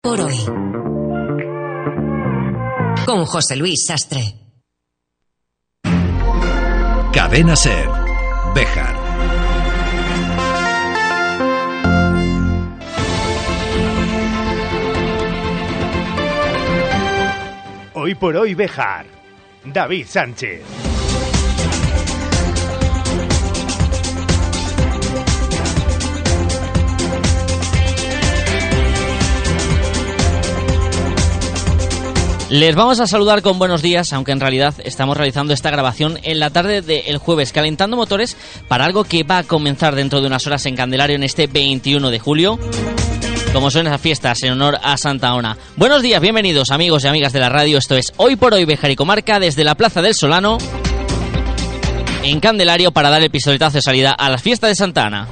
por hoy. Con José Luis Sastre. Cadena Ser. Bejar. Hoy por hoy Bejar. David Sánchez. Les vamos a saludar con buenos días, aunque en realidad estamos realizando esta grabación en la tarde del jueves, calentando motores para algo que va a comenzar dentro de unas horas en Candelario en este 21 de julio. Como son esas fiestas en honor a Santa Ona. Buenos días, bienvenidos amigos y amigas de la radio. Esto es Hoy por Hoy Bejar y Comarca desde la Plaza del Solano en Candelario para dar el pistoletazo de salida a las fiestas de Santa Ana.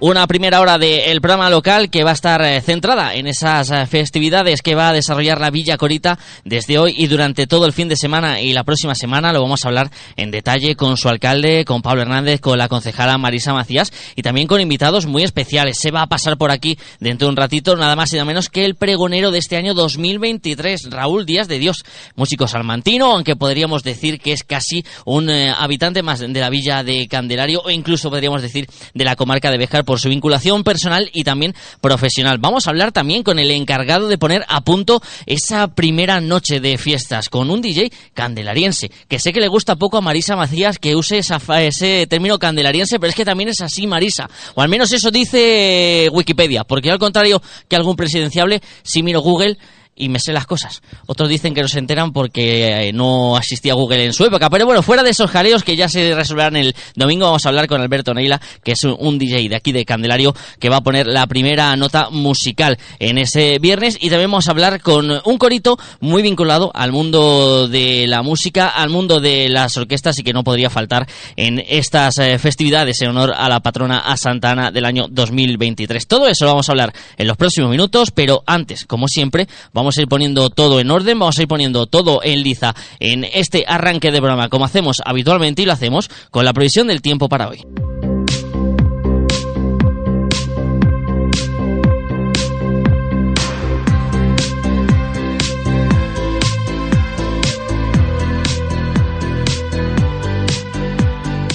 Una primera hora del programa local que va a estar eh, centrada en esas eh, festividades que va a desarrollar la Villa Corita desde hoy y durante todo el fin de semana y la próxima semana. Lo vamos a hablar en detalle con su alcalde, con Pablo Hernández, con la concejala Marisa Macías y también con invitados muy especiales. Se va a pasar por aquí dentro de un ratito nada más y nada menos que el pregonero de este año 2023, Raúl Díaz de Dios, músico salmantino, aunque podríamos decir que es casi un eh, habitante más de la Villa de Candelario o incluso podríamos decir de la comarca de Bejar por su vinculación personal y también profesional. Vamos a hablar también con el encargado de poner a punto esa primera noche de fiestas con un DJ candelariense, que sé que le gusta poco a Marisa Macías que use ese término candelariense, pero es que también es así Marisa, o al menos eso dice Wikipedia, porque al contrario que algún presidenciable, si miro Google, y me sé las cosas. Otros dicen que no se enteran porque eh, no asistía a Google en su época. Pero bueno, fuera de esos jaleos que ya se resolverán el domingo, vamos a hablar con Alberto Neila, que es un DJ de aquí de Candelario, que va a poner la primera nota musical en ese viernes. Y también vamos a hablar con un corito muy vinculado al mundo de la música, al mundo de las orquestas y que no podría faltar en estas eh, festividades en honor a la patrona a Santana del año 2023. Todo eso lo vamos a hablar en los próximos minutos, pero antes, como siempre, vamos vamos a ir poniendo todo en orden, vamos a ir poniendo todo en liza en este arranque de programa, como hacemos habitualmente y lo hacemos con la previsión del tiempo para hoy.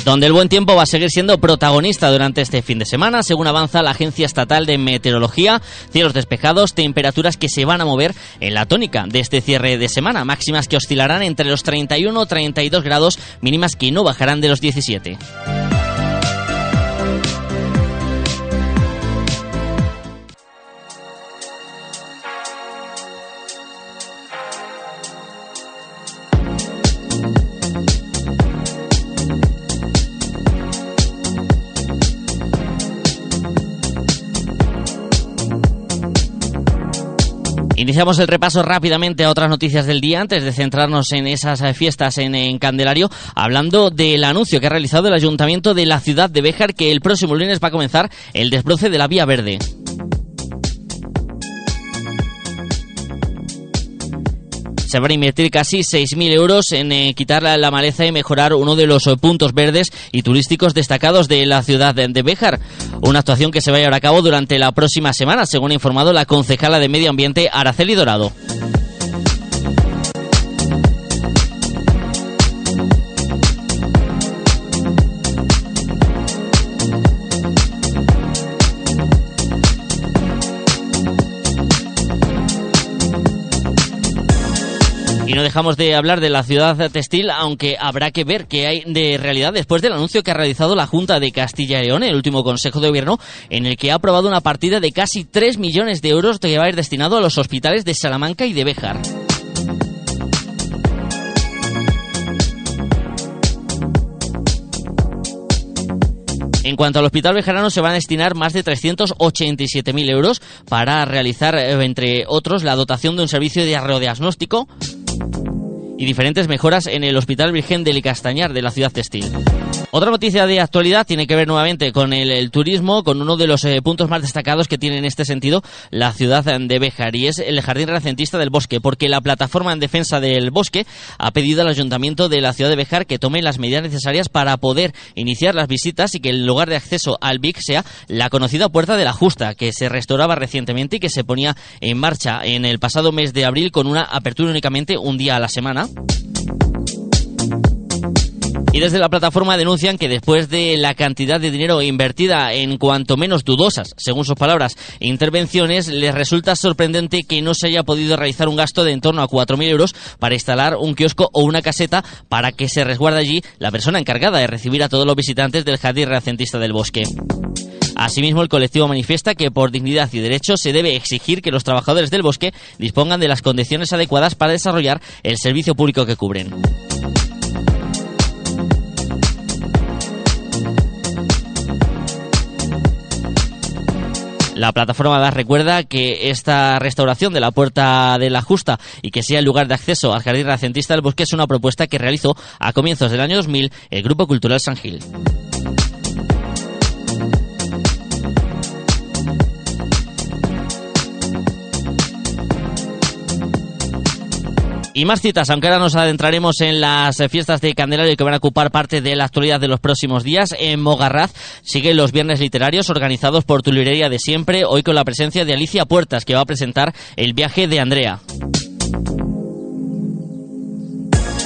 Donde el buen tiempo va a seguir siendo protagonista durante este fin de semana, según avanza la Agencia Estatal de Meteorología, cielos despejados, temperaturas que se van a mover en la tónica de este cierre de semana, máximas que oscilarán entre los 31 y 32 grados, mínimas que no bajarán de los 17. Iniciamos el repaso rápidamente a otras noticias del día antes de centrarnos en esas eh, fiestas en, Candelario, hablando del anuncio que ha realizado el Ayuntamiento de la ciudad de Béjar que el próximo lunes va a comenzar el desbroce de la Vía Verde. Se van a invertir casi 6.000 euros en eh, quitar la, maleza y mejorar uno de los eh, puntos verdes y turísticos destacados de la ciudad de, de Béjar. Una actuación que se va a llevar a cabo durante la próxima semana, según ha informado la concejala de Medio Ambiente Araceli Dorado. Y no dejamos de hablar de la ciudad textil, aunque habrá que ver qué hay de realidad después del anuncio que ha realizado la Junta de Castilla y León, el último Consejo de Gobierno, en el que ha aprobado una partida de casi 3 millones de euros que va a ir destinado a los hospitales de Salamanca y de Béjar. En cuanto al Hospital Bejarano, se van a destinar más de 387.000 euros para realizar, eh, entre otros, la dotación de un servicio de arreodiagnóstico Thank you. Y diferentes mejoras en el Hospital Virgen del Castañar de la ciudad textil. Otra noticia de actualidad tiene que ver nuevamente con el, turismo, con uno de los eh, puntos más destacados que tiene en este sentido la ciudad de Béjar y es el Jardín Renacentista del Bosque, porque la plataforma en defensa del bosque ha pedido al ayuntamiento de la ciudad de Béjar que tome las medidas necesarias para poder iniciar las visitas y que el lugar de acceso al BIC sea la conocida Puerta de la Justa, que se restauraba recientemente y que se ponía en marcha en el pasado mes de abril con una apertura únicamente un día a la semana. Y desde la plataforma denuncian que después de la cantidad de dinero invertida en cuanto menos dudosas, según sus palabras, intervenciones, les resulta sorprendente que no se haya podido realizar un gasto de en torno a 4.000 euros para instalar un kiosco o una caseta para que se resguarde allí la persona encargada de recibir a todos los visitantes del jardín renacentista del bosque. Asimismo, el colectivo manifiesta que por dignidad y derecho se debe exigir que los trabajadores del bosque dispongan de las condiciones adecuadas para desarrollar el servicio público que cubren. La plataforma DAS recuerda que esta restauración de la Puerta de la Justa y que sea el lugar de acceso al Jardín Renacentista del Bosque es una propuesta que realizó a comienzos del año 2000 el Grupo Cultural San Gil. Y más citas, aunque ahora nos adentraremos en las fiestas de Candelario que van a ocupar parte de la actualidad de los próximos días. En Mogarraz siguen los viernes literarios organizados por tu librería de siempre, hoy con la presencia de Alicia Puertas, que va a presentar el viaje de Andrea.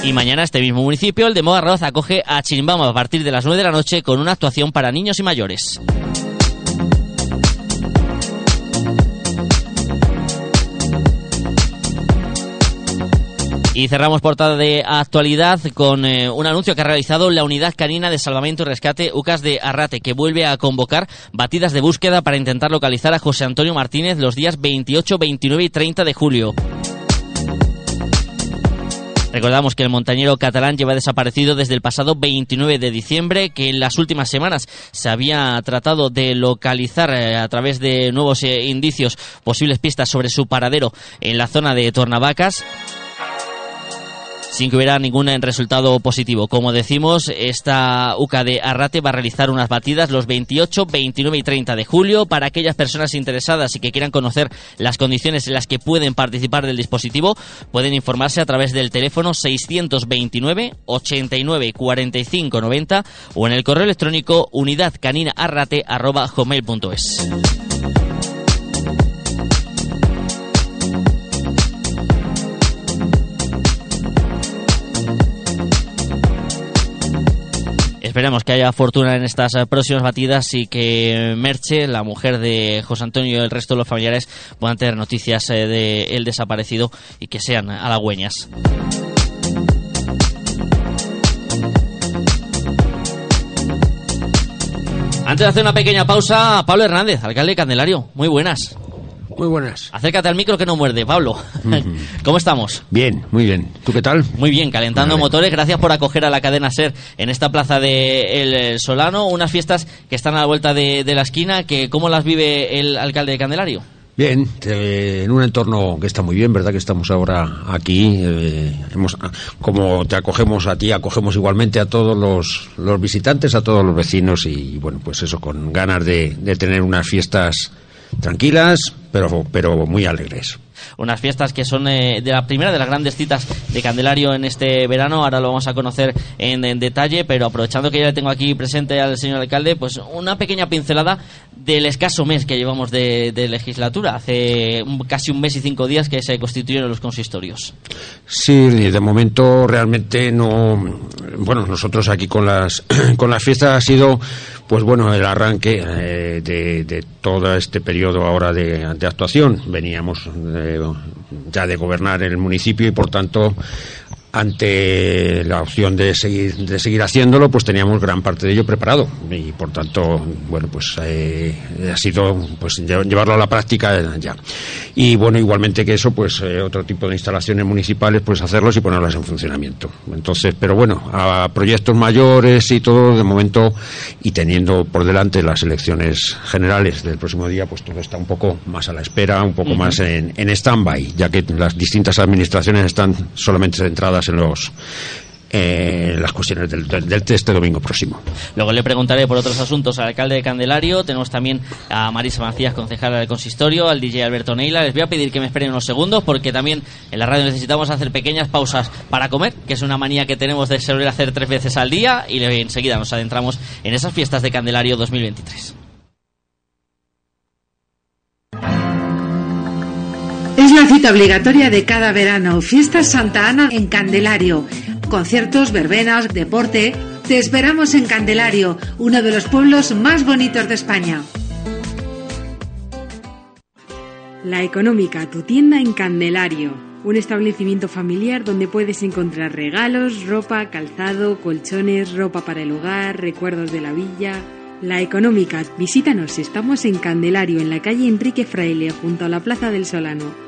Y mañana este mismo municipio, el de Mogarraz, acoge a Chirimbama a partir de las 9 de la noche con una actuación para niños y mayores. Y cerramos portada de actualidad con eh, un anuncio que ha realizado la Unidad Canina de Salvamento y Rescate UCAS de Arrate, que vuelve a convocar batidas de búsqueda para intentar localizar a José Antonio Martínez los días 28, 29 y 30 de julio. Recordamos que el montañero catalán lleva desaparecido desde el pasado 29 de diciembre, que en las últimas semanas se había tratado de localizar eh, a través de nuevos eh, indicios posibles pistas sobre su paradero en la zona de Tornavacas sin que hubiera ningún resultado positivo. Como decimos, esta UCA de Arrate va a realizar unas batidas los 28, 29 y 30 de julio para aquellas personas interesadas y que quieran conocer las condiciones en las que pueden participar del dispositivo. Pueden informarse a través del teléfono 629 89 45 90 o en el correo electrónico unidadcaninaarrate.es. Esperemos que haya fortuna en estas eh, próximas batidas y que Merche, la mujer de José Antonio y el resto de los familiares puedan tener noticias eh, de desaparecido y que sean halagüeñas. Antes de hacer una pequeña pausa, Pablo Hernández, alcalde de Candelario. Muy buenas. Muy buenas. Acércate al micro que no muerde, Pablo. ¿Cómo estamos? Bien, muy bien. ¿Tú qué tal? Muy bien, calentando motores. Gracias por acoger a la cadena SER en esta plaza de El Solano. Unas fiestas que están a la vuelta de, la esquina. Que, ¿Cómo las vive el alcalde de Candelario? Bien, en un entorno que está muy bien, ¿verdad? Que estamos ahora aquí. Eh, hemos, como te acogemos a ti, acogemos igualmente a todos los, los visitantes, a todos los vecinos y, bueno, pues eso, con ganas de, de tener unas fiestas tranquilas, pero, pero muy alegres. Unas fiestas que son eh, de la primera de las grandes citas de Candelario en este verano. Ahora lo vamos a conocer en, detalle, pero aprovechando que ya le tengo aquí presente al señor alcalde, pues una pequeña pincelada del escaso mes que llevamos de, legislatura. Hace casi un mes y cinco días que se constituyeron los consistorios. Sí, de momento realmente no. Bueno, nosotros aquí con las, con las fiestas ha sido pues bueno, el arranque eh, de, todo este periodo ahora de, actuación. Veníamos eh, ya de gobernar el municipio y por tanto ante la opción de seguir de seguir haciéndolo pues teníamos gran parte de ello preparado. Y por tanto bueno pues eh, ha sido pues llevarlo a la práctica ya. Y bueno igualmente que eso pues eh, otro tipo de instalaciones municipales pues hacerlos y ponerlas en funcionamiento. Entonces pero bueno a proyectos mayores y todo de momento y teniendo por delante las elecciones generales del próximo día pues todo está un poco más a la espera un poco más en, en stand by ya que las distintas administraciones están solamente centradas en los eh, las cuestiones del, del, de este domingo próximo. Luego le preguntaré por otros asuntos al alcalde de Candelario. Tenemos también a Marisa Macías, concejala del consistorio, al DJ Alberto Neila. Les voy a pedir que me esperen unos segundos porque también en la radio necesitamos hacer pequeñas pausas para comer, que es una manía que tenemos de salir hacer tres veces al día y enseguida nos adentramos en esas fiestas de Candelario 2023. La cita obligatoria de cada verano, Fiestas Santa Ana en Candelario. Conciertos, verbenas, deporte. Te esperamos en Candelario, uno de los pueblos más bonitos de España. La Económica, tu tienda en Candelario. Un establecimiento familiar donde puedes encontrar regalos, ropa, calzado, colchones, ropa para el hogar, recuerdos de la villa. La Económica, visítanos, estamos en Candelario, en la calle Enrique Fraile, junto a la Plaza del Solano.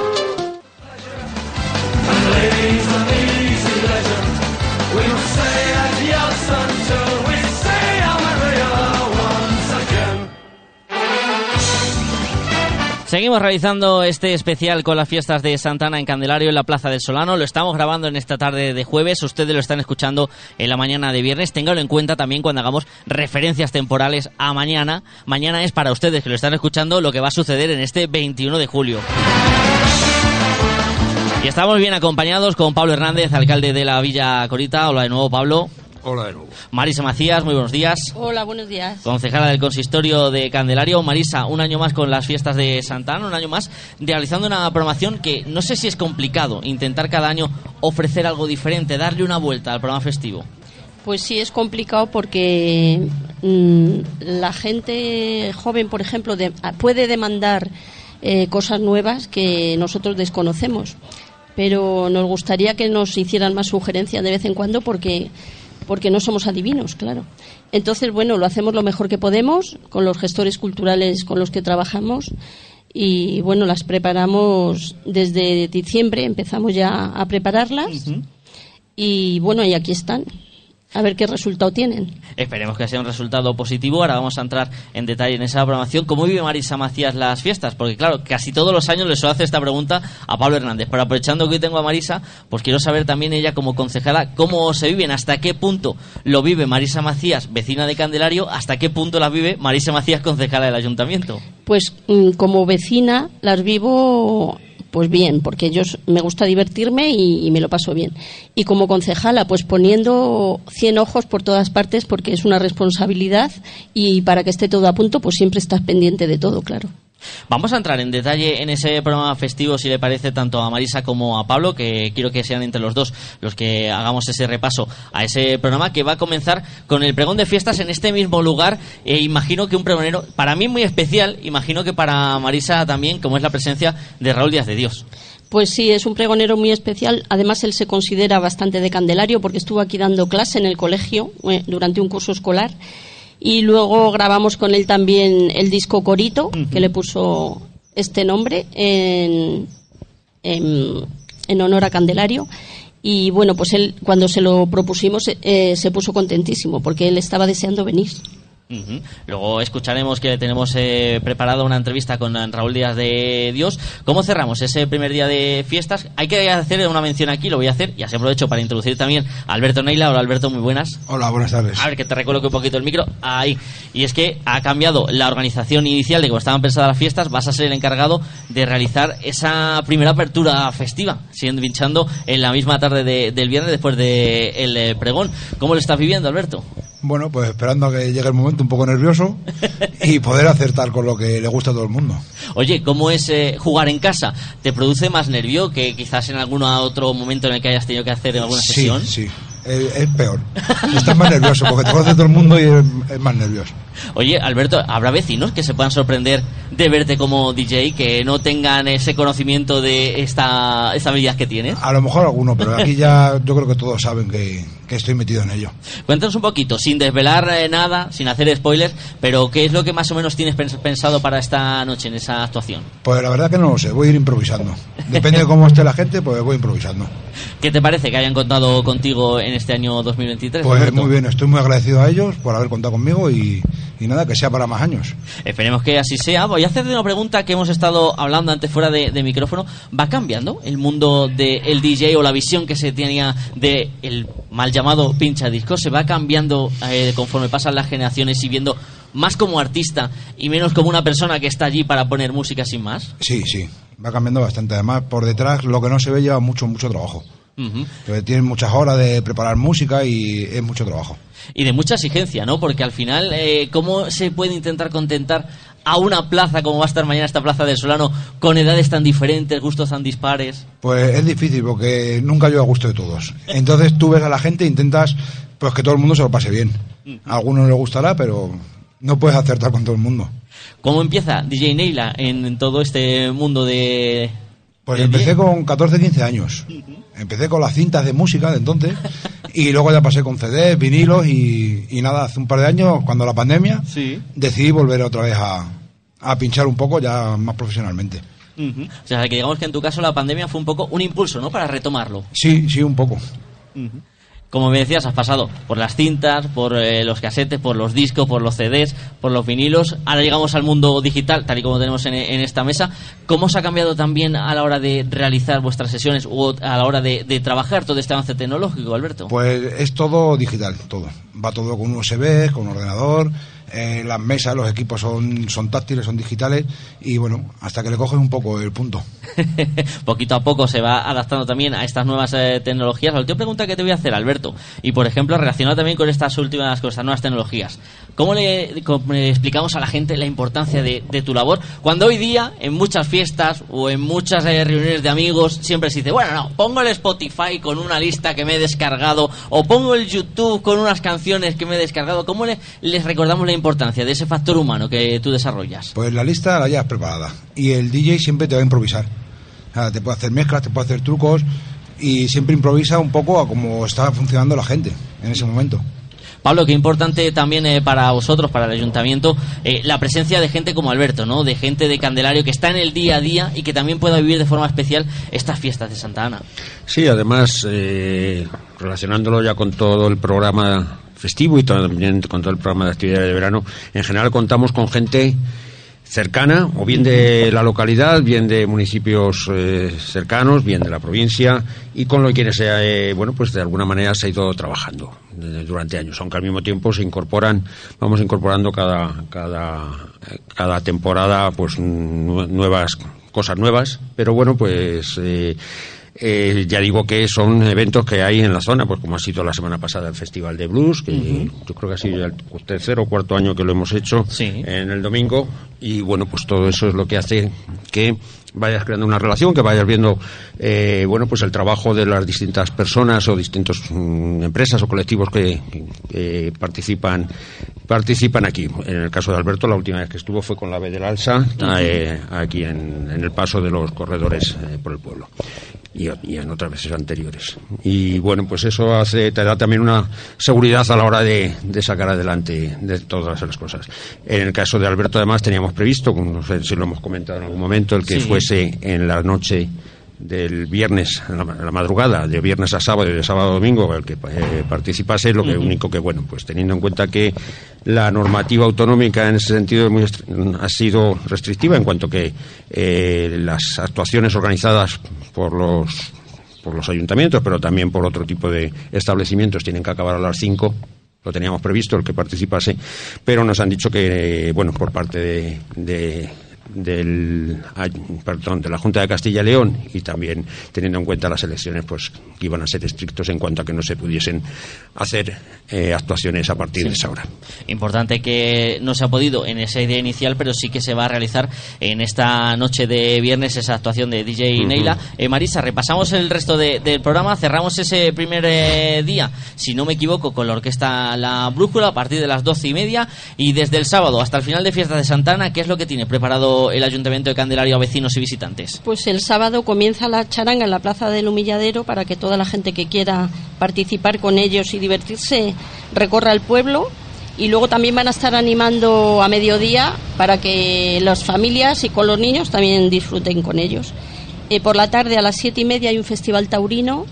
Seguimos realizando este especial con las fiestas de Santana en Candelario en la Plaza del Solano. Lo estamos grabando en esta tarde de jueves. Ustedes lo están escuchando en la mañana de viernes. Ténganlo en cuenta también cuando hagamos referencias temporales a mañana. Mañana es para ustedes que lo están escuchando lo que va a suceder en este 21 de julio. Y estamos bien acompañados con Pablo Hernández, alcalde de la Villa Corita. Hola de nuevo, Pablo. Hola de nuevo. Marisa Macías, muy buenos días. Hola, buenos días. Concejala del Consistorio de Candelario. Marisa, un año más con las fiestas de Santana, un año más realizando una programación que no sé si es complicado intentar cada año ofrecer algo diferente, darle una vuelta al programa festivo. Pues sí, es complicado porque mmm, la gente joven, por ejemplo, de, puede demandar eh, cosas nuevas que nosotros desconocemos. Pero nos gustaría que nos hicieran más sugerencias de vez en cuando porque porque no somos adivinos, claro. Entonces, bueno, lo hacemos lo mejor que podemos con los gestores culturales con los que trabajamos y, bueno, las preparamos desde diciembre, empezamos ya a prepararlas y, bueno, y aquí están a ver qué resultado tienen. Esperemos que sea un resultado positivo. Ahora vamos a entrar en detalle en esa programación. ¿Cómo vive Marisa Macías las fiestas? Porque claro, casi todos los años le suelo hacer esta pregunta a Pablo Hernández. Pero aprovechando que hoy tengo a Marisa, pues quiero saber también ella como concejala cómo se viven, hasta qué punto lo vive Marisa Macías, vecina de Candelario, hasta qué punto las vive Marisa Macías, concejala del ayuntamiento. Pues mm, como vecina las vivo pues bien, porque yo me gusta divertirme y, y, me lo paso bien. Y como concejala, pues poniendo 100 ojos por todas partes porque es una responsabilidad y para que esté todo a punto, pues siempre estás pendiente de todo, claro. Vamos a entrar en detalle en ese programa festivo, si le parece, tanto a Marisa como a Pablo, que quiero que sean entre los dos los que hagamos ese repaso a ese programa que va a comenzar con el pregón de fiestas en este mismo lugar. E imagino que un pregonero, para mí muy especial, imagino que para Marisa también, como es la presencia de Raúl Díaz de Dios. Pues sí, es un pregonero muy especial. Además, él se considera bastante de Candelario porque estuvo aquí dando clase en el colegio eh, durante un curso escolar y luego grabamos con él también el disco Corito, uh -huh. que le puso este nombre en, en, en, honor a Candelario. Y bueno, pues él cuando se lo propusimos eh, se puso contentísimo porque él estaba deseando venir. Uh -huh. Luego escucharemos que tenemos eh, preparado una entrevista con Raúl Díaz de Dios. ¿Cómo cerramos ese primer día de fiestas? Hay que hacer una mención aquí, lo voy a hacer, y así aprovecho para introducir también a Alberto Neila. Hola Alberto, muy buenas. Hola, buenas tardes. A ver, que te recoloque un poquito el micro. Ahí. Y es que ha cambiado la organización inicial de cómo estaban pensadas las fiestas. Vas a ser el encargado de realizar esa primera apertura festiva, siendo pinchando en la misma tarde de, del viernes después del de eh, pregón. ¿Cómo lo estás viviendo, Alberto? Bueno, pues esperando a que llegue el momento un poco nervioso y poder acertar con lo que le gusta a todo el mundo. Oye, ¿cómo es eh, jugar en casa? ¿Te produce más nervio que quizás en algún otro momento en el que hayas tenido que hacer alguna sí, sesión? Sí, es, es peor. Estás más nervioso porque te conoce todo el mundo y es, es más nervioso. Oye, Alberto, ¿habrá vecinos que se puedan sorprender de verte como DJ, que no tengan ese conocimiento de esta, esta habilidad que tienes? A lo mejor alguno, pero aquí ya yo creo que todos saben que, que estoy metido en ello. Cuéntanos un poquito, sin desvelar eh, nada, sin hacer spoilers, pero ¿qué es lo que más o menos tienes pens- pensado para esta noche en esa actuación? Pues la verdad que no lo sé, voy a ir improvisando. Depende de cómo esté la gente, pues voy improvisando. ¿Qué te parece que hayan contado contigo en este año 2023? Pues muy bien, estoy muy agradecido a ellos por haber contado conmigo y, y nada, que sea para más años. Esperemos que así sea. Voy a hacerte una pregunta que hemos estado hablando antes fuera de, de micrófono. ¿Va cambiando el mundo del DJ o la visión que se tenía del el mal llamado pincha disco? ¿Se va cambiando eh, conforme pasan las generaciones y viendo más como artista y menos como una persona que está allí para poner música sin más? Sí, sí, va cambiando bastante. Además, por detrás lo que no se ve lleva mucho, mucho trabajo. Porque tienen muchas horas de preparar música y es mucho trabajo. Y de mucha exigencia, ¿no? Porque al final, eh, ¿cómo se puede intentar contentar a una plaza como va a estar mañana esta plaza del Solano con edades tan diferentes, gustos tan dispares? Pues es difícil porque nunca yo a gusto de todos. Entonces tú ves a la gente e intentas pues que todo el mundo se lo pase bien. A algunos le gustará, pero no puedes acertar con todo el mundo. ¿Cómo empieza DJ Neila en, en todo este mundo de... Pues empecé DJ? con 14, 15 años. Empecé con las cintas de música de entonces y luego ya pasé con CDs, vinilos y, y nada, hace un par de años, cuando la pandemia, Sí. decidí volver otra vez a, a pinchar un poco ya más profesionalmente. O sea, que digamos que en tu caso la pandemia fue un poco un impulso, ¿no? Para retomarlo. Sí, sí, un poco. Como me decías, has pasado por las cintas, por eh, los casetes, por los discos, por los CDs, por los vinilos. Ahora llegamos al mundo digital, tal y como tenemos en, esta mesa. ¿Cómo se ha cambiado también a la hora de realizar vuestras sesiones o a la hora de, de trabajar todo este avance tecnológico, Alberto? Pues es todo digital, todo. Va todo con USB, con ordenador, eh, las mesas, los equipos son, son táctiles, son digitales y bueno, hasta que le coges un poco el punto. Poquito a poco se va adaptando también a estas nuevas eh, tecnologías. La última pregunta que te voy a hacer, Alberto, y por ejemplo, relacionado también con estas últimas, con estas nuevas tecnologías. ¿Cómo le, explicamos a la gente la importancia de, de tu labor? Cuando hoy día, en muchas fiestas o en muchas eh, reuniones de amigos, siempre se dice, bueno, no, pongo el Spotify con una lista que me he descargado, o pongo el YouTube con unas canciones que me he descargado. ¿Cómo le- les recordamos la importancia de ese factor humano que tú desarrollas? Pues la lista la llevas preparada y el DJ siempre te va a improvisar. O sea, te puede hacer mezclas, te puede hacer trucos y siempre improvisa un poco a cómo está funcionando la gente en ese momento. Pablo, qué importante también eh, para vosotros, para el ayuntamiento, eh, la presencia de gente como Alberto, ¿no? De gente de Candelario que está en el día a día y que también pueda vivir de forma especial estas fiestas de Santa Ana. Sí, además, eh, relacionándolo ya con todo el programa festivo y también con todo el programa de actividades de verano, en general contamos con gente cercana, o bien de la localidad, bien de municipios eh, cercanos, bien de la provincia, y con lo que se, eh, bueno, pues de alguna manera se ha ido trabajando eh, durante años, aunque al mismo tiempo se incorporan, vamos incorporando cada, cada, cada temporada, pues nu- nuevas cosas nuevas, pero bueno, pues eh, eh, ya digo que son eventos que hay en la zona, pues como ha sido la semana pasada el Festival de Blues, que yo creo que ha sido ya el tercer o cuarto año que lo hemos hecho en el domingo, y bueno, pues todo eso es lo que hace que vayas creando una relación, que vayas viendo, eh, bueno, pues el trabajo de las distintas personas o distintas mm, empresas o colectivos que, que participan participan aquí. En el caso de Alberto, la última vez que estuvo fue con la B del Alsa, eh, aquí en, en el paso de los corredores eh, por el pueblo. Y, y en otras veces anteriores. Y bueno, pues eso hace, te da también una seguridad a la hora de, de sacar adelante de todas las cosas. En el caso de Alberto, además, teníamos previsto, no sé si lo hemos comentado en algún momento, el que Sí. fuese en la noche del viernes, en la, la madrugada, de viernes a sábado y de sábado a domingo, el que eh, participase, lo que único que, bueno, pues teniendo en cuenta que la normativa autonómica en ese sentido muy ha sido restrictiva en cuanto que eh, las actuaciones organizadas por los por los ayuntamientos, pero también por otro tipo de establecimientos tienen que acabar a las 5 lo teníamos previsto el que participase, pero nos han dicho que, bueno, por parte de, de del perdón de la Junta de Castilla y León y también teniendo en cuenta las elecciones pues que iban a ser estrictos en cuanto a que no se pudiesen hacer eh, actuaciones a partir de esa hora. Importante que no se ha podido en esa idea inicial pero sí que se va a realizar en esta noche de viernes esa actuación de DJ Neila. Eh, Marisa repasamos el resto del programa cerramos ese primer eh, día si no me equivoco con la orquesta La Brújula a partir de las doce y media y desde el sábado hasta el final de fiesta de Santana ¿qué es lo que tiene preparado el Ayuntamiento de Candelario a vecinos y visitantes? Pues el sábado comienza la charanga en la Plaza del Humilladero para que toda la gente que quiera participar con ellos y divertirse recorra el pueblo. Y luego también van a estar animando a mediodía para que las familias y con los niños también disfruten con ellos. Eh, por la tarde a las siete y media hay un festival taurino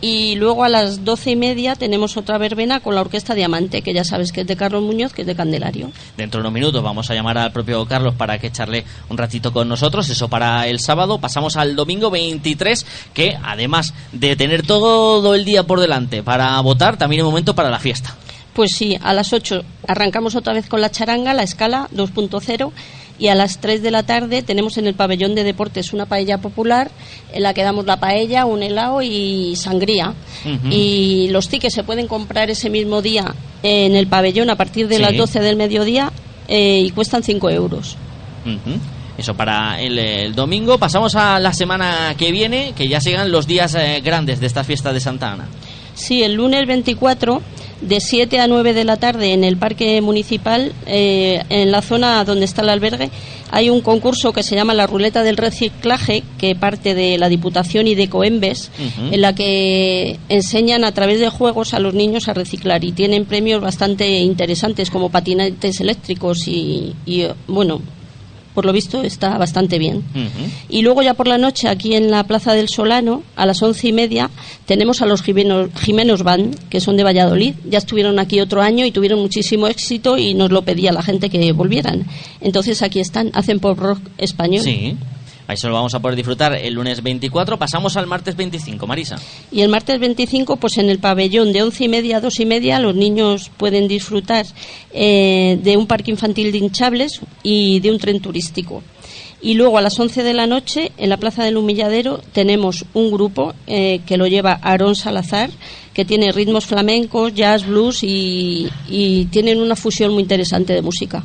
y luego a las doce y media tenemos otra verbena con la Orquesta Diamante, que ya sabes que es de Carlos Muñoz, que es de Candelario. Dentro de unos minutos vamos a llamar al propio Carlos para que echarle un ratito con nosotros. Eso para el sábado. Pasamos al domingo 23, que además de tener todo el día por delante para votar, también es momento para la fiesta. Pues sí, a las 8 arrancamos otra vez con la charanga, la escala 2.0 y a las 3 de la tarde tenemos en el pabellón de deportes una paella popular en la que damos la paella, un helado y sangría. Y los tickets se pueden comprar ese mismo día en el pabellón a partir de las 12 del mediodía eh, y cuestan 5 euros. Eso para el, domingo. Pasamos a la semana que viene, que ya sigan los días eh, grandes de esta fiesta de Santa Ana. Sí, el lunes 24 de 7 a 9 de la tarde en el parque municipal, eh, en la zona donde está el albergue, hay un concurso que se llama la Ruleta del Reciclaje, que parte de la Diputación y de Coembes, en la que enseñan a través de juegos a los niños a reciclar y tienen premios bastante interesantes como patinetes eléctricos y, y bueno, por lo visto está bastante bien. Y luego ya por la noche, aquí en la Plaza del Solano, a las once y media, tenemos a los Jimenos, Jimenos Band, que son de Valladolid. Ya estuvieron aquí otro año y tuvieron muchísimo éxito y nos lo pedía la gente que volvieran. Entonces aquí están, hacen pop rock español. Sí. Se lo vamos a poder disfrutar el lunes 24. Pasamos al martes 25, Marisa. Y el martes 25, pues en el pabellón de once y media a dos y media, los niños pueden disfrutar eh, de un parque infantil de hinchables y de un tren turístico. Y luego a las 11 de la noche, en la Plaza del Humilladero, tenemos un grupo eh, que lo lleva Aarón Salazar, que tiene ritmos flamencos, jazz, blues y, tienen una fusión muy interesante de música.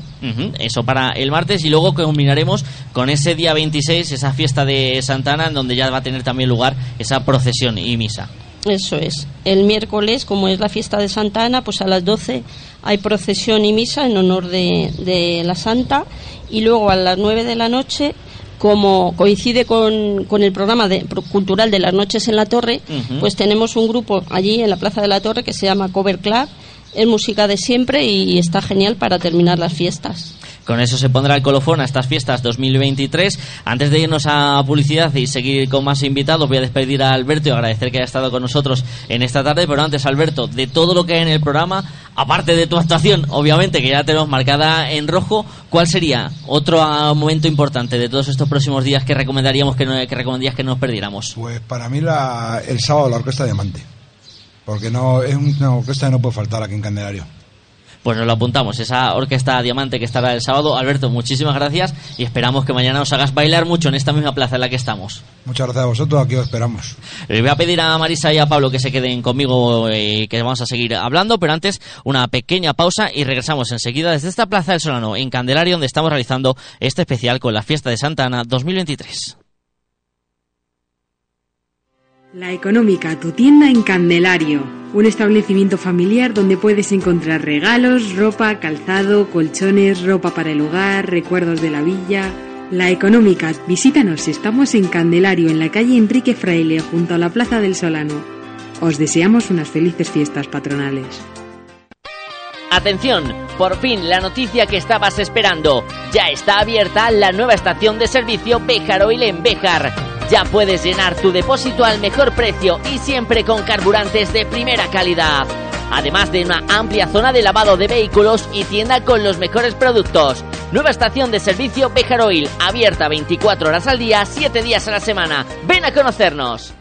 Eso para el martes y luego combinaremos con ese día 26, esa fiesta de Santana, en donde ya va a tener también lugar esa procesión y misa. Eso es. El miércoles, como es la fiesta de Santa Ana, pues a las 12 hay procesión y misa en honor de, la Santa. Y luego a las 9 de la noche, como coincide con, con el programa de, cultural de las noches en la Torre, pues tenemos un grupo allí en la Plaza de la Torre que se llama Cover Club. Es música de siempre y está genial para terminar las fiestas. Con eso se pondrá el colofón a estas fiestas 2023. Antes de irnos a publicidad y seguir con más invitados, voy a despedir a Alberto y agradecer que haya estado con nosotros en esta tarde. Pero antes, Alberto, de todo lo que hay en el programa, aparte de tu actuación, obviamente, que ya tenemos marcada en rojo, ¿cuál sería otro ah, momento importante de todos estos próximos días que recomendaríamos que, no, que recomendarías que nos perdiéramos? Pues para mí el sábado la Orquesta Diamante. Porque no es una orquesta que no puede faltar aquí en Candelario pues nos lo apuntamos, esa orquesta diamante que estará el sábado. Alberto, muchísimas gracias y esperamos que mañana os hagas bailar mucho en esta misma plaza en la que estamos. Muchas gracias a vosotros, aquí os esperamos. Le voy a pedir a Marisa y a Pablo que se queden conmigo y eh, que vamos a seguir hablando, pero antes una pequeña pausa y regresamos enseguida desde esta plaza del Solano, en Candelario, donde estamos realizando este especial con la fiesta de Santa Ana 2023. La Económica, tu tienda en Candelario, un establecimiento familiar donde puedes encontrar regalos, ropa, calzado, colchones, ropa para el hogar, recuerdos de la villa. La Económica, visítanos, estamos en Candelario, en la calle Enrique Fraile, junto a la Plaza del Solano. Os deseamos unas felices fiestas patronales. Atención, por fin la noticia que estabas esperando. Ya está abierta la nueva estación de servicio Béjar Oil en Béjar ya puedes llenar tu depósito al mejor precio y siempre con carburantes de primera calidad. Además de una amplia zona de lavado de vehículos y tienda con los mejores productos. Nueva estación de servicio Bejar Oil, abierta 24 horas al día, 7 días a la semana. Ven a conocernos.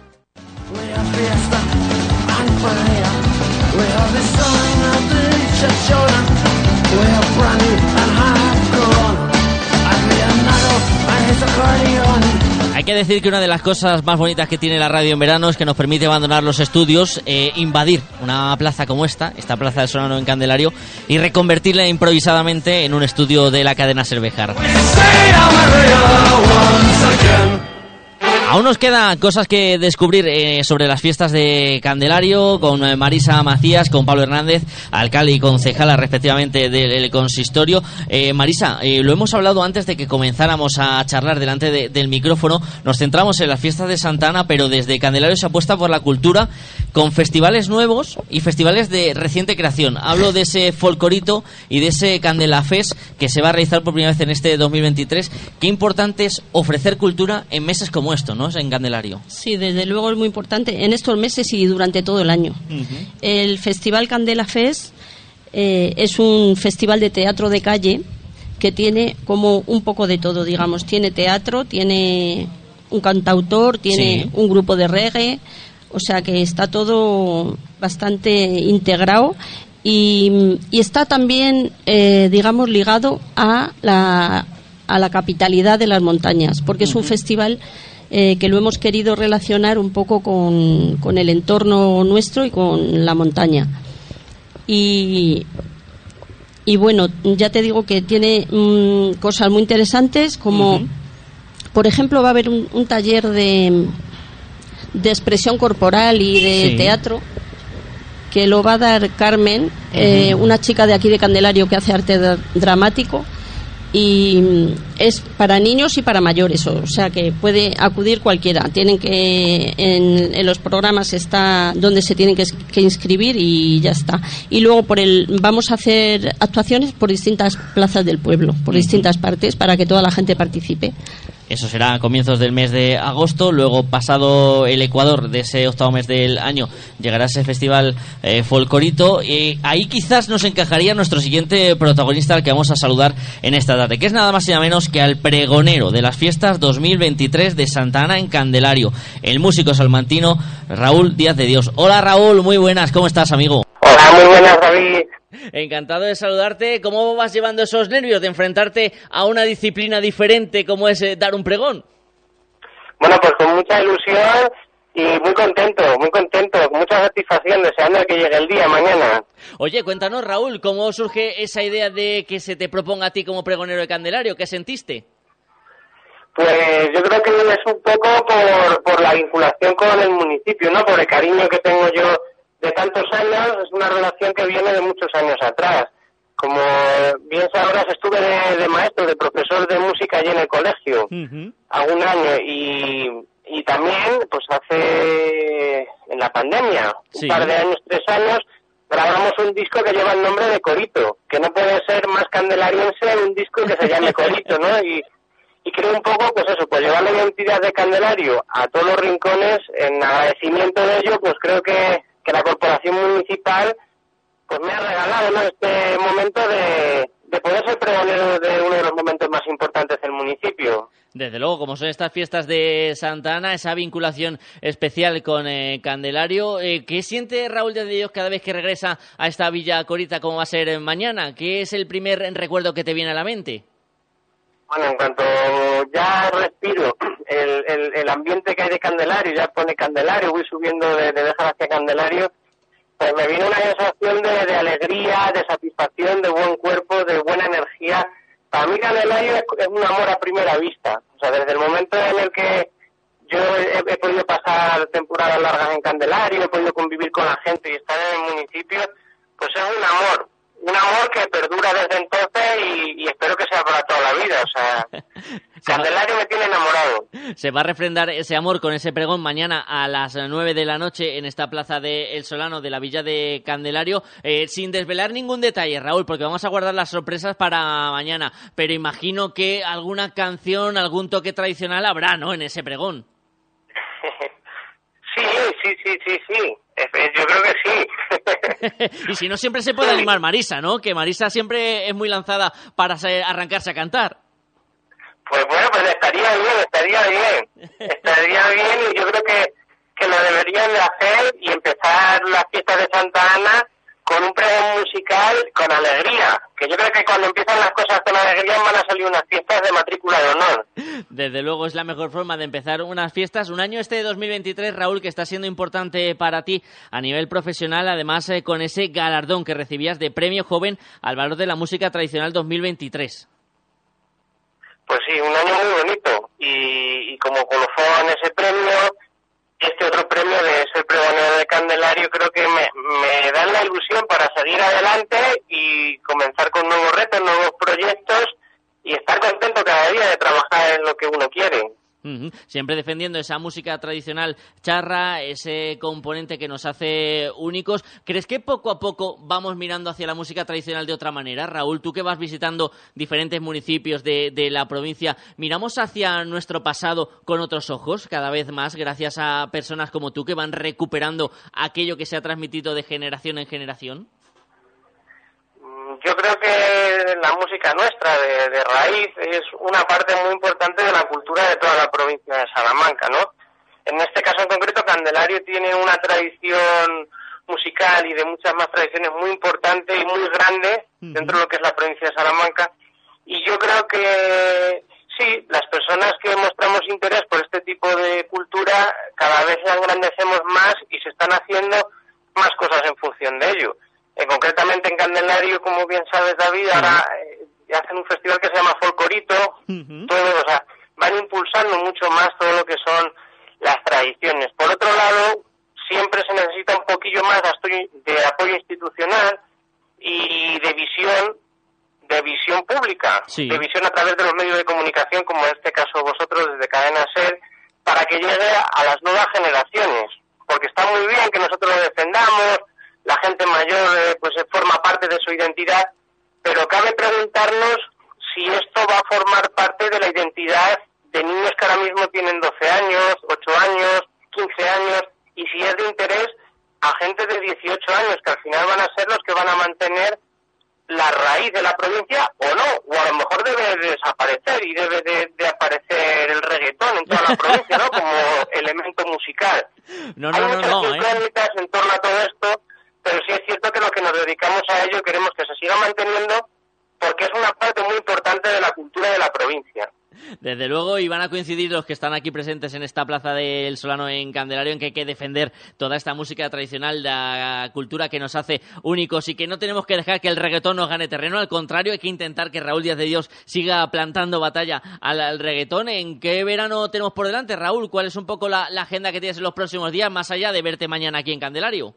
Hay que decir que una de las cosas más bonitas que tiene la radio en verano es que nos permite abandonar los estudios, eh, invadir una plaza como esta, esta plaza del Solano en Candelario, y reconvertirla improvisadamente en un estudio de la cadena Cervejar. Aún nos quedan cosas que descubrir eh, sobre las fiestas de Candelario con eh, Marisa Macías, con Pablo Hernández, alcalde y concejala respectivamente del consistorio. Eh, Marisa, lo hemos hablado antes de que comenzáramos a charlar delante del micrófono. Nos centramos en las fiestas de Santa Ana, pero desde Candelario se apuesta por la cultura con festivales nuevos y festivales de reciente creación. Hablo de ese folcorito y de ese Candela Fest que se va a realizar por primera vez en este 2023. Qué importante es ofrecer cultura en meses como estos. En Candelario. Sí, desde luego es muy importante en estos meses y durante todo el año. El Festival Candela Fest eh, es un festival de teatro de calle que tiene como un poco de todo, digamos. Tiene teatro, tiene un cantautor, tiene un grupo de reggae, o sea que está todo bastante integrado y, está también, eh, digamos, ligado a la, a la capitalidad de las montañas, porque es un festival eh, que lo hemos querido relacionar un poco con, el entorno nuestro y con la montaña. Y, y bueno, ya te digo que tiene mm, cosas muy interesantes como, por ejemplo, va a haber un, taller de, de expresión corporal y de teatro que lo va a dar Carmen, eh, una chica de aquí de Candelario que hace arte dramático y es para niños y para mayores, o sea que puede acudir cualquiera. Tienen que en, los programas está donde se tienen que, que, inscribir y ya está. Y luego por el vamos a hacer actuaciones por distintas plazas del pueblo, por distintas partes para que toda la gente participe. Eso será a comienzos del mes de agosto. Luego, pasado el Ecuador de ese octavo mes del año, llegará ese festival eh, Folcorito. Y ahí quizás nos encajaría nuestro siguiente protagonista al que vamos a saludar en esta tarde, que es nada más y nada menos que al pregonero de las fiestas 2023 de Santa Ana en Candelario, el músico salmantino Raúl Díaz de Dios. Hola Raúl, muy buenas, ¿cómo estás, amigo? Hola, muy buenas, David. Encantado de saludarte. ¿Cómo vas llevando esos nervios de enfrentarte a una disciplina diferente como es eh, dar un pregón? Bueno, pues con mucha ilusión y muy contento, muy contento, con mucha satisfacción, deseando que llegue el día mañana. Oye, cuéntanos, Raúl, ¿cómo surge esa idea de que se te proponga a ti como pregonero de Candelario? ¿Qué sentiste? Pues yo creo que es un poco por, por la vinculación con el municipio, ¿no? Por el cariño que tengo yo de tantos años, es una relación que viene de muchos años atrás. Como bien sabrás, estuve de, maestro, de profesor de música allí en el colegio, algún año, y, y también, pues hace, en la pandemia, un par de años, tres años, grabamos un disco que lleva el nombre de Corito, que no puede ser más candelariense un disco que se llame Corito, ¿no? Y, y creo un poco, pues eso, pues llevar la identidad de Candelario a todos los rincones, en agradecimiento de ello, pues creo que que la corporación municipal pues me ha regalado este momento de, poder ser pregonero de uno de los momentos más importantes del municipio. Desde luego, como son estas fiestas de Santa Ana, esa vinculación especial con eh, Candelario, eh, ¿qué siente Raúl de Dios cada vez que regresa a esta Villa Corita como va a ser mañana? ¿Qué es el primer recuerdo que te viene a la mente? Bueno, en cuanto ya respiro el, el, ambiente que hay de Candelario, ya pone Candelario, voy subiendo de, de hacia Candelario, pues me viene una sensación de, de, alegría, de satisfacción, de buen cuerpo, de buena energía. Para mí Candelario es, un amor a primera vista. O sea, desde el momento en el que yo he, podido pasar temporadas largas en Candelario, he podido convivir con la gente y estar en el municipio, pues es un amor un amor que perdura desde entonces y, espero que sea para toda la vida. O sea, Candelario me tiene enamorado. Se va a refrendar ese amor con ese pregón mañana a las 9 de la noche en esta plaza de El Solano de la Villa de Candelario, eh, sin desvelar ningún detalle, Raúl, porque vamos a guardar las sorpresas para mañana. Pero imagino que alguna canción, algún toque tradicional habrá, ¿no? En ese pregón. sí, sí, sí, sí, sí. Yo creo que sí. y si no, siempre se puede animar Marisa, ¿no? Que Marisa siempre es muy lanzada para arrancarse a cantar. Pues bueno, pues estaría bien, estaría bien. Estaría bien y yo creo que, que lo deberían de hacer y empezar las fiestas de Santa Ana con un pregón musical con alegría, que yo creo que cuando empiezan las cosas con alegría van a salir unas fiestas de matrícula de honor. Desde luego es la mejor forma de empezar unas fiestas. Un año este de 2023, Raúl, que está siendo importante para ti a nivel profesional, además eh, con ese galardón que recibías de Premio Joven al Valor de la Música Tradicional 2023. Pues sí, un año muy bonito y, y como colofón ese premio este otro premio de ser pregonero de Candelario creo que me, me dan la ilusión para seguir adelante y comenzar con nuevos retos, nuevos proyectos y estar contento cada día de trabajar en lo que uno quiere. Siempre defendiendo esa música tradicional charra, ese componente que nos hace únicos. ¿Crees que poco a poco vamos mirando hacia la música tradicional de otra manera? Raúl, tú que vas visitando diferentes municipios de, la provincia, ¿miramos hacia nuestro pasado con otros ojos cada vez más gracias a personas como tú que van recuperando aquello que se ha transmitido de generación en generación? Yo creo que la música nuestra de, raíz es una parte muy importante de la cultura de toda la provincia de Salamanca, ¿no? En este caso en concreto, Candelario tiene una tradición musical y de muchas más tradiciones muy importante y muy grande dentro de lo que es la provincia de Salamanca. Y yo creo que sí, las personas que mostramos interés por este tipo de cultura cada vez engrandecemos más y se están haciendo más cosas en función de ello. Eh, concretamente en Candelario, como bien sabes David, ahora eh, hacen un festival que se llama Folcorito, todo, o sea, van impulsando mucho más todo lo que son las tradiciones. Por otro lado, siempre se necesita un poquillo más de apoyo institucional y de visión de visión pública, de visión a través de los medios de comunicación, como en este caso vosotros desde Cadena Ser, para que llegue a las nuevas generaciones. Porque está muy bien que nosotros lo defendamos, la gente mayor eh, pues forma parte de su identidad, pero cabe preguntarnos si esto va a formar parte de la identidad de niños que ahora mismo tienen 12 años, 8 años, 15 años, y si es de interés a gente de 18 años, que al final van a ser los que van a mantener la raíz de la provincia o no, o a lo mejor debe desaparecer y debe de, aparecer el reggaetón en toda la provincia, ¿no? Como elemento musical. No, no, Hay muchas no, ¿eh? en torno a todo esto pero sí es cierto que los que nos dedicamos a ello queremos que se siga manteniendo porque es una parte muy importante de la cultura de la provincia. Desde luego, y van a coincidir los que están aquí presentes en esta plaza del Solano en Candelario en que hay que defender toda esta música tradicional, la cultura que nos hace únicos y que no tenemos que dejar que el reggaetón nos gane terreno. Al contrario, hay que intentar que Raúl Díaz de Dios siga plantando batalla al, reggaetón. ¿En qué verano tenemos por delante, Raúl? ¿Cuál es un poco la agenda que tienes en los próximos días, más allá de verte mañana aquí en Candelario?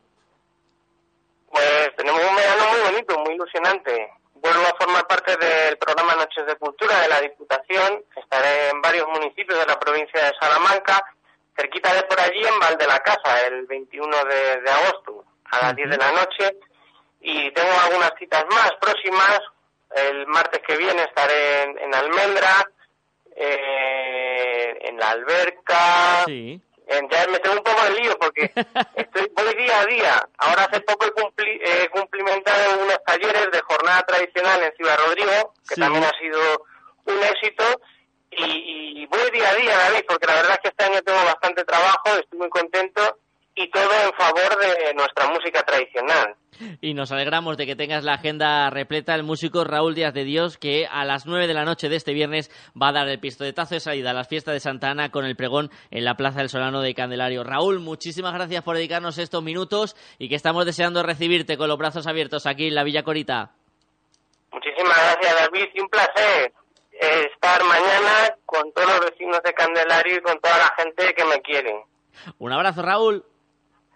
Pues tenemos un verano muy bonito, muy ilusionante. Vuelvo a formar parte del programa Noches de Cultura de la Diputación. Estaré en varios municipios de la provincia de Salamanca, cerquita de por allí en Val de la Casa, el 21 de, agosto, a las 10 de la noche. Y tengo algunas citas más próximas. El martes que viene estaré en, Almendra, eh, en la Alberca, sí ya me tengo un poco de lío porque estoy, voy día a día. Ahora hace poco he, cumplimentado unos talleres de jornada tradicional en Ciudad Rodrigo, que también ha sido un éxito. Y, y, voy día a día, David, porque la verdad es que este año tengo bastante trabajo, estoy muy contento y todo en favor de nuestra música tradicional. Y nos alegramos de que tengas la agenda repleta el músico Raúl Díaz de Dios, que a las nueve de la noche de este viernes va a dar el pistoletazo de salida a las fiestas de Santa Ana con el pregón en la Plaza del Solano de Candelario. Raúl, muchísimas gracias por dedicarnos estos minutos y que estamos deseando recibirte con los brazos abiertos aquí en la Villa Corita. Muchísimas gracias, David, y un placer estar mañana con todos los vecinos de Candelario y con toda la gente que me quiere. Un abrazo, Raúl.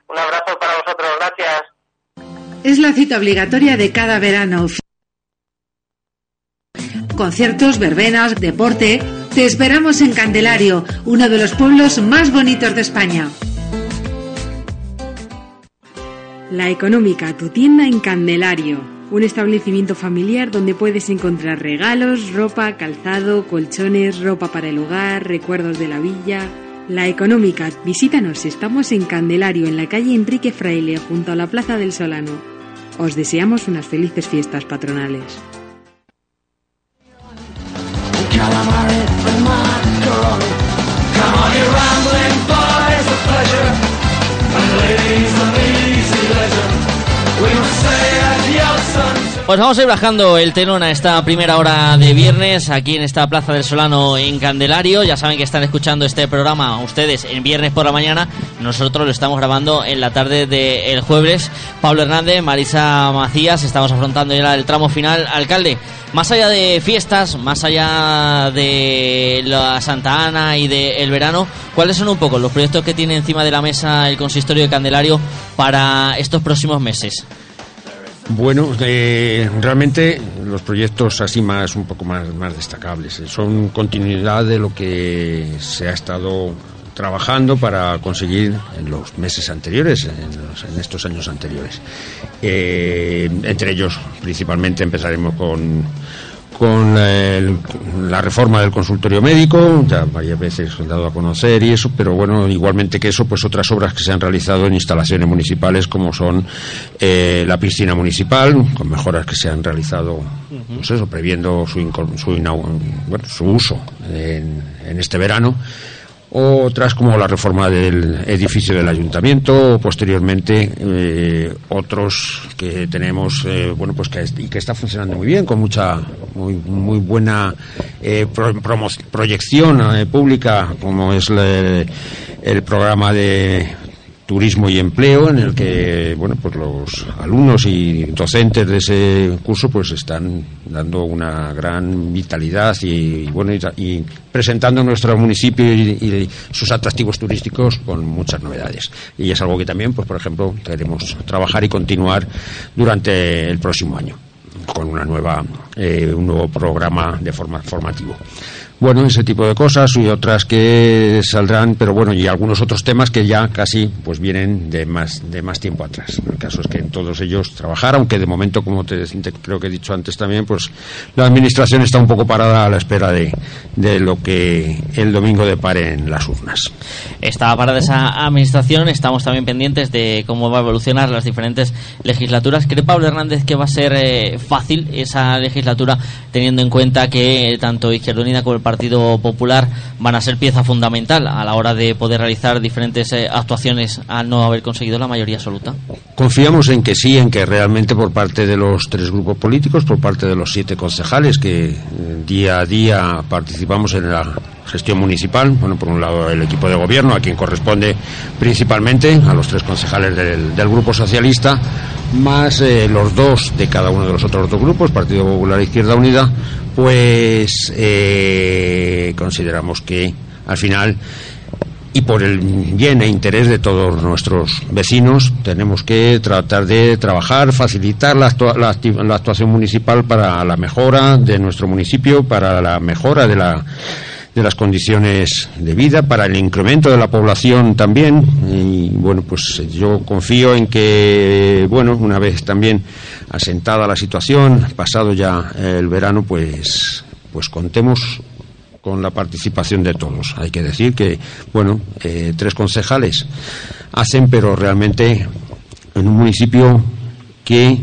Un abrazo para vosotros, gracias. Es la cita obligatoria de cada verano. Conciertos, verbenas, deporte. Te esperamos en Candelario, uno de los pueblos más bonitos de España. La Económica, tu tienda en Candelario. Un establecimiento familiar donde puedes encontrar regalos, ropa, calzado, colchones, ropa para el hogar, recuerdos de la villa. La Económica, visítanos, estamos en Candelario, en la calle Enrique Fraile, junto a la Plaza del Solano. Os deseamos unas felices fiestas patronales. Pues vamos a ir bajando el telón a esta primera hora de viernes aquí en esta Plaza del Solano en Candelario. Ya saben que están escuchando este programa ustedes en viernes por la mañana. Nosotros lo estamos grabando en la tarde del jueves. Pablo Hernández, Marisa Macías, estamos afrontando ya el tramo final. Alcalde, más allá de fiestas, más allá de la Santa Ana y del verano, ¿cuáles son un poco los proyectos que tiene encima de la mesa el consistorio de Candelario para estos próximos meses? Bueno, eh, realmente los proyectos así más un poco más, más destacables eh, son continuidad de lo que se ha estado trabajando para conseguir en los meses anteriores, en, estos años anteriores. Eh, entre ellos, principalmente, empezaremos con con la reforma del consultorio médico, ya varias veces he dado a conocer y eso, pero bueno, igualmente que eso, pues otras obras que se han realizado en instalaciones municipales como son eh, la piscina municipal, con mejoras que se han realizado, pues eso, previendo su, su, bueno, su uso en, en este verano otras como la reforma del edificio del ayuntamiento o posteriormente eh, otros que tenemos eh, bueno pues que y que está funcionando muy bien con mucha muy, muy buena eh, proyección pública como es el programa de turismo y empleo en el que bueno pues los alumnos y docentes de ese curso pues están dando una gran vitalidad y, bueno y, presentando nuestro municipio y, sus atractivos turísticos con muchas novedades. Y es algo que también pues por ejemplo queremos trabajar y continuar durante el próximo año con una nueva eh, un nuevo programa de forma formativo bueno, ese tipo de cosas y otras que saldrán, pero bueno, y algunos otros temas que ya casi pues vienen de más de más tiempo atrás. El caso es que en todos ellos trabajar, aunque de momento, como te, creo que he dicho antes también, pues la administración está un poco parada a la espera de, de lo que el domingo depare en las urnas. Está parada esa administración, estamos también pendientes de cómo va a evolucionar las diferentes legislaturas. ¿Cree Pablo Hernández que va a ser eh, fácil esa legislatura teniendo en cuenta que tanto Izquierda Unida como el Partido Popular van a ser pieza fundamental a la hora de poder realizar diferentes eh, actuaciones al no haber conseguido la mayoría absoluta? Confiamos en que sí, en que realmente por parte de los tres grupos políticos, por parte de los siete concejales que eh, día a día participamos en la gestión municipal, bueno, por un lado el equipo de gobierno, a quien corresponde principalmente, a los tres concejales del, Grupo Socialista, más eh, los dos de cada uno de los otros dos grupos, Partido Popular e Izquierda Unida, pues eh, consideramos que al final y por el bien e interés de todos nuestros vecinos tenemos que tratar de trabajar, facilitar la, la, actuación municipal para la mejora de nuestro municipio, para la mejora de la de las condiciones de vida, para el incremento de la población también. Y bueno, pues yo confío en que, bueno, una vez también asentada la situación, pasado ya el verano, pues, pues contemos con la participación de todos. Hay que decir que, bueno, eh, tres concejales hacen, pero realmente en un municipio que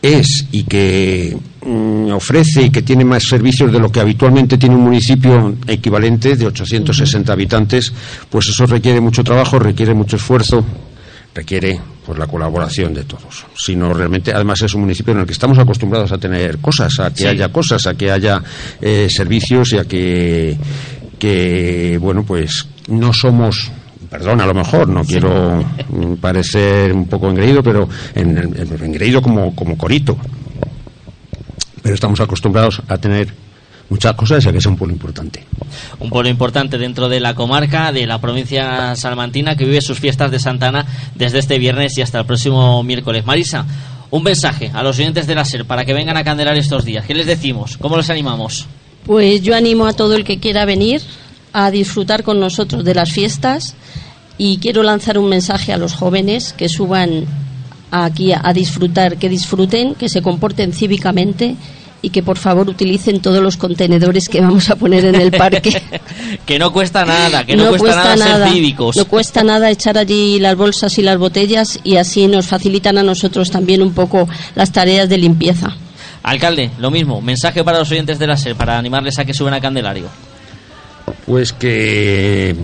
es y que mm, ofrece y que tiene más servicios de lo que habitualmente tiene un municipio equivalente de 860 habitantes, pues eso requiere mucho trabajo, requiere mucho esfuerzo, requiere pues la colaboración de todos. Sino realmente, además es un municipio en el que estamos acostumbrados a tener cosas, a que haya cosas, a que haya eh, servicios y a que, que, bueno, pues no somos perdón, a lo mejor, no quiero parecer un poco engreído, pero en, engreído como, como corito. Pero estamos acostumbrados a tener muchas cosas que sea un pueblo importante. Un pueblo importante dentro de la comarca, de la provincia salmantina, que vive sus fiestas de Santana desde este viernes y hasta el próximo miércoles. Marisa, un mensaje a los oyentes de la SER para que vengan a candelar estos días. ¿Qué les decimos? ¿Cómo los animamos? Pues yo animo a todo el que quiera venir a disfrutar con nosotros de las fiestas y quiero lanzar un mensaje a los jóvenes que suban aquí a, disfrutar, que disfruten, que se comporten cívicamente y que por favor utilicen todos los contenedores que vamos a poner en el parque. que no cuesta nada, que no, cuesta, nada, ser cívicos. No cuesta nada echar allí las bolsas y las botellas y así nos facilitan a nosotros también un poco las tareas de limpieza. Alcalde, lo mismo, mensaje para los oyentes de la SER, para animarles a que suban a Candelario. Pues que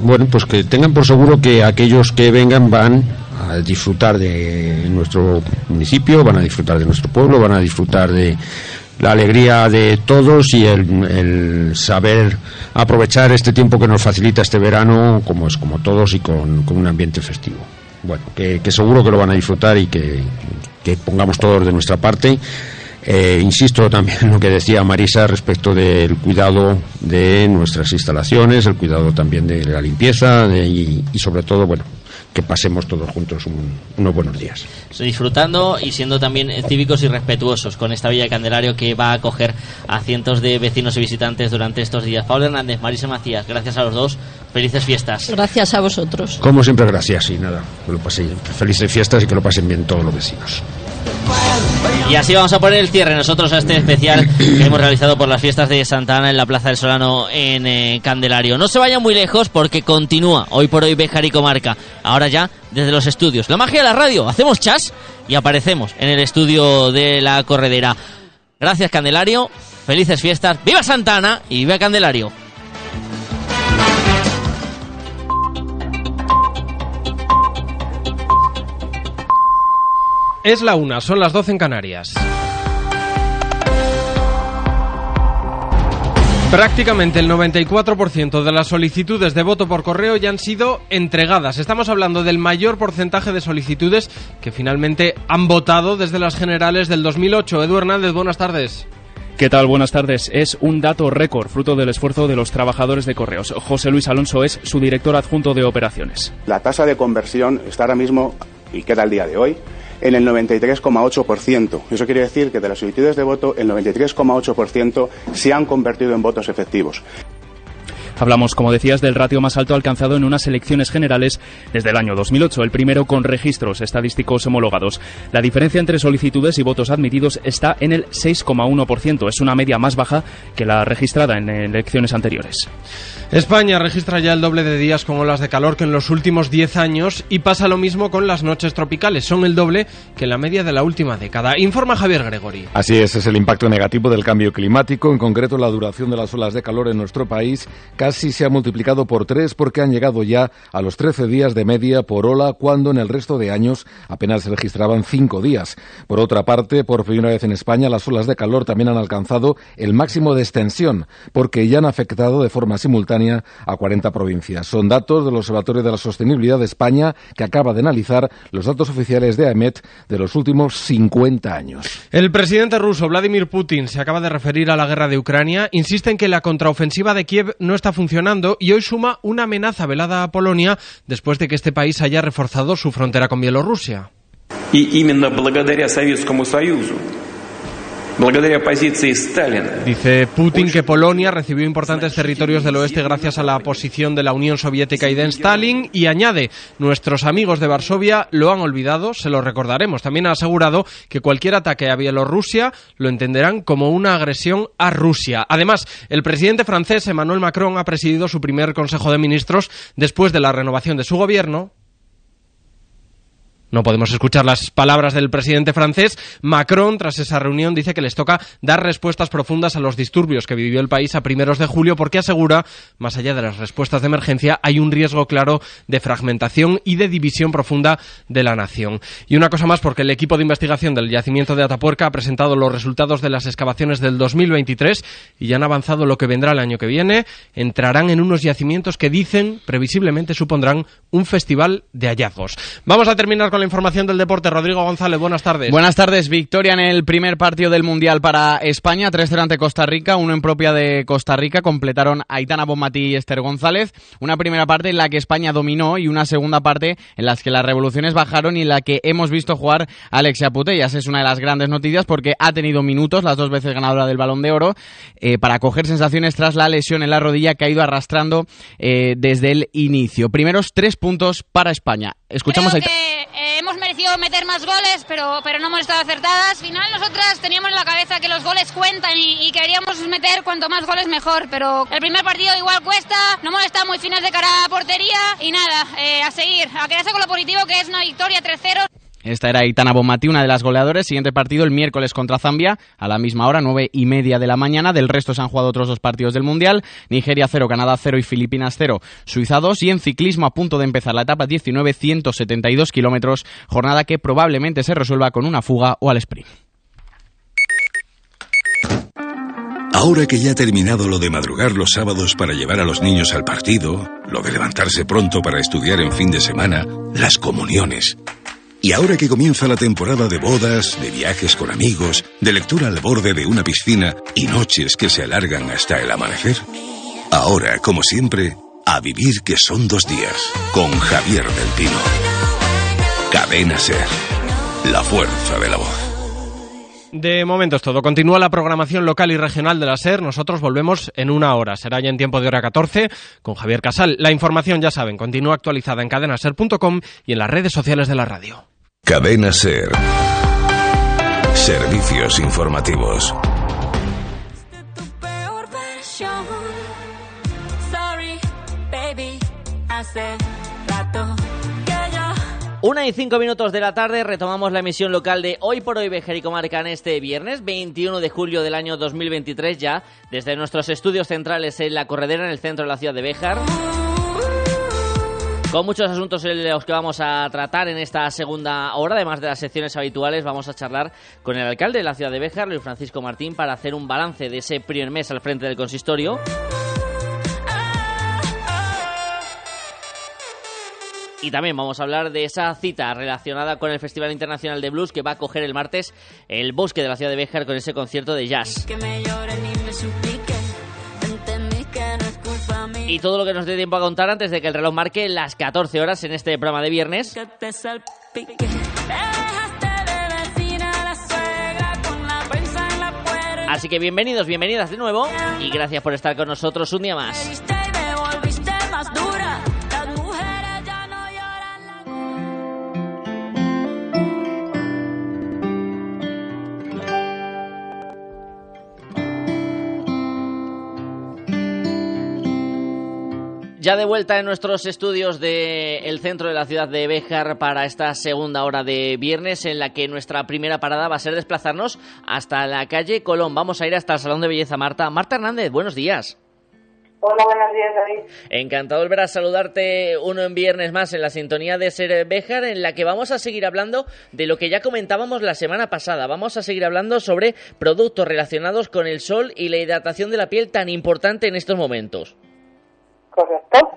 bueno, pues que tengan por seguro que aquellos que vengan van disfrutar de nuestro municipio, van a disfrutar de nuestro pueblo, van a disfrutar de la alegría de todos y el, saber aprovechar este tiempo que nos facilita este verano, como es como todos y con, un ambiente festivo. Bueno, que, seguro que lo van a disfrutar y que, pongamos todos de nuestra parte. Eh, insisto también en lo que decía Marisa respecto del cuidado de nuestras instalaciones, el cuidado también de la limpieza y, y sobre todo, bueno, que pasemos todos juntos unos buenos días. Disfrutando y siendo también cívicos y respetuosos con esta Villa de Candelario que va a acoger a cientos de vecinos y visitantes durante estos días. Pablo Hernández, Marisa Macías, gracias a los dos. Felices fiestas. Gracias a vosotros. Como siempre, gracias y nada, que lo paséis. Felices fiestas y que lo pasen bien todos los vecinos. Y así vamos a poner el cierre nosotros a este especial que hemos realizado por las fiestas de Santa Ana en la Plaza del Solano en eh, Candelario. No se vayan muy lejos porque continúa hoy por hoy Bejar y Comarca. Ahora ya desde los estudios. La magia de la radio. Hacemos chas y aparecemos en el estudio de la corredera. Gracias Candelario. Felices fiestas. ¡Viva Santa Ana y viva Candelario! Es la una, son las 12 en Canarias. Prácticamente el 94% de las solicitudes de voto por correo ya han sido entregadas. Estamos hablando del mayor porcentaje de solicitudes que finalmente han votado desde las generales del 2008. Edu Hernández, buenas tardes. ¿Qué tal? Buenas tardes. Es un dato récord, fruto del esfuerzo de los trabajadores de correos. José Luis Alonso es su director adjunto de operaciones. La tasa de conversión está ahora mismo, y queda el día de hoy, en el 93,8%. Eso quiere decir que de las solicitudes de voto, el 93,8% se han convertido en votos efectivos. Hablamos, como decías, del ratio más alto alcanzado en unas elecciones generales desde el año 2008, el primero con registros estadísticos homologados. La diferencia entre solicitudes y votos admitidos está en el 6,1%. Es una media más baja que la registrada en elecciones anteriores. España registra ya el doble de días con olas de calor que en los últimos 10 años y pasa lo mismo con las noches tropicales. Son el doble que la media de la última década. Informa Javier Gregori. Así es, es el impacto negativo del cambio climático, en concreto la duración de las olas de calor en nuestro país casi se ha multiplicado por tres porque han llegado ya a los 13 días de media por ola cuando en el resto de años apenas se registraban cinco días. Por otra parte, por primera vez en España las olas de calor también han alcanzado el máximo de extensión porque ya han afectado de forma simultánea a 40 provincias. Son datos del Observatorio de la Sostenibilidad de España que acaba de analizar los datos oficiales de AEMET de los últimos 50 años. El presidente ruso Vladimir Putin se acaba de referir a la guerra de Ucrania, insiste en que la contraofensiva de Kiev no está funcionando y hoy suma una amenaza velada a Polonia después de que este país haya reforzado su frontera con Bielorrusia. Dice Putin que Polonia recibió importantes territorios del oeste gracias a la posición de la Unión Soviética y de Stalin. Y añade, nuestros amigos de Varsovia lo han olvidado, se lo recordaremos. También ha asegurado que cualquier ataque a Bielorrusia lo entenderán como una agresión a Rusia. Además, el presidente francés Emmanuel Macron ha presidido su primer Consejo de Ministros después de la renovación de su gobierno no podemos escuchar las palabras del presidente francés. Macron, tras esa reunión, dice que les toca dar respuestas profundas a los disturbios que vivió el país a primeros de julio, porque asegura, más allá de las respuestas de emergencia, hay un riesgo claro de fragmentación y de división profunda de la nación. Y una cosa más, porque el equipo de investigación del yacimiento de Atapuerca ha presentado los resultados de las excavaciones del 2023 y ya han avanzado lo que vendrá el año que viene. Entrarán en unos yacimientos que dicen, previsiblemente, supondrán un festival de hallazgos. Vamos a terminar con la información del deporte. Rodrigo González, buenas tardes. Buenas tardes. Victoria en el primer partido del Mundial para España. 3-0 ante Costa Rica, uno en propia de Costa Rica. Completaron Aitana Bonmatí y Esther González. Una primera parte en la que España dominó y una segunda parte en la que las revoluciones bajaron y en la que hemos visto jugar Alexia Putellas. Es una de las grandes noticias porque ha tenido minutos, las dos veces ganadora del Balón de Oro, eh, para coger sensaciones tras la lesión en la rodilla que ha ido arrastrando eh, desde el inicio. Primeros tres puntos para España. Escuchamos a hemos merecido meter más goles, pero, pero no hemos estado acertadas. Al final nosotras teníamos en la cabeza que los goles cuentan y, queríamos meter cuanto más goles mejor, pero el primer partido igual cuesta, no hemos estado muy finas de cara a portería y nada, eh, a seguir, a quedarse con lo positivo que es una victoria 3-0. Esta era Itana Bonmatí, una de las goleadoras. Siguiente partido el miércoles contra Zambia, a la misma hora, nueve y media de la mañana. Del resto se han jugado otros dos partidos del Mundial. Nigeria 0, Canadá 0 y Filipinas 0, Suiza 2. Y en ciclismo a punto de empezar la etapa 19, 172 kilómetros. Jornada que probablemente se resuelva con una fuga o al sprint. Ahora que ya ha terminado lo de madrugar los sábados para llevar a los niños al partido, lo de levantarse pronto para estudiar en fin de semana, las comuniones. Y ahora que comienza la temporada de bodas, de viajes con amigos, de lectura al borde de una piscina y noches que se alargan hasta el amanecer, ahora, como siempre, a vivir que son dos días, con Javier del. Cadena Ser, la fuerza de la voz. De momento es todo. Continúa la programación local y regional de la SER. Nosotros volvemos en una hora. Será ya en tiempo de hora 14 con Javier Casal. La información, ya saben, continúa actualizada en cadenaser.com y en las redes sociales de la radio. Cadena Ser. Servicios informativos. Una y cinco minutos de la tarde retomamos la emisión local de Hoy por Hoy Bejar y Comarca en este viernes 21 de julio del año 2023 ya desde nuestros estudios centrales en La Corredera en el centro de la ciudad de Béjar. Con muchos asuntos en los que vamos a tratar en esta segunda hora, además de las secciones habituales, vamos a charlar con el alcalde de la ciudad de Béjar, Luis Francisco Martín, para hacer un balance de ese primer mes al frente del consistorio. Y también vamos a hablar de esa cita relacionada con el Festival Internacional de Blues que va a coger el martes el bosque de la ciudad de Béjar con ese concierto de jazz. Y todo lo que nos dé tiempo a contar antes de que el reloj marque las 14 horas en este programa de viernes. Así que bienvenidos, bienvenidas de nuevo y gracias por estar con nosotros un día más. Ya de vuelta en nuestros estudios del centro de la ciudad de Béjar para esta segunda hora de viernes, en la que nuestra primera parada va a ser desplazarnos hasta la calle Colón. Vamos a ir hasta el Salón de Belleza Marta. Marta Hernández, buenos días. Hola, buenos días, David. Encantado de volver a saludarte uno en viernes más en la sintonía de Ser Béjar, en la que vamos a seguir hablando de lo que ya comentábamos la semana pasada. Vamos a seguir hablando sobre productos relacionados con el sol y la hidratación de la piel tan importante en estos momentos. Correcto.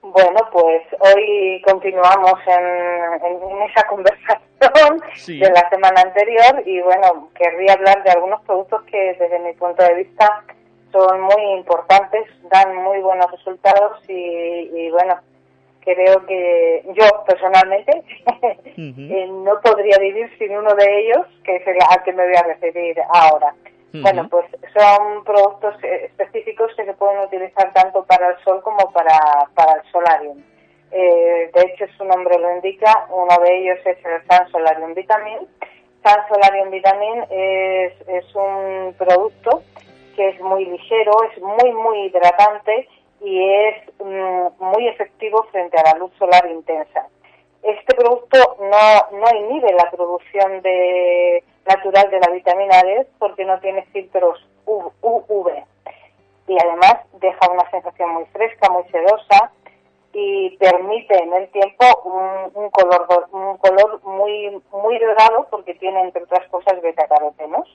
Bueno, pues hoy continuamos en, esa conversación de la semana anterior y bueno, querría hablar de algunos productos que desde mi punto de vista son muy importantes, dan muy buenos resultados y, bueno, creo que yo personalmente eh, no podría vivir sin uno de ellos, que es el al que me voy a referir ahora. Bueno, pues son productos eh, específicos que se pueden utilizar tanto para el sol como para, para el solarium. Eh, de hecho, su nombre lo indica, uno de ellos es el Sun Solarium Vitamin. Sun Solarium Vitamin es, es un producto que es muy ligero, es muy, muy hidratante y es mm, muy efectivo frente a la luz solar intensa. Este producto no, no inhibe la producción de natural de la vitamina D porque no tiene filtros UV y además deja una sensación muy fresca, muy sedosa y permite en el tiempo un, color un color muy muy dorado porque tiene entre otras cosas beta carotenos.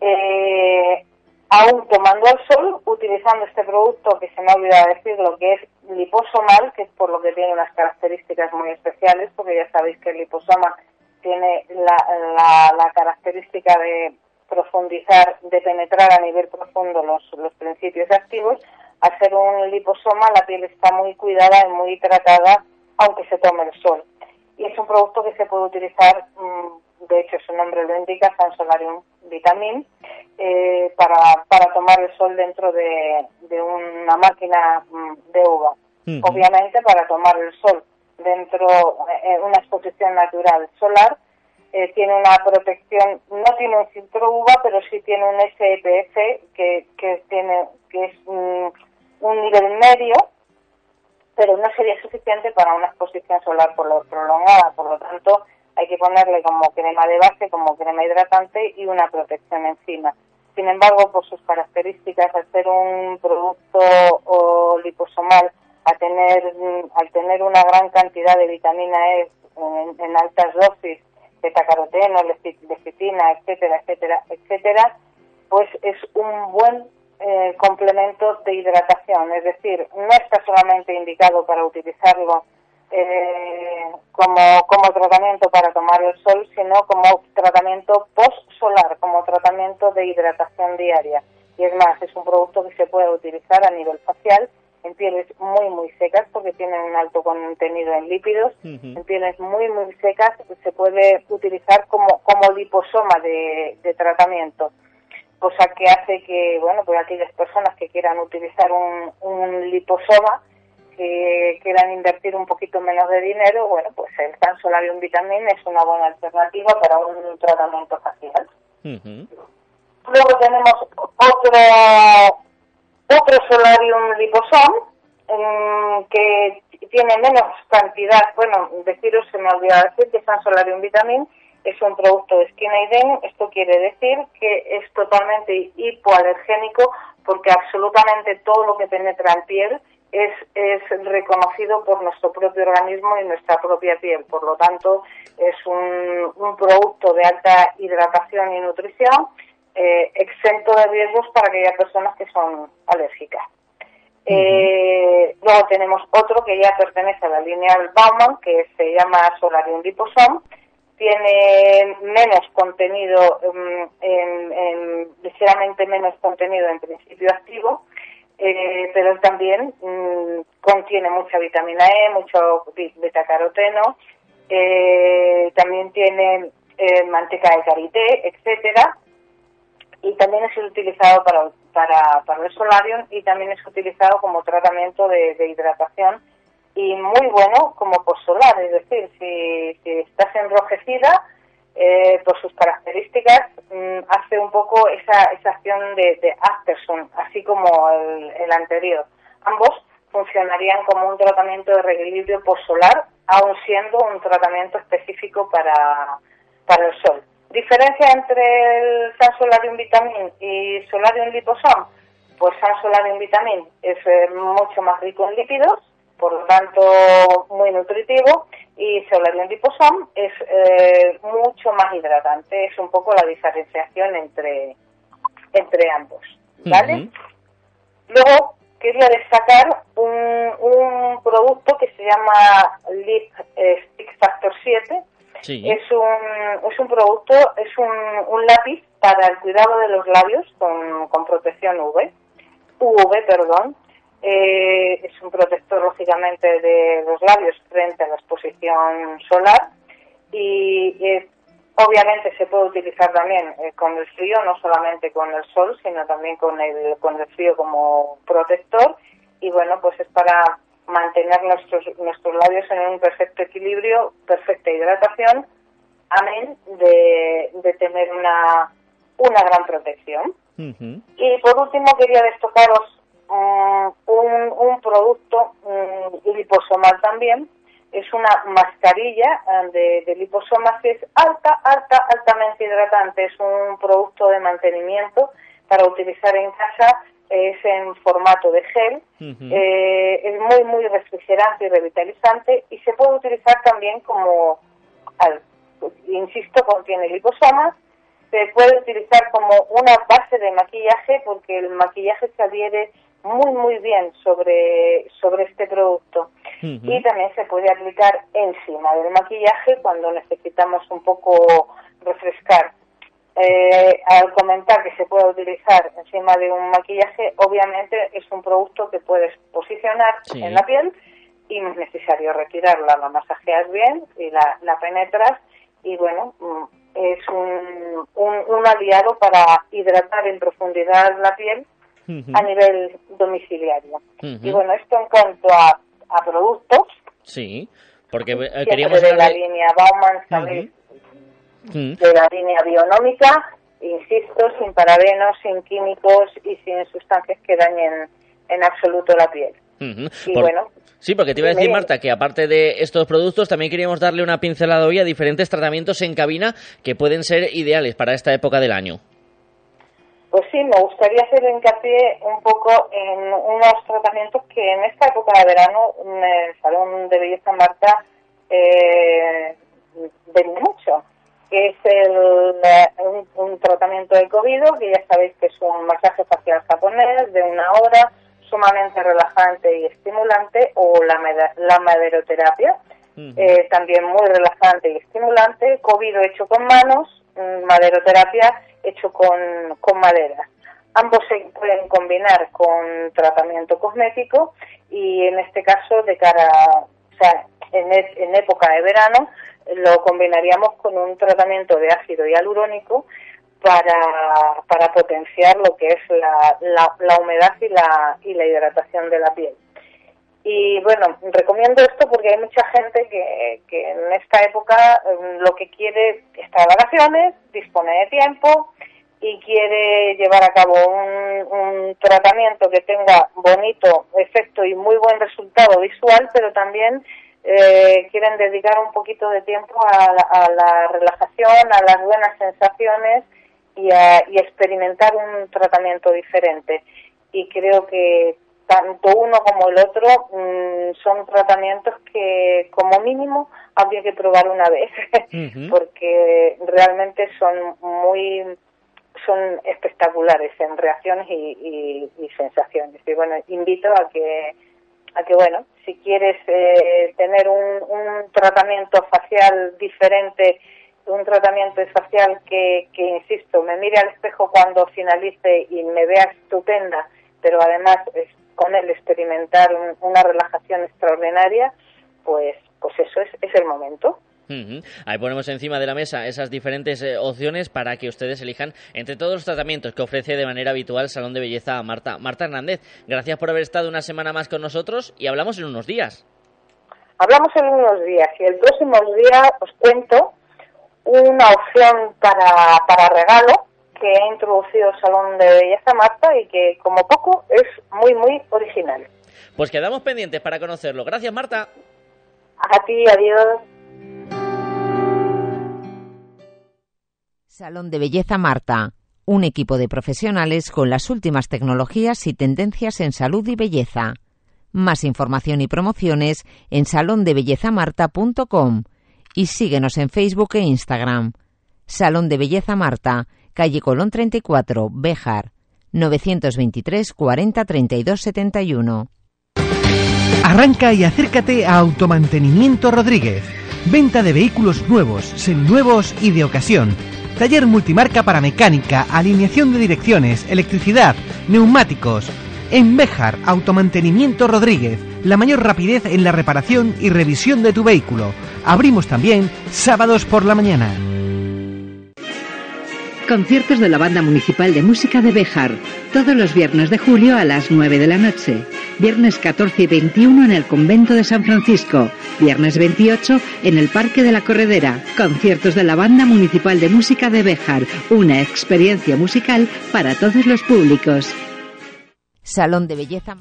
eh, aún tomando el sol, utilizando este producto que se me ha olvidado decir, lo que es liposomal, que es por lo que tiene unas características muy especiales, porque ya sabéis que el liposoma tiene la, la, característica de profundizar, de penetrar a nivel profundo los, los principios activos. Al ser un liposoma, la piel está muy cuidada y muy tratada, aunque se tome el sol. Y es un producto que se puede utilizar, mm, de hecho su nombre lo indica, Solarium Vitamin, eh, para, para tomar el sol dentro de, de una máquina mm, de uva. Obviamente para tomar el sol dentro de eh, una exposición natural solar. Eh, tiene una protección, no tiene un filtro UVA, pero sí tiene un SPF que, que, tiene, que es un, nivel medio, pero no sería suficiente para una exposición solar prolongada, por lo tanto hay que ponerle como crema de base, como crema hidratante y una protección encima. Sin embargo, por sus características, al ser un producto o liposomal, a tener, al tener una gran cantidad de vitamina E en, altas dosis, beta-caroteno, lecitina, etcétera, etcétera, etcétera, pues es un buen eh, complemento de hidratación. Es decir, no está solamente indicado para utilizarlo eh, como, como tratamiento para tomar el sol, sino como tratamiento post-solar, como tratamiento de hidratación diaria. Y es más, es un producto que se puede utilizar a nivel facial en pieles muy, muy secas, porque tienen un alto contenido en lípidos, en pieles muy, muy secas se puede utilizar como, como liposoma de, de tratamiento cosa que hace que, bueno, pues aquellas personas que quieran utilizar un, un liposoma, que quieran invertir un poquito menos de dinero, bueno, pues el Tan Solarium Vitamin es una buena alternativa para un tratamiento facial. Luego tenemos otro otro Solarium Liposom que tiene menos cantidad, bueno, deciros se me olvidó decir que San Solarium Vitamin es un producto de Skin Esto quiere decir que es totalmente hipoalergénico porque absolutamente todo lo que penetra en piel es, es reconocido por nuestro propio organismo y nuestra propia piel. Por lo tanto, es un producto de alta hidratación y nutrición eh, exento de riesgos para aquellas personas que son alérgicas. Eh, luego tenemos otro que ya pertenece a la línea Bauman, que se llama Solarium Liposom, tiene menos contenido, mm, en, ligeramente menos contenido en principio activo, eh, pero también mm, contiene mucha vitamina E, mucho beta-caroteno, eh, también tiene eh, manteca de karité, etcétera, y también es utilizado para, para, para el solarium y también es utilizado como tratamiento de hidratación y muy bueno como solar, es decir, si, si estás enrojecida, eh, por sus características, mm, hace un poco esa, esa acción de, de así como el, anterior. Ambos funcionarían como un tratamiento de reequilibrio postsolar, aun siendo un tratamiento específico para, para el sol. ¿Diferencia entre el San Solarium Vitamin y Solarium Liposom? Pues San Solarium Vitamin es eh, mucho más rico en lípidos, por lo tanto muy nutritivo y Solarium Liposom es eh, mucho más hidratante, es un poco la diferenciación entre, entre ambos, ¿vale? Luego quería destacar un, un, producto que se llama Lip Stick Factor 7, Es un, es un producto, es un, un lápiz para el cuidado de los labios con, con protección UV, UV, perdón, eh, es un protector, lógicamente, de los labios frente a la exposición solar y obviamente se puede utilizar también eh, con el frío, no solamente con el sol, sino también con el, con el frío como protector. Y bueno, pues es para mantener nuestros, nuestros labios en un perfecto equilibrio, perfecta hidratación, amén de, de tener una, una gran protección. Y por último quería destacaros un, un producto liposomal también, es una mascarilla eh, de, liposomas que es alta, alta, altamente hidratante, es un producto de mantenimiento para utilizar en casa, es en formato de gel, eh, es muy, muy refrigerante y revitalizante y se puede utilizar también como, insisto, contiene liposomas, se puede utilizar como una base de maquillaje porque el maquillaje se adhiere muy muy bien sobre, sobre este producto. Y también se puede aplicar encima del maquillaje cuando necesitamos un poco refrescar. Eh, al comentar que se puede utilizar encima de un maquillaje, obviamente es un producto que puedes posicionar en la piel y no es necesario retirarla, la masajeas bien y la, la penetras y bueno, mm, es un, un, un aliado para hidratar en profundidad la piel a nivel domiciliario. Y bueno, esto en cuanto a, a productos. Sí, porque eh, queríamos de la línea Bauman, De la línea bionómica, insisto, sin parabenos, sin químicos y sin sustancias que dañen en absoluto la piel. Y bueno, Sí, porque te iba a decir. Marta, que aparte de estos productos, también queríamos darle una pincelada hoy a diferentes tratamientos en cabina que pueden ser ideales para esta época del año. Pues sí, me gustaría hacer hincapié un poco en unos tratamientos que en esta época de verano en el Salón de Belleza Marta eh, vende mucho. Que es el, eh, un, un tratamiento de COVID, que ya sabéis que es un masaje facial japonés de una hora, sumamente relajante y estimulante, o la, la maderoterapia, eh, también muy relajante y estimulante, COVID hecho con manos, mm, maderoterapia hecho con, con madera. Ambos se pueden combinar con tratamiento cosmético y en este caso de cara, o sea, en, e- en época de verano lo combinaríamos con un tratamiento de ácido hialurónico para, para potenciar lo que es la, la, humedad y la, y la hidratación de la piel. Y bueno, recomiendo esto porque hay mucha gente que, que en esta época eh, lo que quiere es estar de vacaciones, dispone de tiempo y quiere llevar a cabo un, un tratamiento que tenga bonito efecto y muy buen resultado visual, pero también eh, quieren dedicar un poquito de tiempo a la, a la relajación, a las buenas sensaciones y a y experimentar un tratamiento diferente. Y creo que tanto uno como el otro mm, son tratamientos que como mínimo habría que probar una vez porque realmente son muy son espectaculares en reacciones y, y- y sensaciones y bueno invito a que a que bueno si quieres eh, tener un, un tratamiento facial diferente un tratamiento facial que, que insisto me mire al espejo cuando finalice y me vea estupenda pero además es con él experimentar un- una relajación extraordinaria pues pues eso es, es el momento Ahí ponemos encima de la mesa esas diferentes eh, opciones para que ustedes elijan entre todos los tratamientos que ofrece de manera habitual Salón de Belleza Marta. Marta Hernández, gracias por haber estado una semana más con nosotros y hablamos en unos días. Hablamos en unos días y el próximo día os cuento una opción para, para regalo que ha introducido el Salón de Belleza Marta y que como poco es muy muy original. Pues quedamos pendientes para conocerlo. Gracias, Marta. A ti, adiós. Salón de Belleza Marta, un equipo de profesionales con las últimas tecnologías y tendencias en salud y belleza. Más información y promociones en salondebellezamarta.com y síguenos en Facebook e Instagram. Salón de Belleza Marta, calle Colón 34, Béjar, 923 40 32 71. Arranca y acércate a Automantenimiento Rodríguez. Venta de vehículos nuevos, seminuevos y de ocasión. Taller multimarca para mecánica, alineación de direcciones, electricidad, neumáticos. En Béjar, Automantenimiento Rodríguez. La mayor rapidez en la reparación y revisión de tu vehículo. Abrimos también sábados por la mañana. Conciertos de la Banda Municipal de Música de Béjar, todos los viernes de julio a las 9 de la noche. Viernes 14 y 21 en el Convento de San Francisco. Viernes 28 en el Parque de la Corredera. Conciertos de la Banda Municipal de Música de Béjar, una experiencia musical para todos los públicos. Salón de Belleza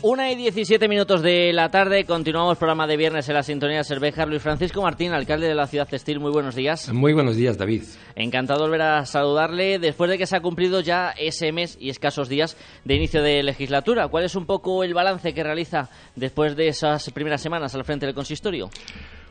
Una y 17 minutos de la tarde, continuamos programa de viernes en la sintonía de Cervejar. Luis Francisco Martín, alcalde de la ciudad textil, muy buenos días. Muy buenos días, David. Encantado de volver a saludarle después de que se ha cumplido ya ese mes y escasos días de inicio de legislatura. ¿Cuál es un poco el balance que realiza después de esas primeras semanas al frente del consistorio?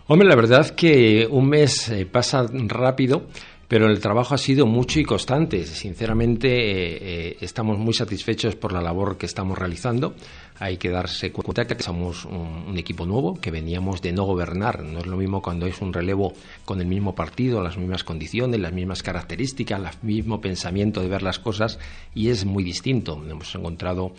Hombre, la verdad que un mes eh, pasa rápido, pero el trabajo ha sido mucho y constante. Sinceramente, eh, eh, estamos muy satisfechos por la labor que estamos realizando. Hay que darse cuenta que somos un, un equipo nuevo, que veníamos de no gobernar. No es lo mismo cuando es un relevo con el mismo partido, las mismas condiciones, las mismas características, el mismo pensamiento de ver las cosas, y es muy distinto. Hemos encontrado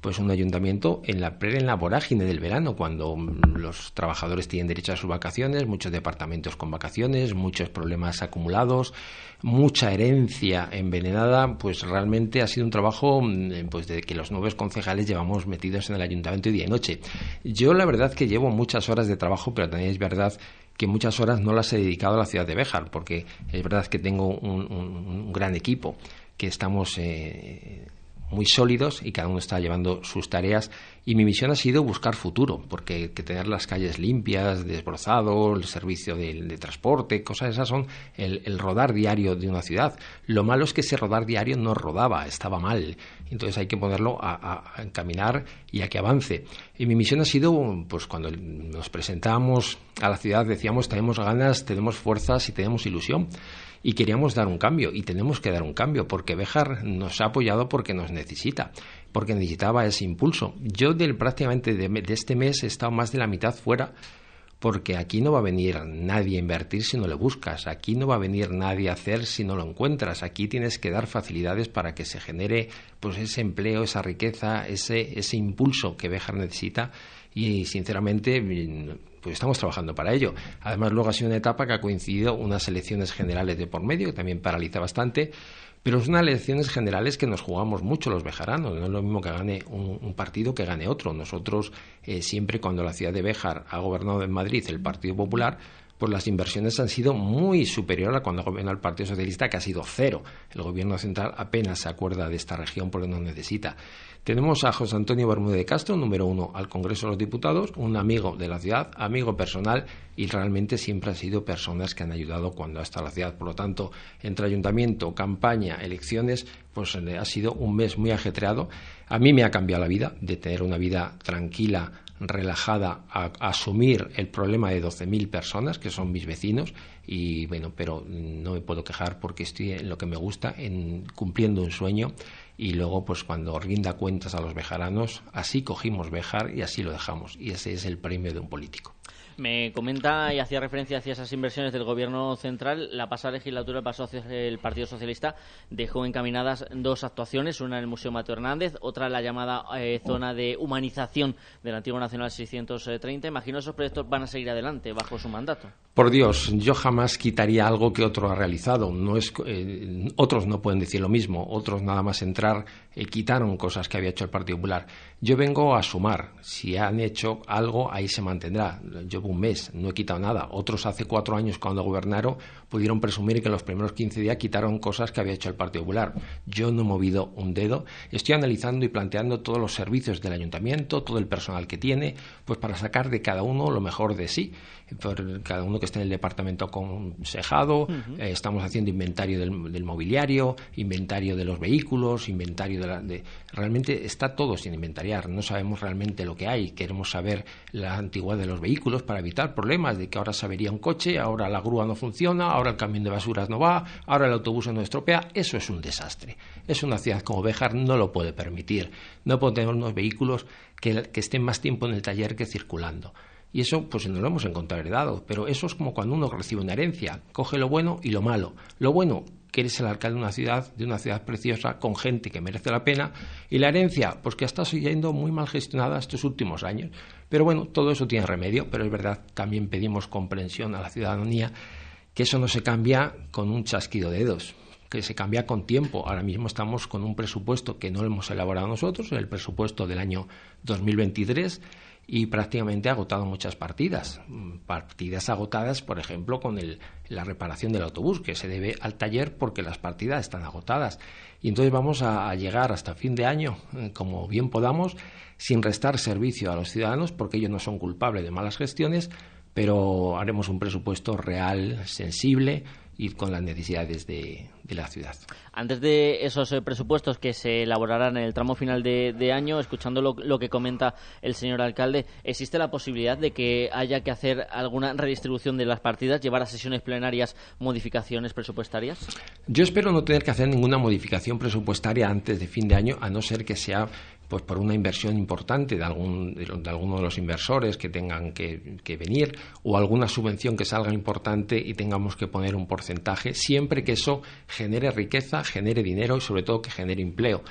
pues un ayuntamiento en la en la vorágine del verano, cuando mm, los trabajadores tienen derecho a sus vacaciones, muchos departamentos con vacaciones, muchos problemas acumulados, mucha herencia envenenada, pues realmente ha sido un trabajo mm, pues de que los nuevos concejales llevamos metidos en el ayuntamiento día y noche. Yo la verdad que llevo muchas horas de trabajo, pero también es verdad que muchas horas no las he dedicado a la ciudad de Béjar, porque es verdad que tengo un, gran equipo, que estamos eh, muy sólidos y cada uno está llevando sus tareas. Y mi misión ha sido buscar futuro, porque que tener las calles limpias, desbrozado, el servicio de, transporte, cosas esas son el, rodar diario de una ciudad. Lo malo es que ese rodar diario no rodaba, estaba mal. Entonces hay que ponerlo a, a encaminar y a que avance. Y mi misión ha sido, pues cuando nos presentamos a la ciudad decíamos tenemos ganas, tenemos fuerzas y tenemos ilusión y queríamos dar un cambio y tenemos que dar un cambio porque Bejar nos ha apoyado porque nos necesita, porque necesitaba ese impulso. Yo del prácticamente de, este mes he estado más de la mitad fuera porque aquí no va a venir nadie a invertir si no le buscas, aquí no va a venir nadie a hacer si no lo encuentras, aquí tienes que dar facilidades para que se genere pues ese empleo, esa riqueza, ese, ese impulso que Bejar necesita y sinceramente pues estamos trabajando para ello. Además, luego ha sido una etapa que ha coincidido unas elecciones generales de por medio, que también paraliza bastante, pero es unas elecciones generales que nos jugamos mucho los bejaranos. No es lo mismo que gane un, partido que gane otro. Nosotros, eh, siempre cuando la ciudad de Béjar ha gobernado en Madrid el Partido Popular, pues las inversiones han sido muy superiores a cuando gobierna el Partido Socialista, que ha sido cero. El gobierno central apenas se acuerda de esta región porque no necesita. Tenemos a José Antonio Bermúdez de Castro, número uno al Congreso de los Diputados, un amigo de la ciudad, amigo personal y realmente siempre han sido personas que han ayudado cuando ha estado la ciudad. Por lo tanto, entre ayuntamiento, campaña, elecciones, pues eh, ha sido un mes muy ajetreado. A mí me ha cambiado la vida de tener una vida tranquila, relajada a, asumir el problema de 12.000 personas que son mis vecinos y bueno, pero no me puedo quejar porque estoy en lo que me gusta, en cumpliendo un sueño y luego pues cuando rinda cuentas a los bejaranos, así cogimos Bejar y así lo dejamos y ese es el premio de un político. Me comenta y hacía referencia hacia esas inversiones del Gobierno central. La pasada legislatura, el, el Partido Socialista dejó encaminadas dos actuaciones, una en el Museo Mateo Hernández, otra en la llamada eh, zona de humanización del Antiguo Nacional 630. Imagino esos proyectos van a seguir adelante bajo su mandato. Por Dios, yo jamás quitaría algo que otro ha realizado. No es, eh, otros no pueden decir lo mismo. Otros nada más entrar eh, quitaron cosas que había hecho el Partido Popular. Yo vengo a sumar. Si han hecho algo, ahí se mantendrá. Yo un mes, no he quitado nada. Otros hace cuatro años, cuando gobernaron, pudieron presumir que en los primeros 15 días quitaron cosas que había hecho el Partido Popular. Yo no he movido un dedo. Estoy analizando y planteando todos los servicios del ayuntamiento, todo el personal que tiene, pues para sacar de cada uno lo mejor de sí. Por cada uno que esté en el departamento aconsejado, eh, estamos haciendo inventario del, mobiliario, inventario de los vehículos, inventario de, la, de... Realmente está todo sin inventariar. No sabemos realmente lo que hay. Queremos saber la antigüedad de los vehículos para evitar problemas de que ahora se avería un coche, ahora la grúa no funciona, ahora el camión de basuras no va, ahora el autobús no estropea. Eso es un desastre. Es una ciudad como Bejar no lo puede permitir. No puede tener unos vehículos que, que estén más tiempo en el taller que circulando. Y eso, pues no lo hemos encontrado heredado, pero eso es como cuando uno recibe una herencia, coge lo bueno y lo malo. Lo bueno, que eres el alcalde de una ciudad, de una ciudad preciosa, con gente que merece la pena, y la herencia, pues que está siendo muy mal gestionada estos últimos años. Pero bueno, todo eso tiene remedio, pero es verdad, también pedimos comprensión a la ciudadanía, que eso no se cambia con un chasquido de dedos que se cambia con tiempo. Ahora mismo estamos con un presupuesto que no lo hemos elaborado nosotros, el presupuesto del año 2023 y prácticamente ha agotado muchas partidas. Partidas agotadas, por ejemplo, con el, la reparación del autobús, que se debe al taller porque las partidas están agotadas. Y entonces vamos a, llegar hasta fin de año, eh, como bien podamos, sin restar servicio a los ciudadanos, porque ellos no son culpables de malas gestiones, pero haremos un presupuesto real, sensible, y con las necesidades de, la ciudad. Antes de esos eh, presupuestos que se elaborarán en el tramo final de, año, escuchando lo, que comenta el señor alcalde, ¿existe la posibilidad de que haya que hacer alguna redistribución de las partidas, llevar a sesiones plenarias modificaciones presupuestarias? Yo espero no tener que hacer ninguna modificación presupuestaria antes de fin de año, a no ser que sea pues por una inversión importante de, algún, de, alguno de los inversores que tengan que, venir o alguna subvención que salga importante y tengamos que poner un porcentaje, siempre que eso genere riqueza, genere dinero y sobre todo que genere empleo.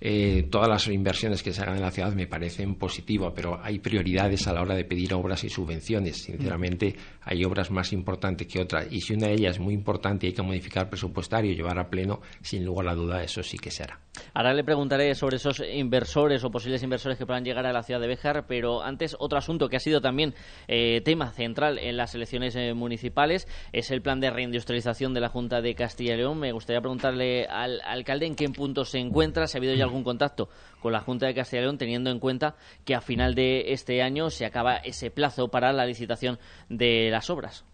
Eh, todas las inversiones que se hagan en la ciudad me parecen positivas, pero hay prioridades a la hora de pedir obras y subvenciones. Sinceramente, hay obras más importantes que otras. Y si una de ellas es muy importante y hay que modificar presupuestario y llevar a pleno, sin lugar a duda, eso sí que se hará. Ahora le preguntaré sobre esos inversores o posibles inversores que puedan llegar a la ciudad de Béjar, pero antes otro asunto que ha sido también eh, tema central en las elecciones eh, municipales es el plan de reindustrialización de la Junta de Castilla y León. Me gustaría preguntarle al alcalde en qué punto se encuentra, si ha habido ya algún contacto con la Junta de Castilla y León, teniendo en cuenta que a final de este año se acaba ese plazo para la licitación de las obras.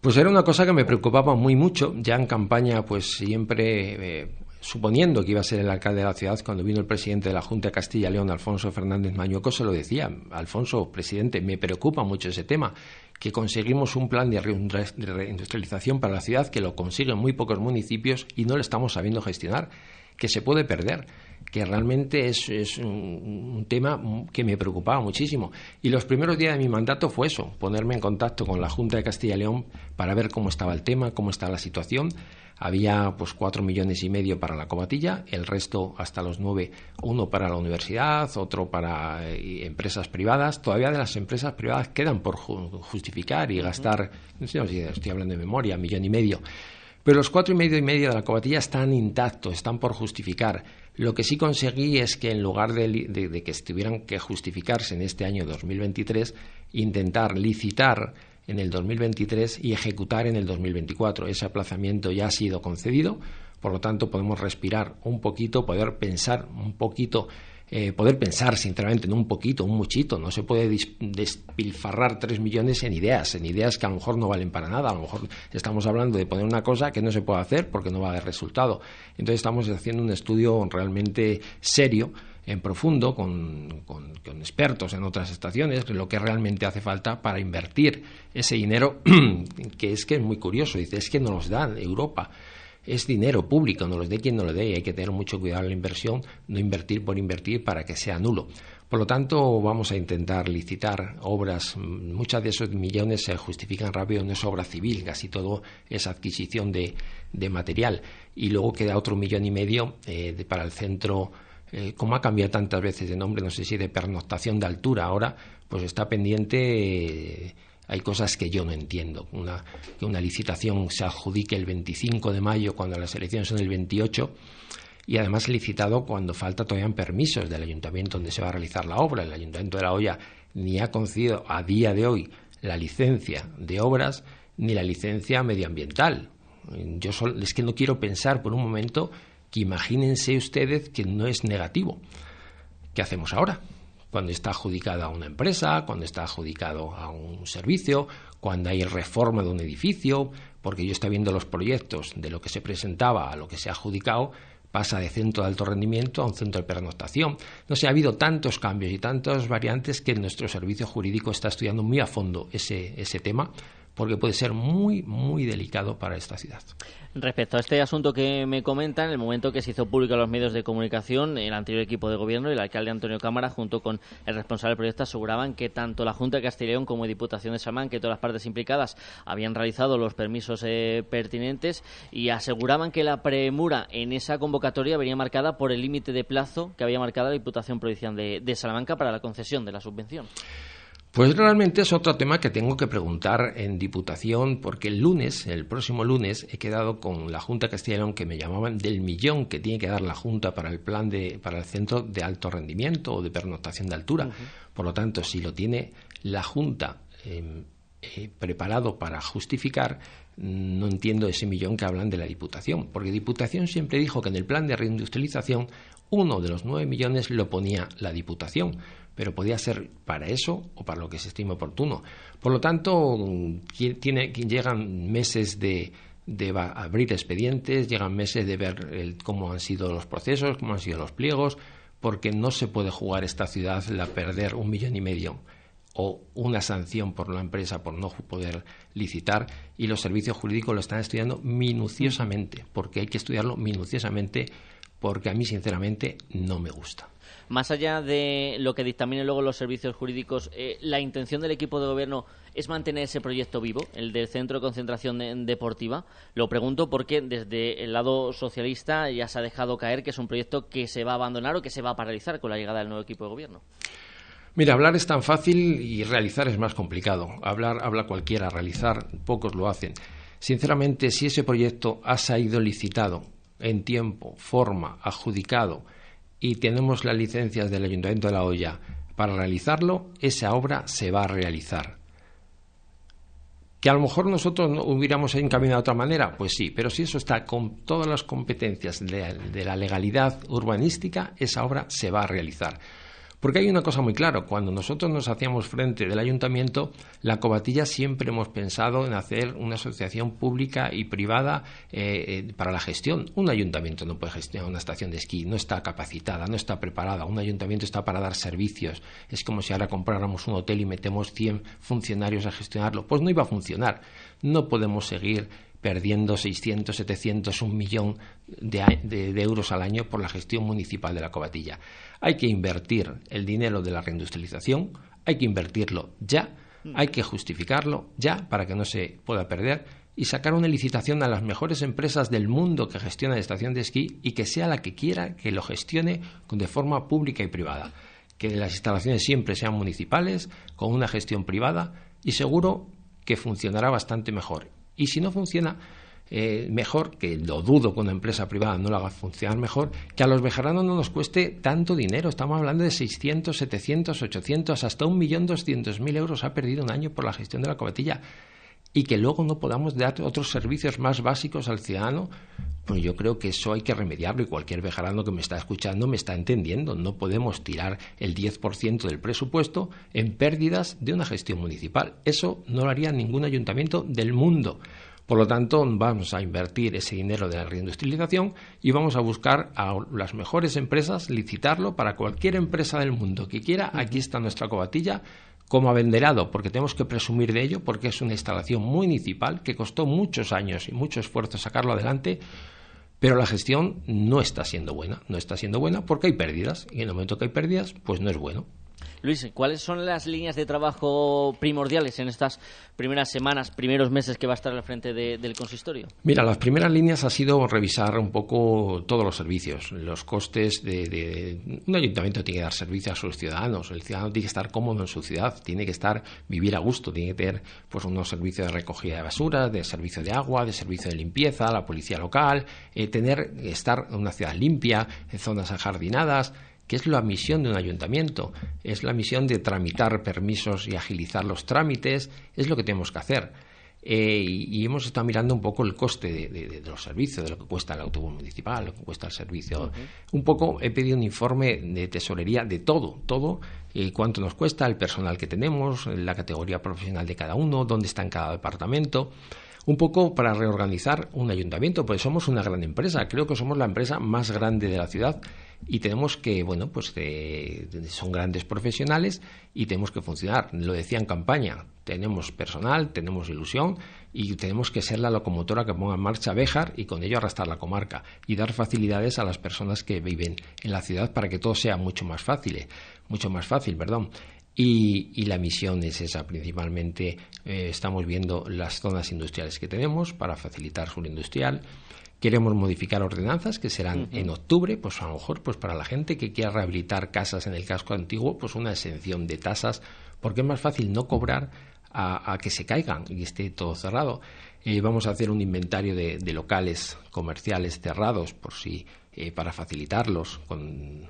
Pues era una cosa que me preocupaba muy mucho. Ya en campaña, pues siempre eh, suponiendo que iba a ser el alcalde de la ciudad, cuando vino el presidente de la Junta de Castilla y León, Alfonso Fernández Mañueco, se lo decía. Alfonso, presidente, me preocupa mucho ese tema que conseguimos un plan de reindustrialización para la ciudad que lo consiguen muy pocos municipios y no lo estamos sabiendo gestionar, que se puede perder, que realmente es, un, tema que me preocupaba muchísimo. Y los primeros días de mi mandato fue eso, ponerme en contacto con la Junta de Castilla y León para ver cómo estaba el tema, cómo está la situación había pues cuatro millones y medio para la cobatilla, el resto hasta los nueve, uno para la universidad, otro para eh, empresas privadas. Todavía de las empresas privadas quedan por justificar y gastar, no sé si estoy hablando de memoria, millón y medio. Pero los cuatro y medio y medio de la cobatilla están intactos, están por justificar. Lo que sí conseguí es que en lugar de, de que estuvieran que justificarse en este año 2023, intentar licitar en el 2023 y ejecutar en el 2024. Ese aplazamiento ya ha sido concedido, por lo tanto podemos respirar un poquito, poder pensar un poquito, eh, poder pensar sinceramente en un poquito, un muchito. No se puede despilfarrar tres millones en ideas, en ideas que a lo mejor no valen para nada. A lo mejor estamos hablando de poner una cosa que no se puede hacer porque no va a dar resultado. Entonces estamos haciendo un estudio realmente serio en profundo con, expertos en otras estaciones lo que realmente hace falta para invertir ese dinero que es que es muy curioso dice es que no los da Europa es dinero público, no los dé quien no lo dé hay que tener mucho cuidado en la inversión, no invertir por invertir para que sea nulo. Por lo tanto, vamos a intentar licitar obras. Muchas de esos millones se justifican rápido, no es obra civil, casi todo es adquisición de, de material. Y luego queda otro millón y medio eh, para el centro eh, como ha cambiado tantas veces de nombre, no sé si de pernoctación de altura, ahora pues está pendiente. Eh, hay cosas que yo no entiendo. Una, que una licitación se adjudique el 25 de mayo cuando las elecciones son el 28 y además licitado cuando falta todavía permisos del ayuntamiento donde se va a realizar la obra. El ayuntamiento de La Hoya ni ha concedido a día de hoy la licencia de obras ni la licencia medioambiental. Yo es que no quiero pensar por un momento que imagínense ustedes que no es negativo. ¿Qué hacemos ahora? Cuando está adjudicada a una empresa, cuando está adjudicado a un servicio, cuando hay reforma de un edificio, porque yo estoy viendo los proyectos de lo que se presentaba a lo que se ha adjudicado, pasa de centro de alto rendimiento a un centro de pernoctación. No sé, ha habido tantos cambios y tantas variantes que nuestro servicio jurídico está estudiando muy a fondo ese, ese tema porque puede ser muy, muy delicado para esta ciudad. Respecto a este asunto que me comentan, en el momento que se hizo público a los medios de comunicación, el anterior equipo de gobierno y el alcalde Antonio Cámara, junto con el responsable del proyecto, aseguraban que tanto la Junta de Castellón como Diputación de Samán, que todas las partes implicadas habían realizado los permisos eh, pertinentes y aseguraban que la premura en esa convocatoria venía marcada por el límite de plazo que había marcado la Diputación Provincial de Salamanca para la concesión de la subvención. Pues realmente es otro tema que tengo que preguntar en Diputación, porque el lunes, el próximo lunes, he quedado con la Junta Castilla que me llamaban del millón que tiene que dar la Junta para el plan de, para el centro de alto rendimiento o de pernotación de altura. Por lo tanto, si lo tiene la Junta em, eh, preparado para justificar, no entiendo ese millón que hablan de la Diputación, porque Diputación siempre dijo que en el plan de reindustrialización uno de los nueve millones lo ponía la Diputación pero podía ser para eso o para lo que se estime oportuno. Por lo tanto, tiene, llegan meses de, abrir expedientes, llegan meses de ver cómo han sido los procesos, cómo han sido los pliegos, porque no se puede jugar esta ciudad la perder un millón y medio o una sanción por la empresa por no poder licitar y los servicios jurídicos lo están estudiando minuciosamente, porque hay que estudiarlo minuciosamente porque a mí sinceramente no me gusta. Más allá de lo que dictaminen luego los servicios jurídicos, eh, la intención del equipo de gobierno es mantener ese proyecto vivo, el del Centro de Concentración Deportiva. Lo pregunto porque desde el lado socialista ya se ha dejado caer que es un proyecto que se va a abandonar o que se va a paralizar con la llegada del nuevo equipo de gobierno. Mira, hablar es tan fácil y realizar es más complicado. Hablar habla cualquiera, realizar pocos lo hacen. Sinceramente, si ese proyecto ha sido licitado en tiempo, forma, adjudicado y tenemos las licencias del Ayuntamiento de La Hoya para realizarlo, esa obra se va a realizar. Que a lo mejor nosotros no hubiéramos encaminado de otra manera, pues sí, pero si eso está con todas las competencias de la legalidad urbanística, esa obra se va a realizar. Porque hay una cosa muy clara, cuando nosotros nos hacíamos frente del ayuntamiento, la cobatilla siempre hemos pensado en hacer una asociación pública y privada eh, eh, para la gestión. Un ayuntamiento no puede gestionar una estación de esquí, no está capacitada, no está preparada. Un ayuntamiento está para dar servicios. Es como si ahora compráramos un hotel y metemos 100 funcionarios a gestionarlo. Pues no iba a funcionar. No podemos seguir perdiendo 600, 700, un millón de, euros al año por la gestión municipal de la cobatilla. Hay que invertir el dinero de la reindustrialización, hay que invertirlo ya, hay que justificarlo ya para que no se pueda perder y sacar una licitación a las mejores empresas del mundo que gestionan estación de esquí y que sea la que quiera que lo gestione de forma pública y privada. Que las instalaciones siempre sean municipales, con una gestión privada y seguro que funcionará bastante mejor. Y si no funciona, eh, mejor, que lo dudo que una empresa privada no lo haga funcionar mejor, que a los bejaranos no nos cueste tanto dinero. Estamos hablando de 600, 700, 800, hasta 1.200.000 euros ha perdido un año por la gestión de la cobatilla. Y que luego no podamos dar otros servicios más básicos al ciudadano, pues yo creo que eso hay que remediarlo y cualquier bejarano que me está escuchando me está entendiendo. No podemos tirar el 10% del presupuesto en pérdidas de una gestión municipal. Eso no lo haría ningún ayuntamiento del mundo. Por lo tanto, vamos a invertir ese dinero de la reindustrialización y vamos a buscar a las mejores empresas, licitarlo para cualquier empresa del mundo que quiera. Aquí está nuestra cobatilla como abenderado, porque tenemos que presumir de ello, porque es una instalación municipal que costó muchos años y mucho esfuerzo sacarlo adelante, pero la gestión no está siendo buena. No está siendo buena porque hay pérdidas y en el momento que hay pérdidas, pues no es bueno. Luis, ¿cuáles son las líneas de trabajo primordiales en estas primeras semanas, primeros meses que va a estar al frente del consistorio? Mira, las primeras líneas ha sido revisar un poco todos los servicios, los costes de, un ayuntamiento tiene que dar servicio a sus ciudadanos, el ciudadano tiene que estar cómodo en su ciudad, tiene que estar vivir a gusto, tiene que tener pues unos servicios de recogida de basura, de servicio de agua, de servicio de limpieza, la policía local, eh, tener estar en una ciudad limpia, en zonas ajardinadas que es la misión de un ayuntamiento, es la misión de tramitar permisos y agilizar los trámites, es lo que tenemos que hacer. Eh, y, hemos estado mirando un poco el coste de, los servicios, de lo que cuesta el autobús municipal, lo que cuesta el servicio. Un poco he pedido un informe de tesorería de todo, todo, eh, cuánto nos cuesta, el personal que tenemos, la categoría profesional de cada uno, dónde está en cada departamento un poco para reorganizar un ayuntamiento, porque somos una gran empresa, creo que somos la empresa más grande de la ciudad y tenemos que, bueno, pues son grandes profesionales y tenemos que funcionar. Lo decía en campaña, tenemos personal, tenemos ilusión y tenemos que ser la locomotora que ponga en marcha Béjar y con ello arrastrar la comarca y dar facilidades a las personas que viven en la ciudad para que todo sea mucho más fácil, mucho más fácil, perdón. Y, la misión es esa, principalmente eh, estamos viendo las zonas industriales que tenemos para facilitar su industrial, Queremos modificar ordenanzas que serán en octubre, pues a lo mejor pues para la gente que quiera rehabilitar casas en el casco antiguo, pues una exención de tasas, porque es más fácil no cobrar a, que se caigan y esté todo cerrado. Eh, vamos a hacer un inventario de, locales comerciales cerrados, por si eh, para facilitarlos, con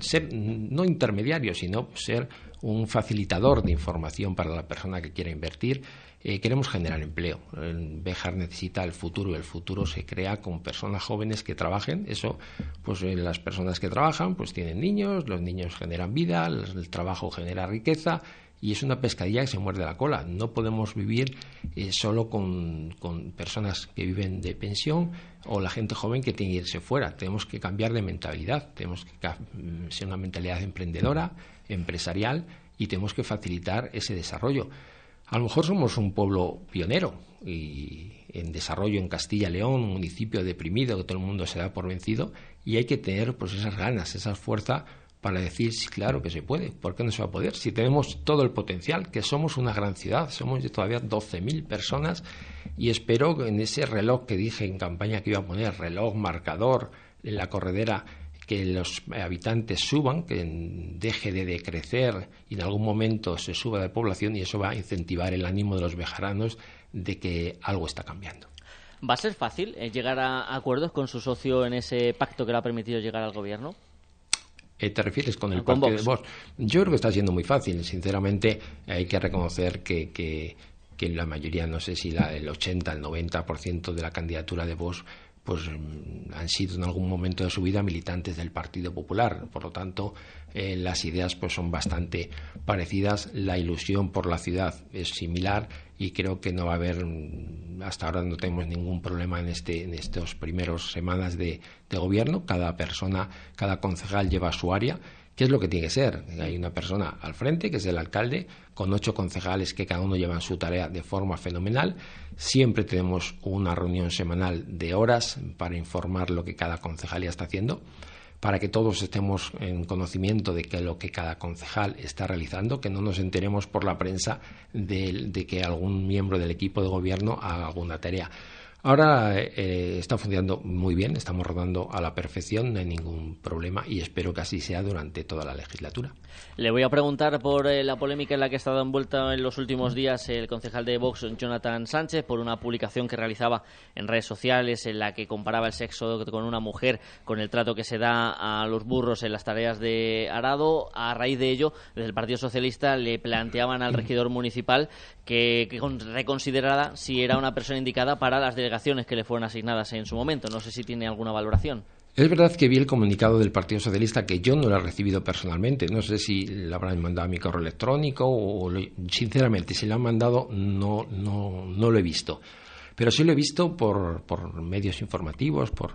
ser no intermediario, sino ser un facilitador de información para la persona que quiera invertir eh, queremos generar empleo. Bejar necesita el futuro y el futuro se crea con personas jóvenes que trabajen. Eso, pues eh, las personas que trabajan, pues tienen niños, los niños generan vida, el trabajo genera riqueza y es una pescadilla que se muerde la cola. No podemos vivir eh, solo con, con, personas que viven de pensión o la gente joven que tiene que irse fuera. Tenemos que cambiar de mentalidad, tenemos que mm, ser una mentalidad emprendedora, empresarial y tenemos que facilitar ese desarrollo. A lo mejor somos un pueblo pionero, y en desarrollo en Castilla y León, un municipio deprimido que todo el mundo se da por vencido y hay que tener pues esas ganas, esa fuerza para decir, sí, claro que se puede, ¿por qué no se va a poder? Si tenemos todo el potencial, que somos una gran ciudad, somos todavía 12.000 personas y espero que en ese reloj que dije en campaña que iba a poner, reloj marcador en la corredera, que los habitantes suban, que deje de decrecer y en algún momento se suba de población y eso va a incentivar el ánimo de los bejaranos de que algo está cambiando. ¿Va a ser fácil eh, llegar a acuerdos con su socio en ese pacto que le ha permitido llegar al gobierno? Eh, ¿Te refieres con el partido de Vox? Yo creo que está siendo muy fácil. Sinceramente, hay que reconocer que, que, que la mayoría, no sé si la, el 80, el 90% de la candidatura de Vox pues mm, han sido en algún momento de su vida militantes del Partido Popular. Por lo tanto, eh, las ideas pues son bastante parecidas. La ilusión por la ciudad es similar y creo que no va a haber, mm, hasta ahora no tenemos ningún problema en, este, en estas primeras semanas de, de gobierno. Cada persona, cada concejal lleva su área ¿Qué es lo que tiene que ser? Hay una persona al frente, que es el alcalde, con ocho concejales que cada uno llevan su tarea de forma fenomenal. Siempre tenemos una reunión semanal de horas para informar lo que cada concejal ya está haciendo, para que todos estemos en conocimiento de que lo que cada concejal está realizando, que no nos enteremos por la prensa de que algún miembro del equipo de gobierno haga alguna tarea. Ahora eh, está funcionando muy bien, estamos rodando a la perfección, no hay ningún problema y espero que así sea durante toda la legislatura. Le voy a preguntar por eh, la polémica en la que ha estado envuelta en los últimos días el concejal de Vox, Jonathan Sánchez, por una publicación que realizaba en redes sociales en la que comparaba el sexo con una mujer con el trato que se da a los burros en las tareas de arado. A raíz de ello, desde el Partido Socialista le planteaban al regidor municipal que, que reconsiderara si era una persona indicada para las delegaciones que le fueron asignadas en su momento. No sé si tiene alguna valoración. Es verdad que vi el comunicado del Partido Socialista que yo no lo he recibido personalmente. No sé si lo habrán mandado a mi correo electrónico o, sinceramente, si lo han mandado no, no, no lo he visto. Pero sí lo he visto por, por medios informativos, por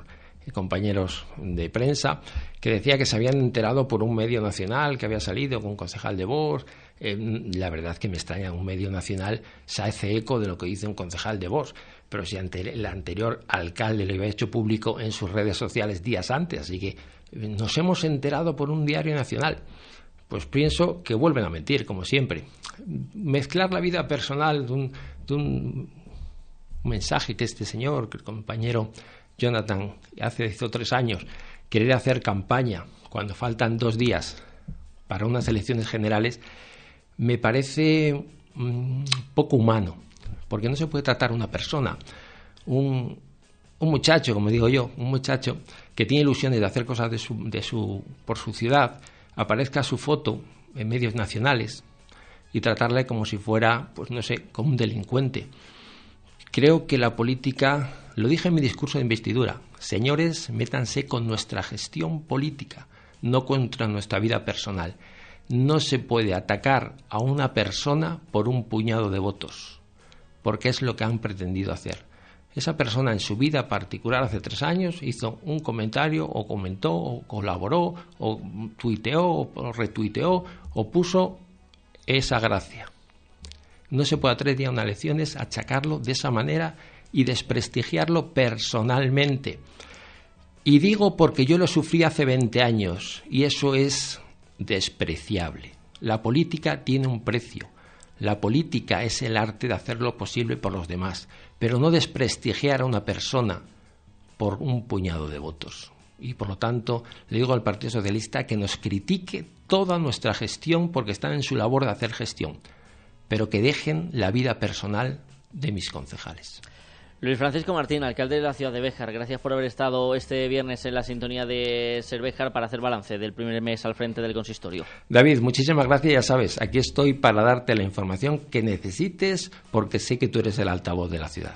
compañeros de prensa, que decía que se habían enterado por un medio nacional que había salido con un concejal de Vox. Eh, la verdad que me extraña, un medio nacional se hace eco de lo que dice un concejal de Vox, pero si el anterior alcalde lo había hecho público en sus redes sociales días antes, así que eh, nos hemos enterado por un diario nacional. Pues pienso que vuelven a mentir, como siempre. Mezclar la vida personal de un, de un mensaje que este señor, que el compañero Jonathan, hace hizo tres años, querer hacer campaña cuando faltan dos días para unas elecciones generales, me parece mm, poco humano, porque no se puede tratar una persona, un, un, muchacho, como digo yo, un muchacho que tiene ilusiones de hacer cosas de su, de su, por su ciudad, aparezca su foto en medios nacionales y tratarle como si fuera, pues no sé, como un delincuente. Creo que la política lo dije en mi discurso de investidura. Señores, métanse con nuestra gestión política, no contra nuestra vida personal. No se puede atacar a una persona por un puñado de votos, porque es lo que han pretendido hacer. Esa persona en su vida particular hace tres años hizo un comentario o comentó o colaboró o tuiteó o retuiteó o puso esa gracia. No se puede a tres días una elecciones achacarlo de esa manera y desprestigiarlo personalmente. Y digo porque yo lo sufrí hace 20 años y eso es despreciable. La política tiene un precio. La política es el arte de hacer lo posible por los demás, pero no desprestigiar a una persona por un puñado de votos. Y por lo tanto le digo al Partido Socialista que nos critique toda nuestra gestión porque están en su labor de hacer gestión, pero que dejen la vida personal de mis concejales. Luis Francisco Martín, alcalde de la ciudad de Béjar, gracias por haber estado este viernes en la sintonía de Ser Béjar para hacer balance del primer mes al frente del consistorio. David, muchísimas gracias, ya sabes, aquí estoy para darte la información que necesites porque sé que tú eres el altavoz de la ciudad.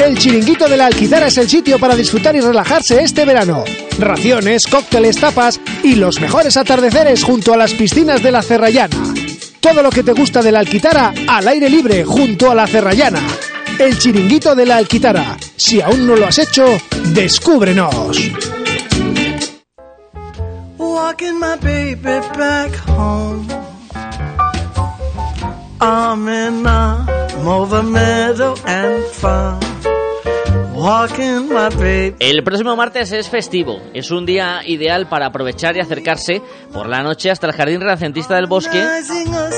El Chiringuito de la Alquitara es el sitio para disfrutar y relajarse este verano. Raciones, cócteles, tapas y los mejores atardeceres junto a las piscinas de la Cerrallana. Todo lo que te gusta de la Alquitara al aire libre junto a la Cerrallana. El Chiringuito de la Alquitara. Si aún no lo has hecho, descúbrenos. Walking my baby back home. I'm in and. Walking my baby. El próximo martes es festivo. Es un día ideal para aprovechar y acercarse por la noche hasta el Jardín Renacentista del Bosque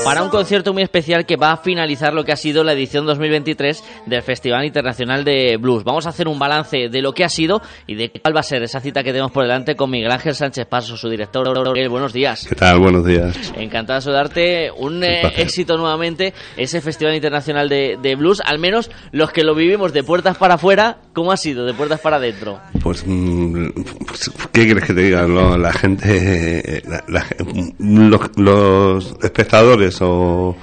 para un concierto muy especial que va a finalizar lo que ha sido la edición 2023 del Festival Internacional de Blues. Vamos a hacer un balance de lo que ha sido y de cuál va a ser esa cita que tenemos por delante con Miguel Ángel Sánchez Paso, su director. Buenos días. ¿Qué tal? Buenos días. Encantado de saludarte. Un eh, éxito nuevamente ese Festival Internacional de, de Blues. Al menos los que lo vivimos de puertas para afuera ¿Cómo ha sido de puertas para adentro? Pues, mm, pues, ¿qué quieres que te diga? Lo- la gente, los, espectadores o,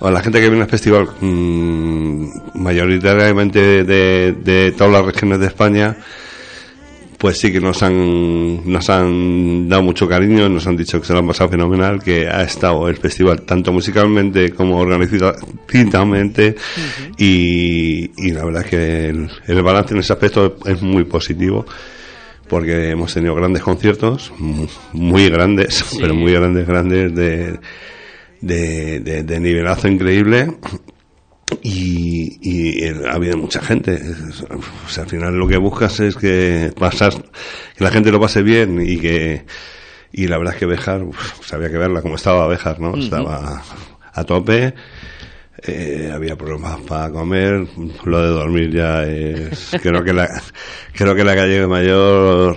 o la gente que viene al festival, mm, mayoritariamente de todas las regiones de España, pues sí que nos han, nos han dado mucho cariño, nos han dicho que se lo han pasado fenomenal, que ha estado el festival tanto musicalmente como organizativamente y, y la verdad es que el, el balance en ese aspecto es muy positivo porque hemos tenido grandes conciertos, mu- muy grandes, pero muy grandes, grandes, de, de, de- de nivelazo increíble. Y, y eh, ha habido mucha gente. O sea, al final lo que buscas es que pasas, que la gente lo pase bien y que, y la verdad es que Bejar, pues había que verla como estaba Bejar, ¿no? Estaba a tope. Eh, había problemas para comer, lo de dormir ya es, creo que la, creo que la calle Mayor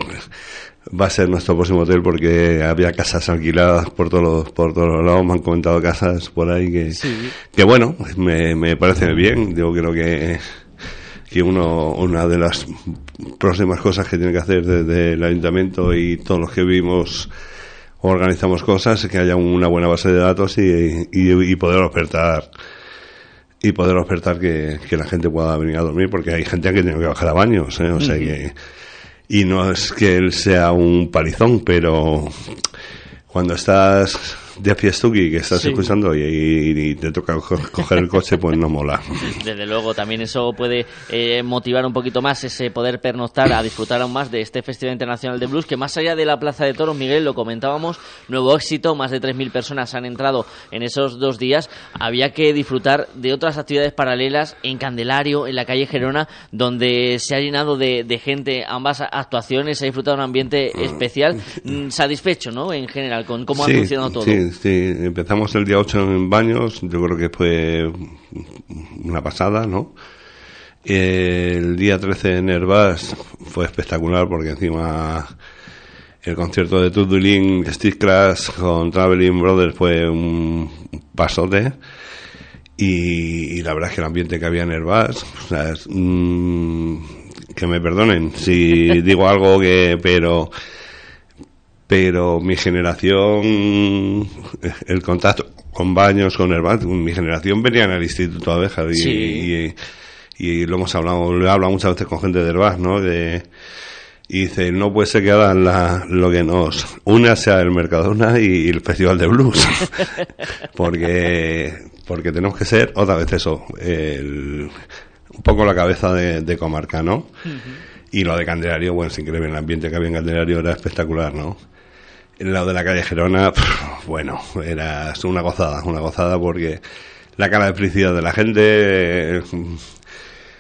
va a ser nuestro próximo hotel porque había casas alquiladas por todos los, por todos los lados, me han comentado casas por ahí que, que bueno, me, me parece bien, yo creo que, que uno, una de las próximas cosas que tiene que hacer desde el ayuntamiento y todos los que vivimos o organizamos cosas es que haya una buena base de datos y, y, y poder ofertar y poder ofertar que, que la gente pueda venir a dormir porque hay gente que tiene que bajar a baños ¿eh? o sea que y no es que él sea un palizón pero cuando estás de fiestuki que estás Sí. escuchando y, y- y te toca co- coger el coche pues no mola Desde luego, también eso puede eh, motivar un poquito más ese poder pernoctar a disfrutar aún más de este Festival Internacional de Blues, que más allá de la Plaza de Toros, Miguel, lo comentábamos, nuevo éxito, más de 3.000 personas han entrado en esos dos días. Había que disfrutar de otras actividades paralelas en Candelario, en la calle Gerona, donde se ha llenado de, de gente ambas actuaciones, se ha disfrutado un ambiente especial, Mm, satisfecho, ¿no? En general, con cómo ha funcionado todo. Sí, empezamos el día 8 en Baños, yo creo que fue una pasada, ¿no? El día 13 en Herbás fue espectacular porque encima el concierto de Tudulin Steve Class con Traveling Brothers fue un pasote y, la verdad es que el ambiente que había en Herbás, mm, que me perdonen si digo algo que, pero pero mi generación, el contacto con baños, con Herbaz, mi generación venía en el Instituto Abeja y, Sí. y, y lo hemos hablado, lo he hablado muchas veces con gente de Herbaz, ¿no? De, y dice, no puede ser que ahora la- lo que nos una sea el Mercadona y el Festival de Blues. porque, porque tenemos que ser otra vez eso, el- un poco la cabeza de, de comarca, ¿no? Y lo de Candelario, bueno, es increíble, el ambiente que había en Candelario era espectacular, ¿no? El lado de la calle Gerona, bueno, era una gozada, una gozada porque la cara de felicidad de la gente, eh,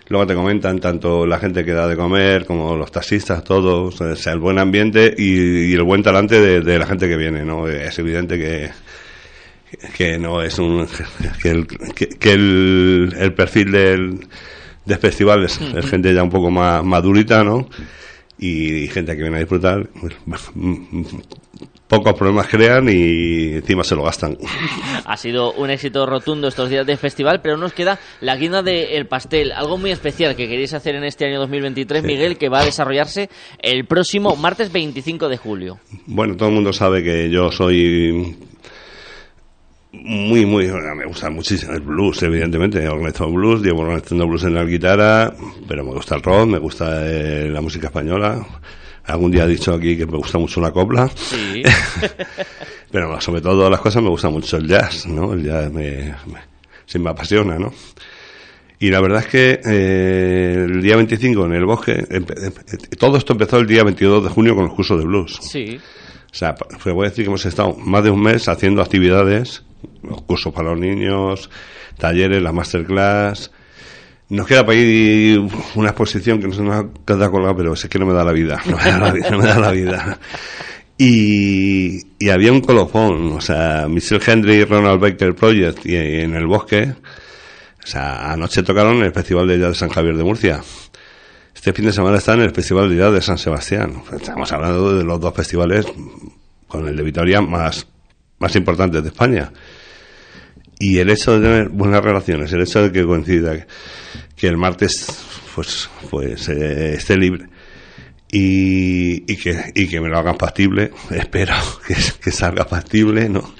luego te comentan tanto la gente que da de comer como los taxistas, todos, o sea, el buen ambiente y, y el buen talante de, de la gente que viene, ¿no? Es evidente que que no es un que el, que, que el, el perfil del de festivales, es gente ya un poco más madurita, ¿no? Y, gente que viene a disfrutar, pues, pocos problemas crean y encima se lo gastan. Ha sido un éxito rotundo estos días de festival, pero nos queda la guinda del pastel, algo muy especial que queréis hacer en este año 2023, Miguel, que va a desarrollarse el próximo martes 25 de julio. Bueno, todo el mundo sabe que yo soy muy, muy, me gusta muchísimo el blues, evidentemente. He organizado blues, llevo organizando blues en la guitarra, pero me gusta el rock, me gusta eh, la música española. Algún día he dicho aquí que me gusta mucho la copla. Sí. pero sobre todo las cosas me gusta mucho el jazz, ¿no? El jazz me, me, me apasiona, ¿no? Y la verdad es que eh, el día 25 en el bosque, todo esto empezó el día 22 de junio con los cursos de blues. Sí. O sea, pues voy a decir que hemos estado más de un mes haciendo actividades los cursos para los niños, talleres, la masterclass. Nos queda para ir una exposición que no se nos ha quedado colgada, pero es que no me da la vida, no me da la vida. No me da la vida. Y, y, había un colofón, o sea, Michelle Henry Ronald Baker Project y, en el bosque, o sea, anoche tocaron en el Festival de Jazz de San Javier de Murcia. Este fin de semana está en el Festival de Jazz de San Sebastián. Estamos hablando de los dos festivales con el de Vitoria más, más importantes de España. Y el hecho de tener buenas relaciones, el hecho de que coincida que el martes pues pues eh, esté libre y, y, que, y que me lo hagan factible, espero que, que salga factible, ¿no?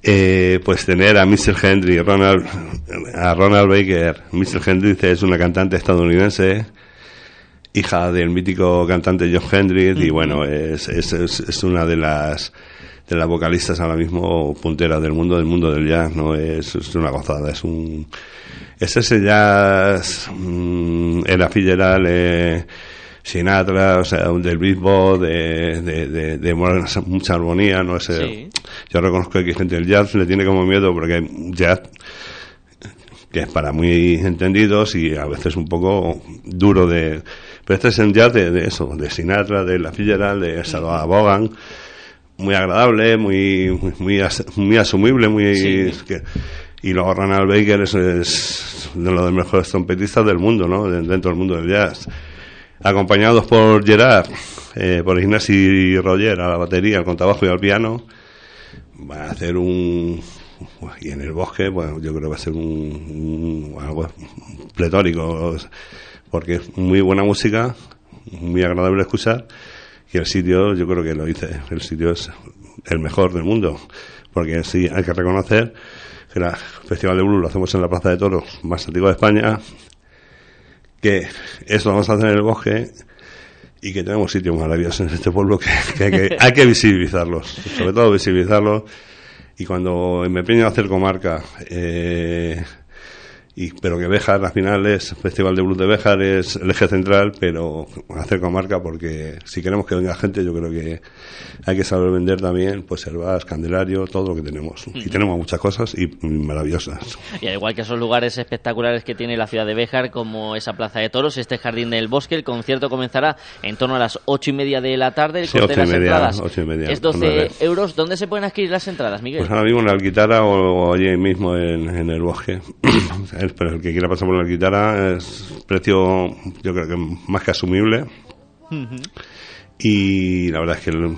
Eh, pues tener a Mr. Hendry, Ronald, a Ronald Baker. Mr. Hendry es una cantante estadounidense, hija del mítico cantante John Hendrix, y bueno, es, es, es una de las de las vocalistas ahora mismo punteras del mundo, del mundo del jazz, ¿no? Es, una gozada, es un... Es ese jazz, mmm, era Fitzgerald, eh, Sinatra, o sea, del beatbox, de, de, de, mucha armonía, ¿no? Ese, Yo reconozco que hay gente del jazz le tiene como miedo porque hay jazz que es para muy entendidos y a veces un poco duro de... Pero este es el jazz de, eso, de Sinatra, de la Fitzgerald, de Salvador Bogan, muy agradable, muy muy, muy, asumible, muy y luego Ronald Baker es, es, de los mejores trompetistas del mundo, ¿no? Dentro del mundo del jazz. Acompañados por Gerard, eh, por Ignacio y Roger a la batería, al contrabajo y al piano, va a hacer un y en el bosque, bueno, yo creo que va a ser un, algo pletórico, porque es muy buena música, muy agradable escuchar y el sitio, yo creo que lo hice, el sitio es el mejor del mundo, porque sí, hay que reconocer que el Festival de Blues lo hacemos en la Plaza de Toros más antigua de España, que eso lo vamos a hacer en el bosque y que tenemos sitios maravillosos en este pueblo que, hay, que hay que visibilizarlos, sobre todo visibilizarlos. Y cuando me empeño a hacer comarca, eh, y pero que Béjar al final es Festival de Blues de Béjar es el eje central pero hacer comarca porque si queremos que venga gente yo creo que hay que saber vender también pues vas, Candelario todo lo que tenemos. Y tenemos muchas cosas y maravillosas. Y al igual que esos lugares espectaculares que tiene la ciudad de Béjar como esa plaza de toros este jardín del bosque el concierto comenzará en torno a las ocho y media de la tarde el sí, ocho y, media, ocho y media, es 12 euros. ¿dónde se pueden adquirir las entradas Miguel? pues ahora mismo en la Alquitara o, allí mismo en, en el bosque pero el que quiera pasar por la guitarra es precio, yo creo que más que asumible. Y la verdad es que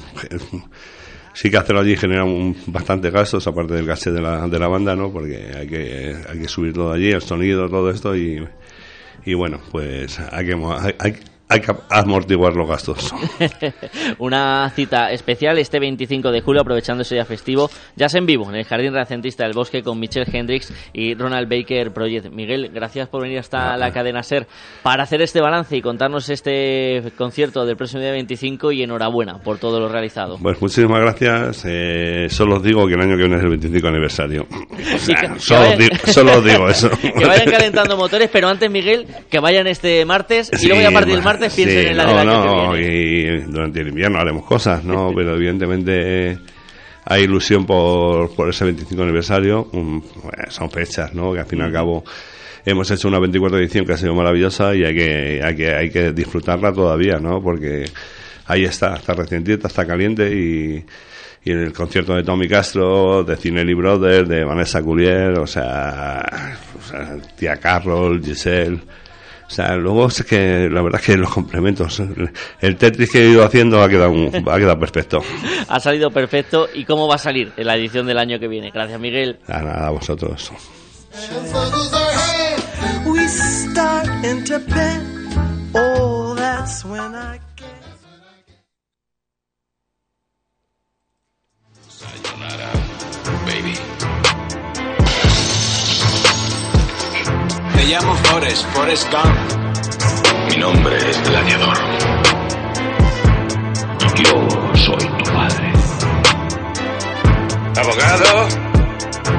sí que hacerlo allí genera un, bastante gastos, aparte del gasto de la, de la banda, ¿no? Porque hay que, hay que subir todo allí, el sonido, todo esto, y, y bueno, pues hay que, hay, hay que amortiguar los gastos. Una cita especial este 25 de julio, aprovechando ese día festivo, ya en vivo, en el Jardín Renacentista del Bosque, con Michelle Hendrix y Ronald Baker Project. Miguel, gracias por venir hasta la cadena SER para hacer este balance y contarnos este concierto del próximo día 25 y enhorabuena por todo lo realizado. Pues muchísimas gracias. Eh, solo os digo que el año que viene es el 25 aniversario. solo, os digo, eso. que vayan calentando motores, pero antes, Miguel, que vayan este martes y luego ya a partir del martes piensen no, no, y durante el invierno haremos cosas, ¿no? Pero evidentemente hay ilusión por, por ese 25 aniversario. son fechas, ¿no? Que al fin y al cabo hemos hecho una 24 edición que ha sido maravillosa y hay que, hay que, hay que disfrutarla todavía, ¿no? Porque ahí está, está recientita, está caliente y, y en el concierto de Tommy Castro, de Cinelli Brothers, de Vanessa Culier, o sea, o sea tía Carol, Giselle O sea, luego es que la verdad es que los complementos, el Tetris que he ido haciendo ha quedado, un- ha quedado perfecto. Ha salido perfecto. ¿Y cómo va a salir en la edición del año que viene? Gracias, Miguel. A nada, a vosotros. We Me llamo Forrest, Forrest Gump. Mi nombre es Gladiador. Yo soy tu padre. Abogado,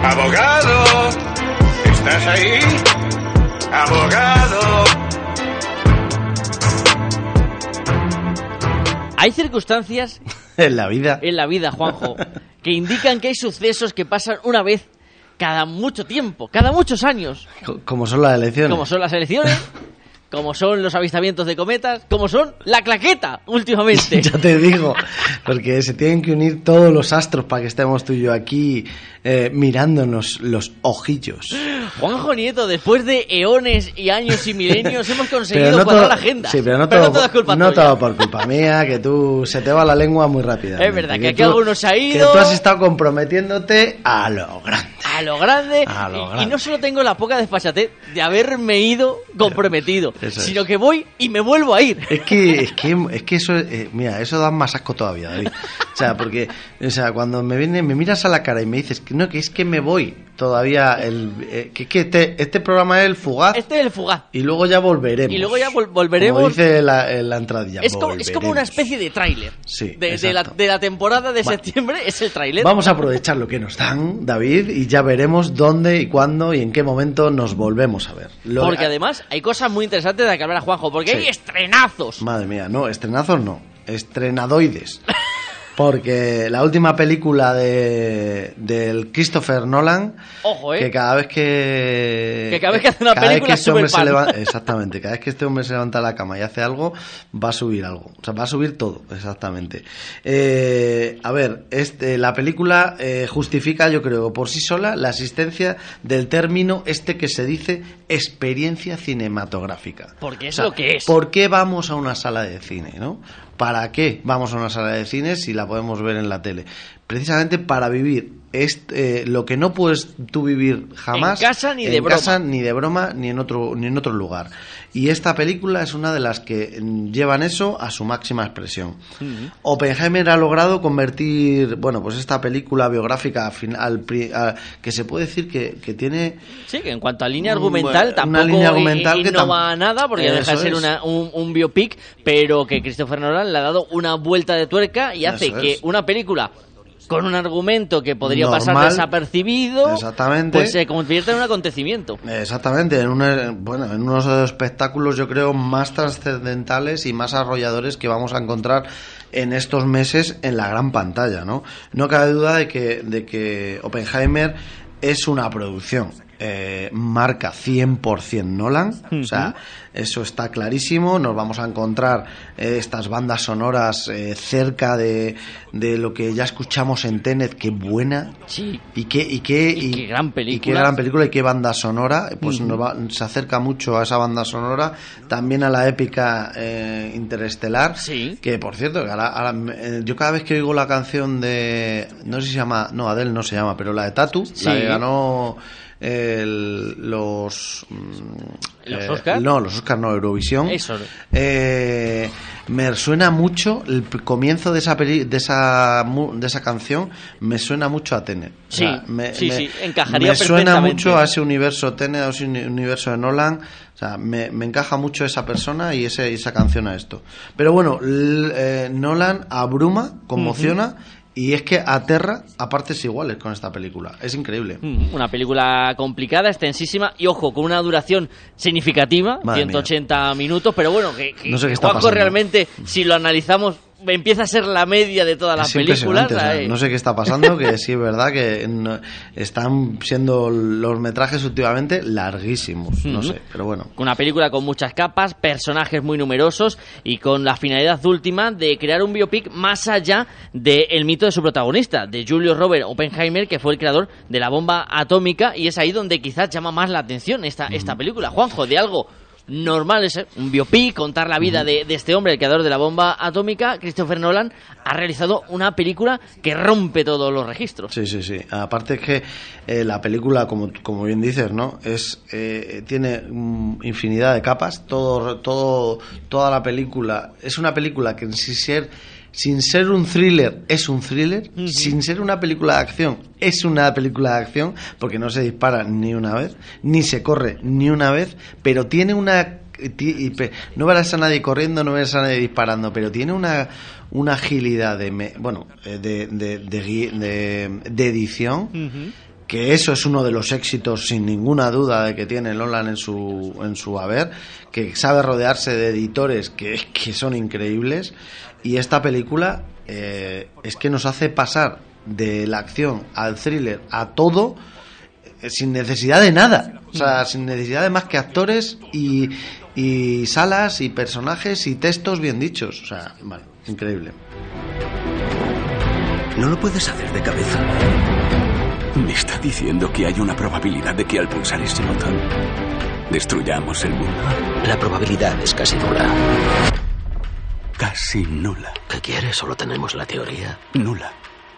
abogado, ¿estás ahí? Abogado. Hay circunstancias En la vida. en la vida, Juanjo, que indican que hay sucesos que pasan una vez cada mucho tiempo, cada muchos años, Co- Como son las elecciones. como son las elecciones, como son los avistamientos de cometas, como son la claqueta últimamente. Ya te digo, porque se tienen que unir todos los astros para que estemos tú y yo aquí eh, mirándonos los ojillos. Juanjo Nieto, después de eones y años y milenios, hemos conseguido Pero no cuadrar todo- la agenda. Sí, pero no todo, todo es culpa no tuya. todo por culpa mía, que tú se te va la lengua muy rápida. Es verdad que aquí alguno se ha Que ido. tú has estado comprometiéndote a lo grande. A lo grande. A lo y- y, grande. no solo tengo la poca desfachatez de haberme ido comprometido, Eso es. sino que voy y me vuelvo a ir. Es que, es que, es que eso, eh, mira, eso da más asco todavía, David. O sea, porque, o sea, cuando me viene, me miras a la cara y me dices que no, que es que me voy todavía, el, eh, que, que este, este programa es el fugaz Este es el fugaz. y luego ya volveremos. Y luego ya vol- volveremos. Como dice la, en la entradilla. es, como, es como una especie de tráiler. Sí, de, de la, de la temporada de septiembre es el tráiler. Vamos a aprovechar lo que nos dan, David, y ya veremos dónde y cuándo y en qué momento nos volvemos a ver. Lo- Porque además hay cosas muy interesantes de las que hablar a Juanjo, porque Sí. hay estrenazos. Madre mía, no, estrenazos no, estrenadoides. Porque la última película de del Christopher Nolan, Ojo, ¿eh? que cada vez que... Que cada vez que hace una película este sube se pan. leva- Exactamente, cada vez que este hombre se levanta de la cama y hace algo, va a subir algo. O sea, va a subir todo, exactamente. Eh, a ver, este, la película eh, justifica, yo creo, por sí sola, la existencia del término este que se dice experiencia cinematográfica. Porque es O sea, lo que es. ¿Por qué vamos a una sala de cine, no? ¿Para qué vamos a una sala de cine si la podemos ver en la tele? Precisamente para vivir este, eh, lo que no puedes tú vivir jamás En casa ni de broma. casa ni de broma ni en otro ni en otro lugar. Y esta película es una de las que mm, llevan eso a su máxima expresión. Oppenheimer ha logrado convertir, bueno, pues esta película biográfica al a- que se puede decir que, que tiene Sí, que en cuanto a línea Mm, argumental tampoco una línea argumental que innova tam- nada, porque deja de ser es. una- un, un biopic, pero que Christopher Nolan le ha dado una vuelta de tuerca y hace que es. una película con un argumento que podría pasar desapercibido, Exactamente. pues se convierte en un acontecimiento. Exactamente, en, una- bueno, en unos de los espectáculos yo creo más trascendentales y más arrolladores que vamos a encontrar en estos meses en la gran pantalla, ¿no? No cabe duda de que, de que Oppenheimer es una producción. Eh, marca 100% Nolan, o sea, eso está clarísimo. Nos vamos a encontrar eh, estas bandas sonoras eh, cerca de, de lo que ya escuchamos en Tenet, qué buena. Sí. Y qué, y qué, y, qué gran y película. qué gran película y qué banda sonora. Pues nos va- se acerca mucho a esa banda sonora. También a la épica eh, interestelar. Que por cierto, que ahora- ahora me- eh, yo cada vez que oigo la canción de. No sé si se llama. No, Adele no se llama, pero la de Tatu. Sí. La que ganó. El- los mm, ¿Los eh, Oscar? no los Oscar no Eurovisión Eso. eh, me suena mucho el comienzo de esa peli- de esa de esa canción me suena mucho a Tenet O Sí, sea, me, sí, me- sí, encajaría me suena mucho a ese universo Tenet a ese uni- universo de Nolan o sea, me, me encaja mucho esa persona y ese, esa canción a esto. Pero bueno, l- eh, Nolan abruma, conmociona y es que aterra a partes iguales con esta película. Es increíble. Mm, Una película complicada, extensísima y ojo, con una duración significativa, Madre 180 minutos, pero bueno, que, que No sé qué está pasando. realmente, si lo analizamos, empieza a ser la media de todas las Es películas. no sé qué está pasando, que sí es verdad que no- están siendo los metrajes últimamente larguísimos, no sé, pero bueno. Una película con muchas capas, personajes muy numerosos y con la finalidad última de crear un biopic más allá del mito de su protagonista, de Julius Robert Oppenheimer, que fue el creador de la bomba atómica y es ahí donde quizás llama más la atención esta, esta película. Juanjo, de algo normales, ¿eh? un biopic, contar la vida de, de este hombre, el creador de la bomba atómica, Christopher Nolan ha realizado una película que rompe todos los registros. Sí, sí, sí. Aparte es que eh, la película, como, como bien dices, ¿no? Es eh, tiene mm, infinidad de capas. Todo, todo, toda la película es una película que sin ser sin ser un thriller es un thriller, sin ser una película de acción es una película de acción porque no se dispara ni una vez, ni se corre ni una vez, pero tiene una no verás a nadie corriendo, no verás a nadie disparando, pero tiene una, una agilidad de, me- bueno, eh, de, de, de- de edición que eso es uno de los éxitos sin ninguna duda de que tiene Nolan en su en su haber, que sabe rodearse de editores que, que son increíbles y esta película eh, es que nos hace pasar de la acción al thriller a todo eh, sin necesidad de nada, o sea, sin necesidad de más que actores y, y salas y personajes y textos bien dichos, o sea, vale, increíble. No lo puedes hacer de cabeza. Me está diciendo que hay una probabilidad de que al pulsar ese botón destruyamos el mundo. La probabilidad es casi nula. Casi nula. ¿Qué quieres? Solo tenemos la teoría. Nula.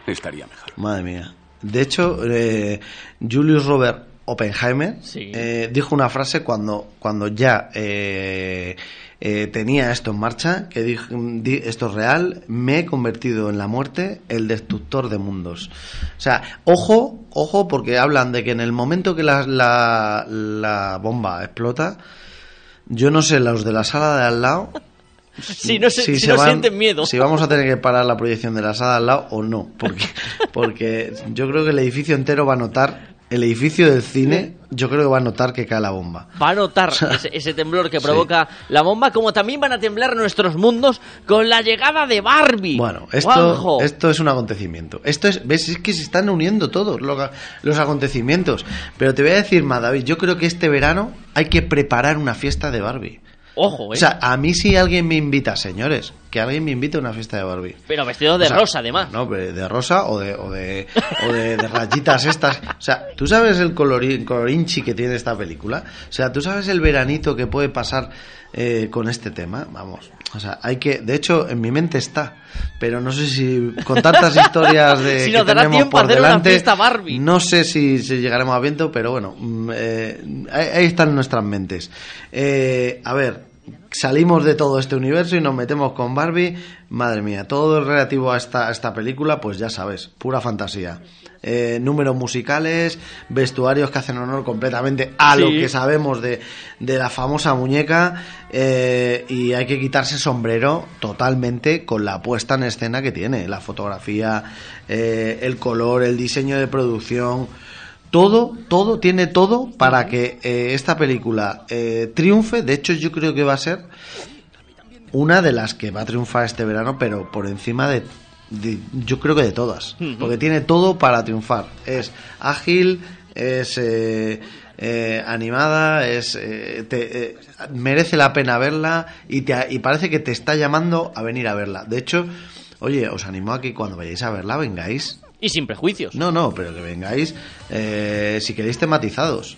Estaría mejor. Madre mía. De hecho, eh, Julius Robert Oppenheimer eh, dijo una frase cuando, cuando ya eh, eh, tenía esto en marcha, que dijo, di- esto es real, me he convertido en la muerte el destructor de mundos. O sea, ojo, ojo, porque hablan de que en el momento que la, la, la bomba explota, yo no sé, los de la sala de al lado... Si no, se, si no sienten miedo. Si vamos a tener que parar la proyección de la sala al lado o no. Porque, porque yo creo que el edificio entero va a notar, el edificio del cine, yo creo que va a notar que cae la bomba. Va a notar ese, ese temblor que provoca la bomba, como también van a temblar nuestros mundos con la llegada de Barbie. Bueno, esto, Juanjo. esto es un acontecimiento. Esto es, ves, es que se están uniendo todos los, los acontecimientos. Pero te voy a decir más, David, yo creo que este verano hay que preparar una fiesta de Barbie. Ojo, ¿eh? O sea, a mí si alguien me invita, señores, que alguien me invite a una fiesta de Barbie. Pero vestido de O sea, rosa, además. No, de rosa o de, o de, o de, de rayitas estas. O sea, ¿tú sabes el colorín, colorinchi que tiene esta película? O sea, ¿tú sabes el veranito que puede pasar eh, con este tema? Vamos. O sea, hay que... De hecho, en mi mente está. Pero no sé si con tantas historias de Si nos dará tenemos tiempo a por hacer una delante... fiesta Barbie. No sé si, si llegaremos a viento, pero bueno, mm, eh, ahí, ahí están nuestras mentes. Eh, a ver, salimos de todo este universo y nos metemos con Barbie. Madre mía, todo relativo a esta, a esta película, pues ya sabes, pura fantasía. Eh, números musicales, vestuarios que hacen honor completamente a lo que sabemos de, de la famosa muñeca eh, y hay que quitarse sombrero totalmente con la puesta en escena que tiene, la fotografía, eh, el color, el diseño de producción, todo, todo, tiene todo para que eh, esta película eh, triunfe. De hecho, yo creo que va a ser una de las que va a triunfar este verano, pero por encima de, de- yo creo que de todas, porque tiene todo para triunfar. Es ágil, es eh, eh, animada, es eh, te- merece la pena verla y, te, y parece que te está llamando a venir a verla. De hecho, oye, os animo a que cuando vayáis a verla vengáis Y sin prejuicios. no, no, pero que vengáis, eh, si queréis, tematizados.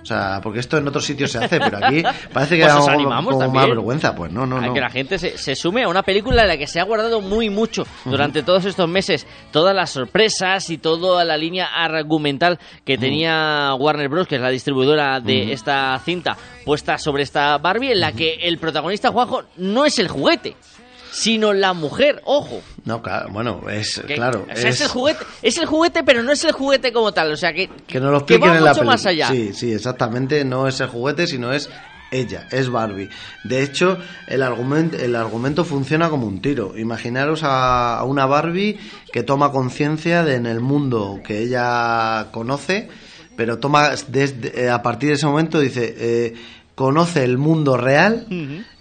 O sea, porque esto en otros sitios se hace, pero aquí parece que Pues da como- más vergüenza. Pues no, no, a no. que la gente se, se sume a una película en la que se ha guardado muy mucho durante todos estos meses todas las sorpresas y toda la línea argumental que tenía Warner Bros., que es la distribuidora de esta cinta, puesta sobre esta Barbie, en la que el protagonista, Juanjo, no es el juguete, sino la mujer, ojo. No, claro, bueno, es Que- claro. o sea, es... es- el juguete, es el juguete, pero no es el juguete como tal. O sea, que, que nos lo que va en la mucho película. más allá. Sí, sí, exactamente. No es el juguete, sino es ella, es Barbie. De hecho, el argumento, el argumento funciona como un tiro. Imaginaros a, a una Barbie que toma conciencia de en el mundo que ella conoce, pero toma desde, eh, a partir de ese momento dice eh, conoce el mundo real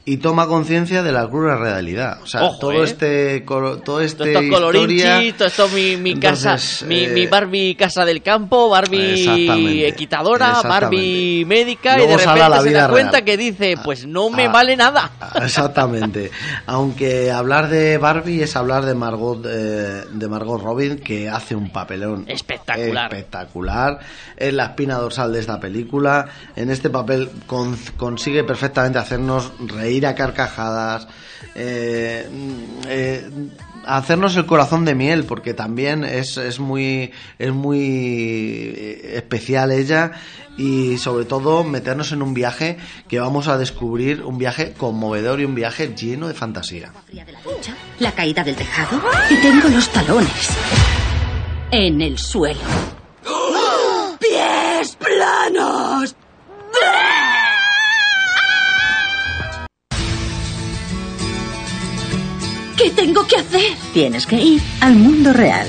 y toma conciencia de la cruda realidad. O sea, Ojo, todo ¿eh? este todo este Esto es colorinchi, historia todo esto mi, mi casa, Entonces, mi, eh, mi Barbie casa del campo, Barbie Exactamente, equitadora. Barbie médica Luego y de repente la se da cuenta real. que dice, pues no me Ah. vale nada. Exactamente. Aunque hablar de Barbie es hablar de Margot eh, de Margot Robin que hace un papelón Espectacular. espectacular. Es la espina dorsal de esta película. En este papel con- consigue perfectamente hacernos reír a carcajadas. eh, mm, eh, hacernos el corazón de miel porque también es, es muy es muy especial ella y sobre todo meternos en un viaje que vamos a descubrir un viaje conmovedor y un viaje lleno de fantasía La caída del tejado. Y tengo los talones. En el suelo. ¡Pies planos! ¿Qué tengo que hacer? Tienes que ir al mundo real.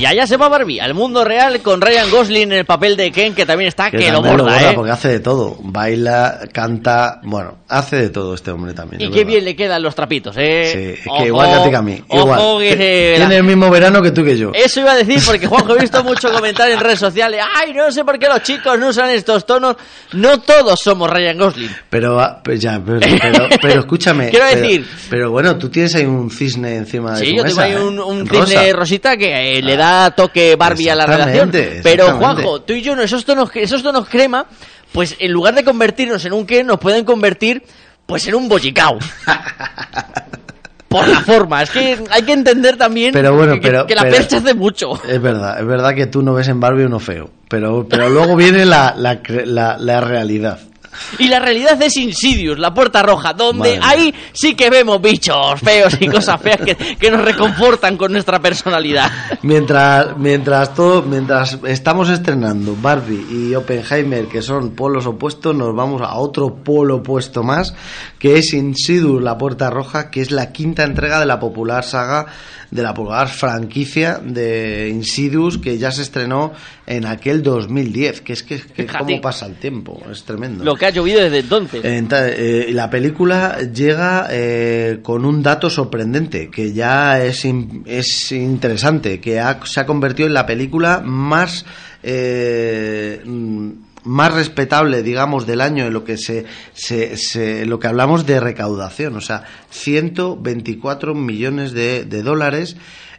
Y allá se va Barbie, al mundo real con Ryan Gosling en el papel de Ken, que también está que, lo borda, ¿eh? porque hace de todo baila canta bueno hace de todo este hombre también Y qué verdad. bien le quedan los trapitos, ¿eh? Sí, es que igual que a ti que a mí ojo igual que se- tiene el mismo verano que tú que yo Eso iba a decir porque Juanjo he visto mucho comentario en redes sociales. Ay, no sé por qué los chicos no usan estos tonos. No todos somos Ryan Gosling. Pero, ah, pues ya, pero, pero, pero escúchame. Quiero decir- Pero, bueno, tú tienes ahí un cisne encima de Sí, tu yo tengo ahí ¿eh? un, un Rosa. cisne rosita que eh, le da toque Barbie a la relación. Pero. Juanjo, tú y yo, esos tonos, esos tonos crema, pues en lugar de convertirnos en un que, nos pueden convertir pues en un bollicao. Por la forma, es que hay que entender también Pero bueno, que, pero- que la pero- percha hace mucho. Es verdad, es verdad que tú no ves en Barbie uno feo. Pero, pero luego viene la, la, la, la realidad. Y la realidad es Insidious, la puerta roja, donde Madre ahí sí que vemos bichos feos y cosas feas que, que nos reconfortan con nuestra personalidad. Mientras, mientras todo, mientras estamos estrenando Barbie y Oppenheimer, que son polos opuestos, nos vamos a otro polo opuesto más, que es Insidious, la puerta roja, que es la quinta entrega de la popular saga, de la popular franquicia de Insidious, que ya se estrenó en aquel 2010, que es que, que cómo pasa el tiempo, es tremendo. Lo que ha llovido desde entonces. Eh, la película llega eh, con un dato sorprendente que ya es, es interesante, que se ha convertido en la película más eh, más respetable, digamos, del año en lo que se, se, se- en lo que hablamos de recaudación, o sea, 124 millones de, de dólares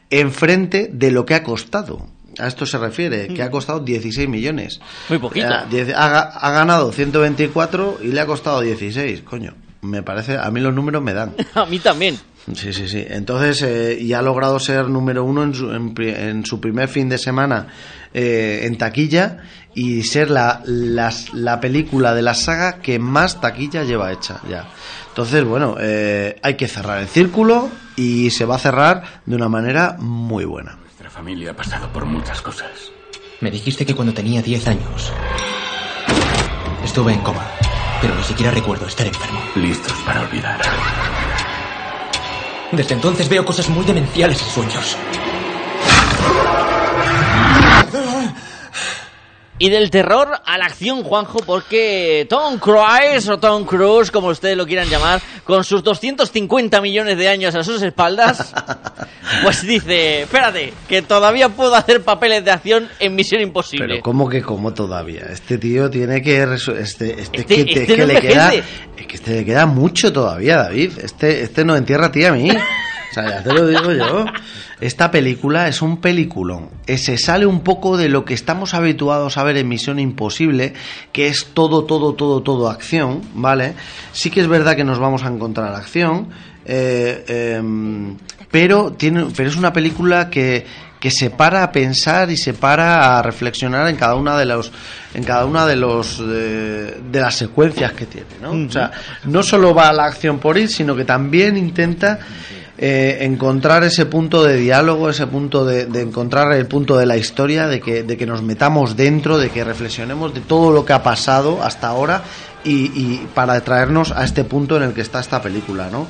enfrente de lo que ha costado. A esto se refiere, que ha costado 16 millones. Muy poquito. Ha, ha ganado 124 y le ha costado 16, coño. Me parece, a mí los números me dan. A mí también. Sí, sí, sí. Entonces, eh, y ha logrado ser número uno en su, en, su primer fin de semana eh, en taquilla y ser la, las- la película de la saga que más taquilla lleva hecha ya. Entonces, bueno, eh, hay que cerrar el círculo y se va a cerrar de una manera muy buena. Familia ha pasado por muchas cosas. Me dijiste que cuando tenía 10 años estuve en coma, pero ni siquiera recuerdo estar enfermo. Listos para olvidar. Desde entonces veo cosas muy demenciales en sueños. Y del terror a la acción, Juanjo, porque Tom Cruise o Tom Cruise, como ustedes lo quieran llamar, con sus 250 millones de años a sus espaldas, pues dice, espérate, que todavía puedo hacer papeles de acción en Misión Imposible. Pero ¿cómo que como todavía? Este tío tiene que... Este, este, Este- que, este que no le queda... Es que este le queda mucho todavía, David. Este, este no entierra a ti a mí. O sea, ya te lo digo yo. Esta película es un peliculón. Eh, Se sale un poco de lo que estamos habituados a ver en Misión Imposible, que es todo, todo, todo, todo acción, ¿vale? Sí que es verdad que nos vamos a encontrar acción, eh, em, pero, tiene, pero es una película que, que se para a pensar y se para a reflexionar en cada una de los en cada una de los de, de las secuencias que tiene ¿no? o sea no solo va a la acción por ir sino que también intenta eh, encontrar ese punto de diálogo ese punto de, de encontrar el punto de la historia de que, de que nos metamos dentro de que reflexionemos de todo lo que ha pasado hasta ahora y, y para traernos a este punto en el que está esta película no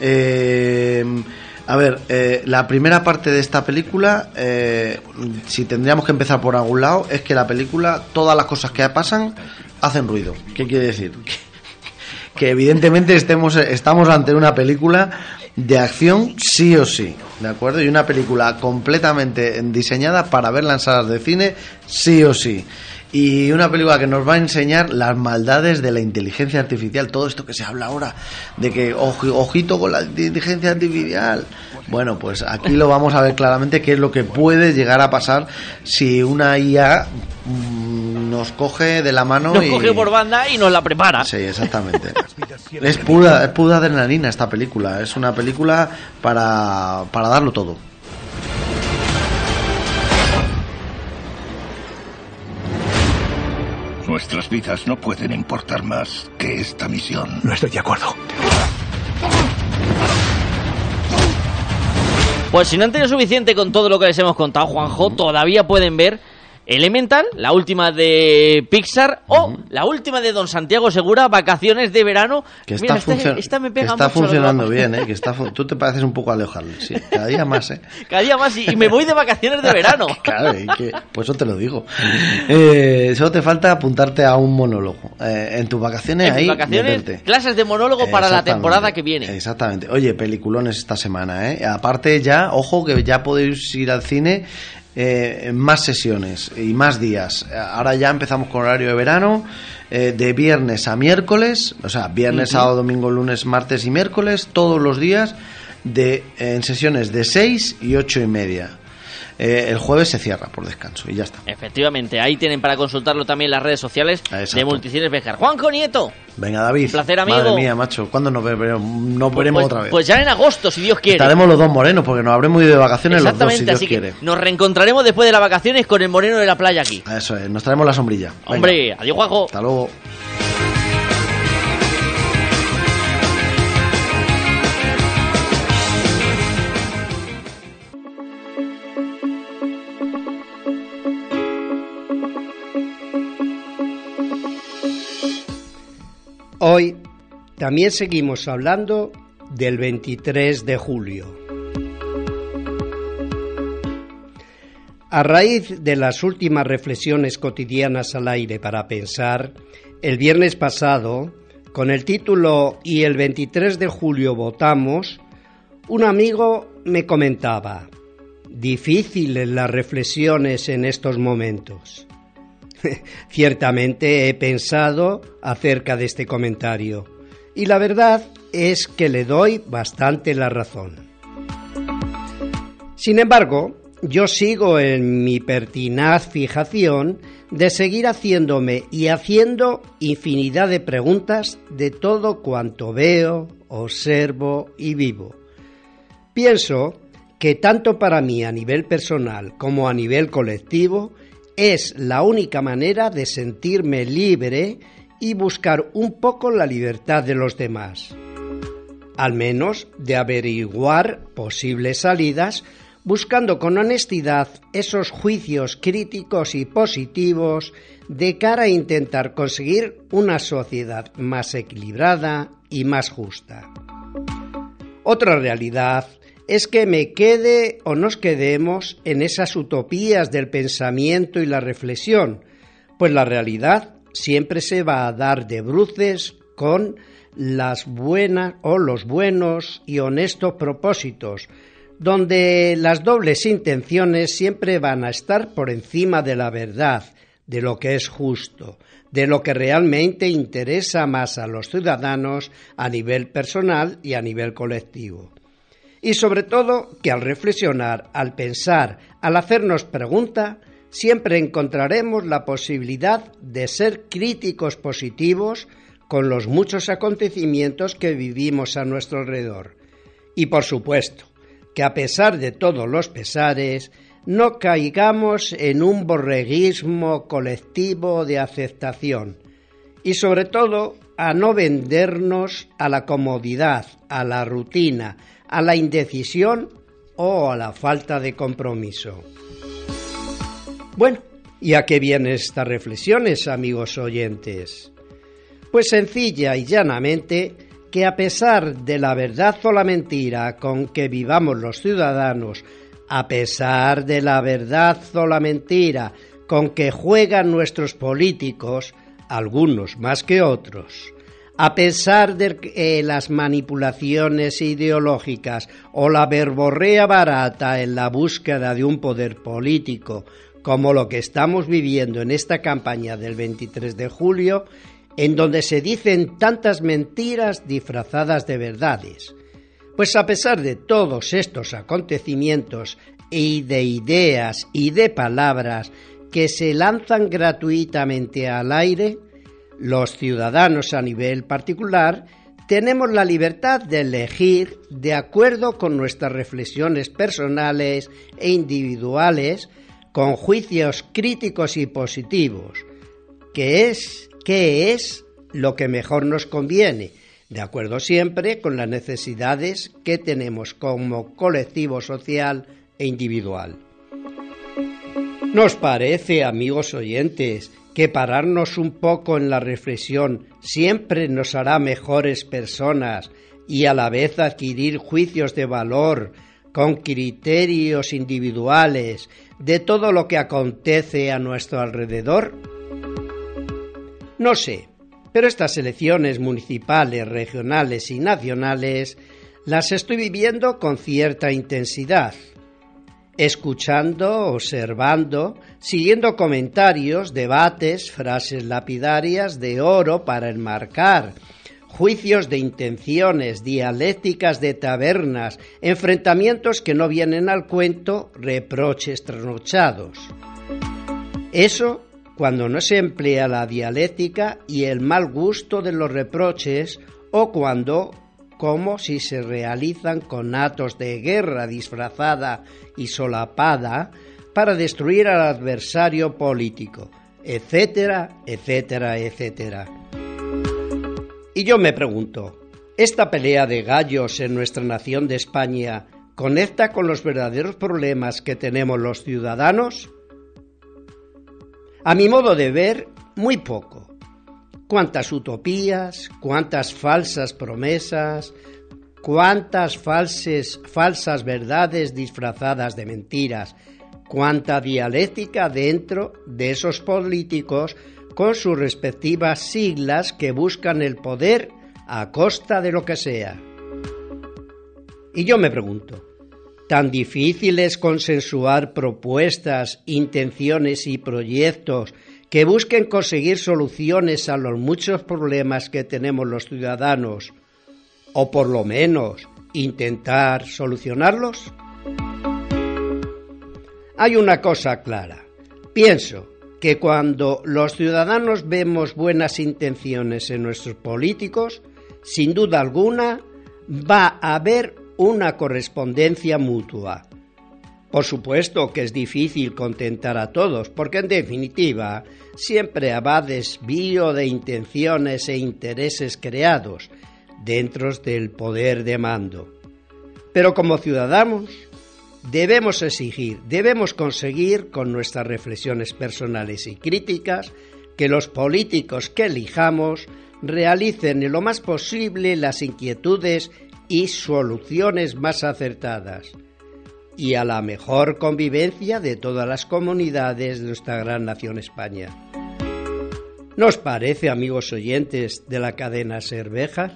eh, a ver, eh, la primera parte de esta película, eh, si tendríamos que empezar por algún lado, es que la película, todas las cosas que pasan, hacen ruido. ¿Qué quiere decir? Evidentemente estemos, estamos ante una película de acción sí o sí, ¿de acuerdo? Y una película completamente diseñada para verla en salas de cine sí o sí. Y una película que nos va a enseñar las maldades de la inteligencia artificial, todo esto que se habla ahora, de que ojito con la inteligencia artificial. Bueno, pues aquí lo vamos a ver claramente qué es lo que puede llegar a pasar si una IA mm, nos coge de la mano nos y... coge por banda y nos la prepara. Sí, exactamente. es pura, es pura adrenalina esta película. Es una película para, para darlo todo. Nuestras vidas no pueden importar más que esta misión. No estoy de acuerdo. Pues si no han tenido suficiente con todo lo que les hemos contado, Juanjo, todavía pueden ver Elemental, la última de Pixar, o la última de Don Santiago Segura, Vacaciones de Verano. Que Mira, está, esta- funcion- esta me que pega está mucho, funcionando bien, ¿eh? Que está fu- Tú te pareces un poco a Leo sí. Cada día más, ¿eh? Cada día más y, y me voy de vacaciones de verano. Claro, y que, pues eso te lo digo. Eh, solo te falta apuntarte a un monólogo. Eh, en tus vacaciones En ahí, vacaciones, clases de monólogo para la temporada que viene. Exactamente. Oye, peliculones esta semana, ¿eh? Aparte ya, ojo que ya podéis ir al cine eh, en más sesiones y más días. Ahora ya empezamos con horario de verano, eh, de viernes a miércoles, o sea, viernes, sábado, domingo, lunes, martes y miércoles, todos los días, de, en sesiones de 6 y ocho y media. Eh, el jueves se cierra por descanso y ya está. Efectivamente, ahí tienen para consultarlo también las redes sociales de Multicines Bejar. Juanjo Nieto, Venga, David. Un placer, amigo. Madre mía, macho. ¿Cuándo nos veremos, nos veremos pues, otra vez? pues ya en agosto, si Dios quiere. Estaremos los dos morenos porque nos habremos ido de vacaciones los dos, si Dios así quiere. que nos reencontraremos después de las vacaciones con el moreno de la playa aquí. Eso es, nos traemos la sombrilla. Venga. Hombre, adiós, Juanjo. Hasta luego. Hoy también seguimos hablando del 23 de julio. A raíz de las últimas reflexiones cotidianas al aire para pensar, el viernes pasado, con el título Y el 23 de julio votamos, un amigo me comentaba, difíciles las reflexiones en estos momentos. Ciertamente he pensado acerca de este comentario y la verdad es que le doy bastante la razón. Sin embargo, yo sigo en mi pertinaz fijación de seguir haciéndome y haciendo infinidad de preguntas de todo cuanto veo, observo y vivo. Pienso que tanto para mí a nivel personal como a nivel colectivo es la única manera de sentirme libre y buscar un poco la libertad de los demás. Al menos de averiguar posibles salidas buscando con honestidad esos juicios críticos y positivos de cara a intentar conseguir una sociedad más equilibrada y más justa. Otra realidad es que me quede o nos quedemos en esas utopías del pensamiento y la reflexión, pues la realidad siempre se va a dar de bruces con las buenas o los buenos y honestos propósitos, donde las dobles intenciones siempre van a estar por encima de la verdad, de lo que es justo, de lo que realmente interesa más a los ciudadanos a nivel personal y a nivel colectivo. Y sobre todo que al reflexionar, al pensar, al hacernos pregunta, siempre encontraremos la posibilidad de ser críticos positivos con los muchos acontecimientos que vivimos a nuestro alrededor. Y por supuesto, que a pesar de todos los pesares, no caigamos en un borreguismo colectivo de aceptación y sobre todo a no vendernos a la comodidad, a la rutina, a la indecisión o a la falta de compromiso. Bueno, ¿y a qué vienen estas reflexiones, amigos oyentes? Pues sencilla y llanamente que a pesar de la verdad o la mentira con que vivamos los ciudadanos, a pesar de la verdad o la mentira con que juegan nuestros políticos, algunos más que otros, A pesar de eh, las manipulaciones ideológicas o la verborrea barata en la búsqueda de un poder político, como lo que estamos viviendo en esta campaña del 23 de julio, en donde se dicen tantas mentiras disfrazadas de verdades. Pues a pesar de todos estos acontecimientos y de ideas y de palabras que se lanzan gratuitamente al aire, los ciudadanos a nivel particular tenemos la libertad de elegir de acuerdo con nuestras reflexiones personales e individuales, con juicios críticos y positivos, qué es, qué es lo que mejor nos conviene, de acuerdo siempre con las necesidades que tenemos como colectivo social e individual. ¿Nos parece, amigos oyentes, que pararnos un poco en la reflexión siempre nos hará mejores personas y a la vez adquirir juicios de valor con criterios individuales de todo lo que acontece a nuestro alrededor? No sé, pero estas elecciones municipales, regionales y nacionales las estoy viviendo con cierta intensidad escuchando, observando, siguiendo comentarios, debates, frases lapidarias de oro para enmarcar, juicios de intenciones, dialécticas de tabernas, enfrentamientos que no vienen al cuento, reproches trasnochados. Eso cuando no se emplea la dialéctica y el mal gusto de los reproches o cuando como si se realizan con actos de guerra disfrazada y solapada para destruir al adversario político, etcétera, etcétera, etcétera. Y yo me pregunto, ¿esta pelea de gallos en nuestra nación de España conecta con los verdaderos problemas que tenemos los ciudadanos? A mi modo de ver, muy poco cuántas utopías, cuántas falsas promesas, cuántas falses, falsas verdades disfrazadas de mentiras, cuánta dialéctica dentro de esos políticos con sus respectivas siglas que buscan el poder a costa de lo que sea. Y yo me pregunto, ¿tan difícil es consensuar propuestas, intenciones y proyectos que busquen conseguir soluciones a los muchos problemas que tenemos los ciudadanos, o por lo menos intentar solucionarlos? Hay una cosa clara. Pienso que cuando los ciudadanos vemos buenas intenciones en nuestros políticos, sin duda alguna va a haber una correspondencia mutua por supuesto que es difícil contentar a todos, porque en definitiva siempre habrá desvío de intenciones e intereses creados dentro del poder de mando. Pero como ciudadanos debemos exigir, debemos conseguir con nuestras reflexiones personales y críticas que los políticos que elijamos realicen en lo más posible las inquietudes y soluciones más acertadas y a la mejor convivencia de todas las comunidades de nuestra gran nación España. ¿Nos parece, amigos oyentes de la cadena Cervejas?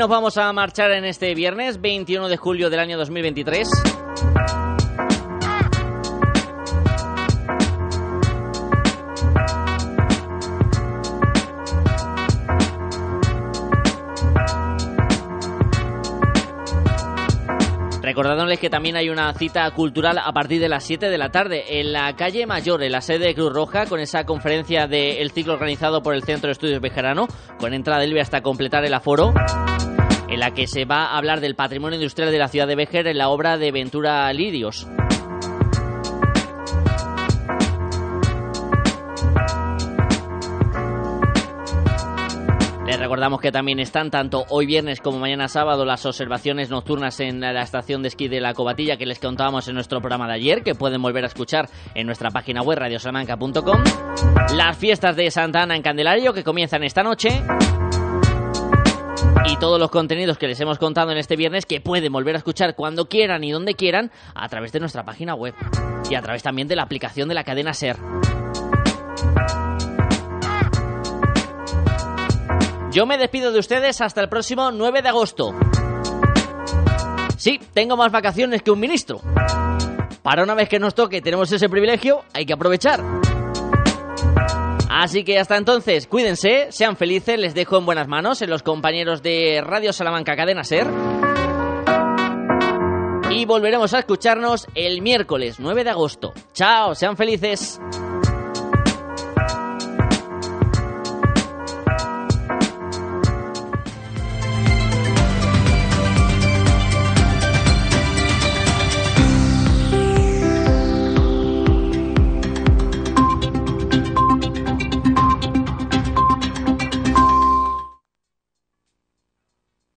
Nos vamos a marchar en este viernes 21 de julio del año 2023. Recordándoles que también hay una cita cultural a partir de las 7 de la tarde en la calle Mayor, en la sede de Cruz Roja, con esa conferencia del ciclo organizado por el Centro de Estudios Bejarano, con entrada libre hasta completar el aforo en la que se va a hablar del patrimonio industrial de la ciudad de Béjar en la obra de Ventura Lirios. Les recordamos que también están tanto hoy viernes como mañana sábado las observaciones nocturnas en la estación de esquí de la Cobatilla que les contábamos en nuestro programa de ayer, que pueden volver a escuchar en nuestra página web radiosamanca.com. Las fiestas de Santa Ana en Candelario que comienzan esta noche y todos los contenidos que les hemos contado en este viernes que pueden volver a escuchar cuando quieran y donde quieran a través de nuestra página web y a través también de la aplicación de la cadena Ser. Yo me despido de ustedes hasta el próximo 9 de agosto. Sí, tengo más vacaciones que un ministro. Para una vez que nos toque tenemos ese privilegio, hay que aprovechar. Así que hasta entonces, cuídense, sean felices, les dejo en buenas manos en los compañeros de Radio Salamanca Cadena Ser. Y volveremos a escucharnos el miércoles 9 de agosto. Chao, sean felices.